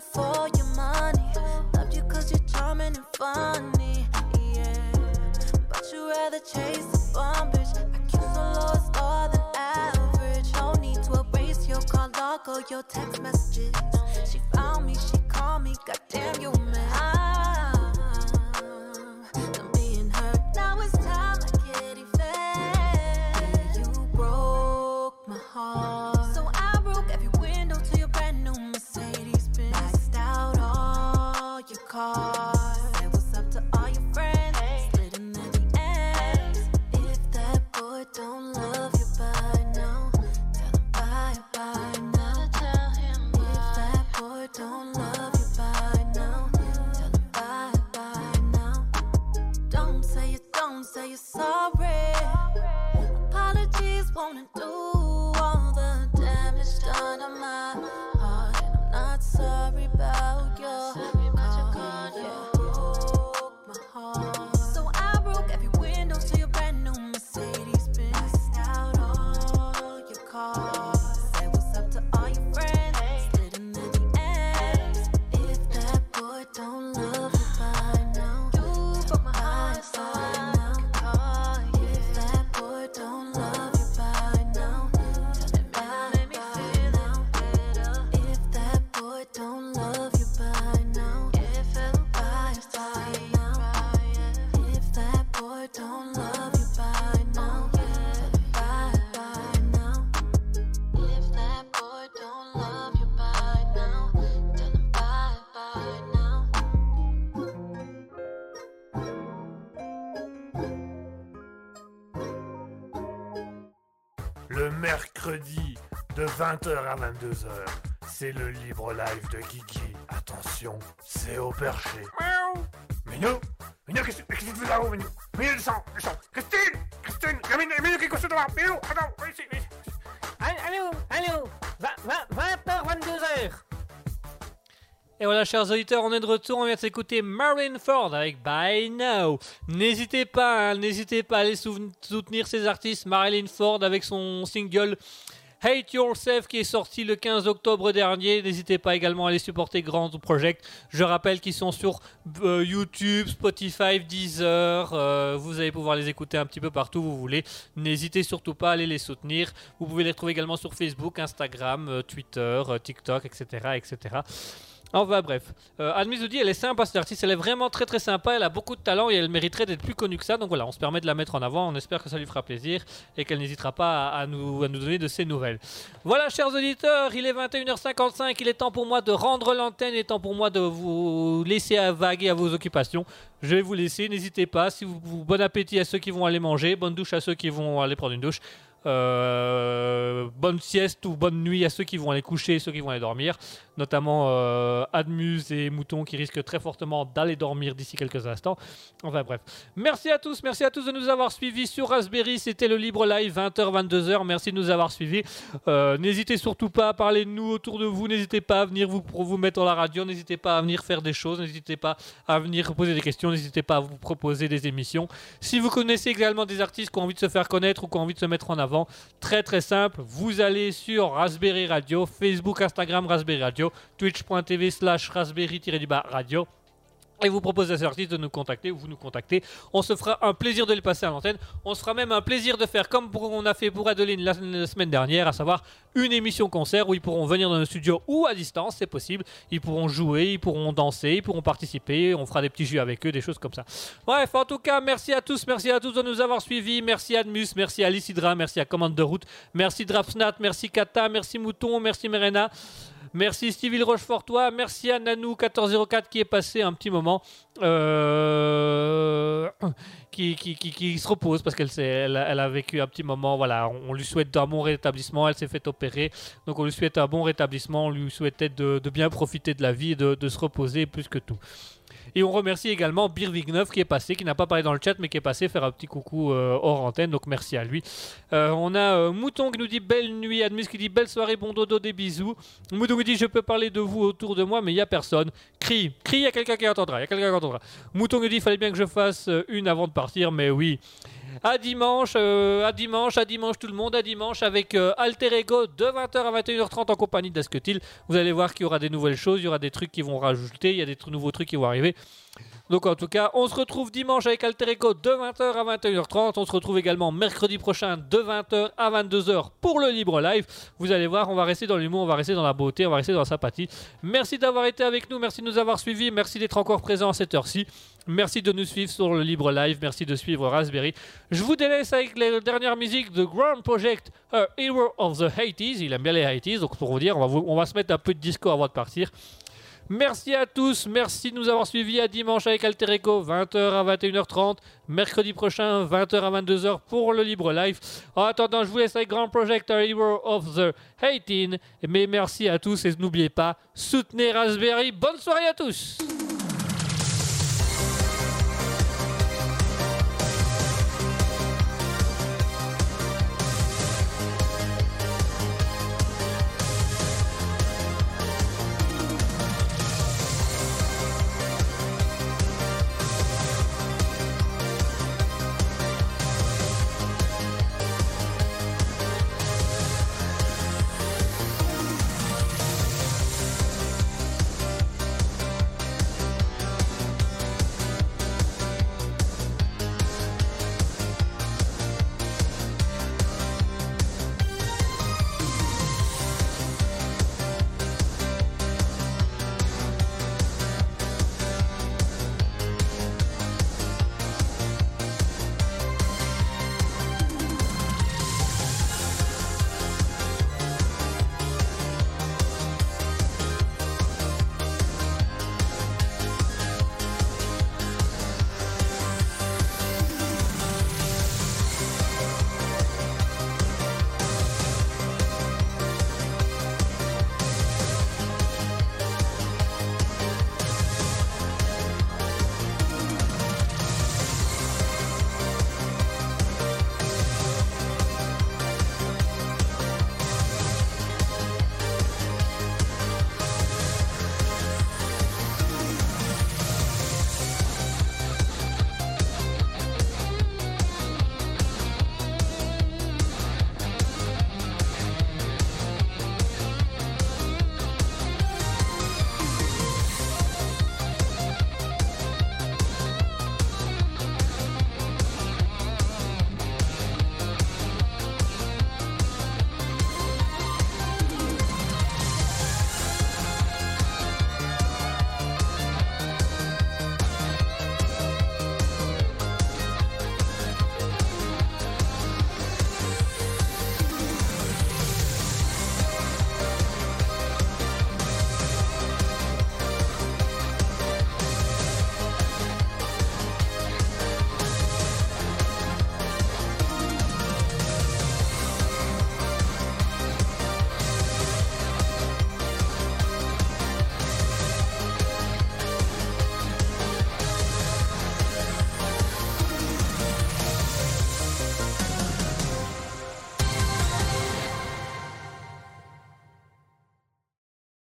D: for your money. Loved you cause you're charming and funny. Yeah. But you rather chase a bum bitch. IQ so low it's than average. No need to erase your call log or your text messages. She found me, she called me. Goddamn, you
A: 20h à 22h, c'est le libre live de Kiki. Attention, c'est au perché. Miaou Minou Minou, qu'est-ce que tu fais là-haut, Minou? Minou, descends, descends Christine Christine Minou, Minou, qui est devant Minou, attends, viens ici, viens ici.
B: Allô, allô, 20h, 22h.
C: Et voilà, chers auditeurs, on est de retour. On vient de s'écouter Marilyn Ford avec By Now. N'hésitez pas, hein, n'hésitez pas à aller sou- soutenir ces artistes. Marilyn Ford avec son single Hate Yourself qui est sorti le 15 octobre dernier. N'hésitez pas également à aller supporter Grand Project. Je rappelle qu'ils sont sur euh, YouTube, Spotify, Deezer. euh, vous allez pouvoir les écouter un petit peu partout où vous voulez. N'hésitez surtout pas à aller les soutenir. Vous pouvez les retrouver également sur Facebook, Instagram, euh, Twitter, TikTok, etc., etc. Enfin bref, euh, Anne elle est sympa cette artiste, elle est vraiment très très sympa, elle a beaucoup de talent et elle mériterait d'être plus connue que ça. Donc voilà, on se permet de la mettre en avant, on espère que ça lui fera plaisir et qu'elle n'hésitera pas à, nous, donner de ses nouvelles. Voilà, chers auditeurs, il est 21h55, il est temps pour moi de rendre l'antenne, il est temps pour moi de vous laisser à vaguer à vos occupations. Je vais vous laisser, n'hésitez pas, si vous- bon appétit à ceux qui vont aller manger, bonne douche à ceux qui vont aller prendre une douche. Euh, bonne sieste ou bonne nuit à ceux qui vont aller coucher et ceux qui vont aller dormir, notamment euh, Admuse et Mouton qui risquent très fortement d'aller dormir d'ici quelques instants. Enfin bref, merci à tous, merci à tous de nous avoir suivis sur Raspberry, c'était le Libre Live 20h 22h, merci de nous avoir suivis. Euh, n'hésitez surtout pas à parler de nous autour de vous, n'hésitez pas à venir vous, pour vous mettre dans la radio, n'hésitez pas à venir faire des choses, n'hésitez pas à venir poser des questions, n'hésitez pas à vous proposer des émissions. Si vous connaissez également des artistes qui ont envie de se faire connaître ou qui ont envie de se mettre en avant, très très simple, vous allez sur Raspberry Radio, Facebook, Instagram Raspberry Radio, twitch.tv slash raspberry-radio et vous proposez à ces artistes de nous contacter ou vous nous contactez. On se fera un plaisir de les passer à l'antenne. On se fera même un plaisir de faire comme on a fait pour Adeline la, semaine dernière, à savoir une émission concert où ils pourront venir dans le studio ou à distance, c'est possible. Ils pourront jouer, ils pourront danser, ils pourront participer. On fera des petits jeux avec eux, des choses comme ça. Bref, en tout cas, merci à tous, merci à tous de nous avoir suivis. Merci à Admus, merci à Lycidra, merci à Commande de Route, merci Drapsnat, merci Kata, merci Mouton, merci Merena. Merci Stevie Le Rochefortois, merci à Nanou1404 qui est passé un petit moment, euh, qui, qui, qui- se repose parce qu'elle a- vécu un petit moment. Voilà, on, lui souhaite un bon rétablissement. Elle s'est fait opérer, donc on lui souhaite un bon rétablissement. On lui souhaitait de, bien profiter de la vie de se reposer plus que tout. Et on remercie également Birvig9 qui est passé, qui n'a pas parlé dans le chat, mais qui est passé faire un petit coucou euh, hors antenne. Donc merci à lui. Euh, on a euh, Mouton qui nous dit belle nuit, Admus qui dit belle soirée, bon dodo, des bisous. Mouton qui dit je peux parler de vous autour de moi, mais il n'y a personne. Crie, crie, il y a quelqu'un qui entendra, il quelqu'un qui entendra. Mouton qui dit fallait bien que je fasse euh, une avant de partir, mais oui. À dimanche, euh, à dimanche, à dimanche tout le monde, à dimanche avec euh, Alter Ego de 20h à 21h30 en compagnie d'Asketil. Vous allez voir qu'il y aura des nouvelles choses, il y aura des trucs qui vont rajouter, il y a des nouveaux trucs qui vont arriver. Donc en tout cas, on se retrouve dimanche avec Alter Ego de 20h à 21h30. On se retrouve également mercredi prochain de 20h à 22h pour le libre live. Vous allez voir, on va rester dans l'humour, on va rester dans la beauté, on va rester dans la sympathie. Merci d'avoir été avec nous, merci de nous avoir suivis, merci d'être encore présent à cette heure-ci. Merci de nous suivre sur le libre live, merci de suivre Raspberry. Je vous délaisse avec les dernières musiques de Grand Project, A Hero of the 80s. Il aime bien les 80s, donc pour vous dire, on va, on va se mettre un peu de disco avant de partir. Merci à tous, merci de nous avoir suivis à dimanche avec Alter Ego, 20h à 21h30, mercredi prochain, 20h à 22h pour le libre live. En attendant, je vous laisse avec Grand Project, Hero of the 18. Mais merci à tous et n'oubliez pas, soutenez Raspberry. Bonne soirée à tous!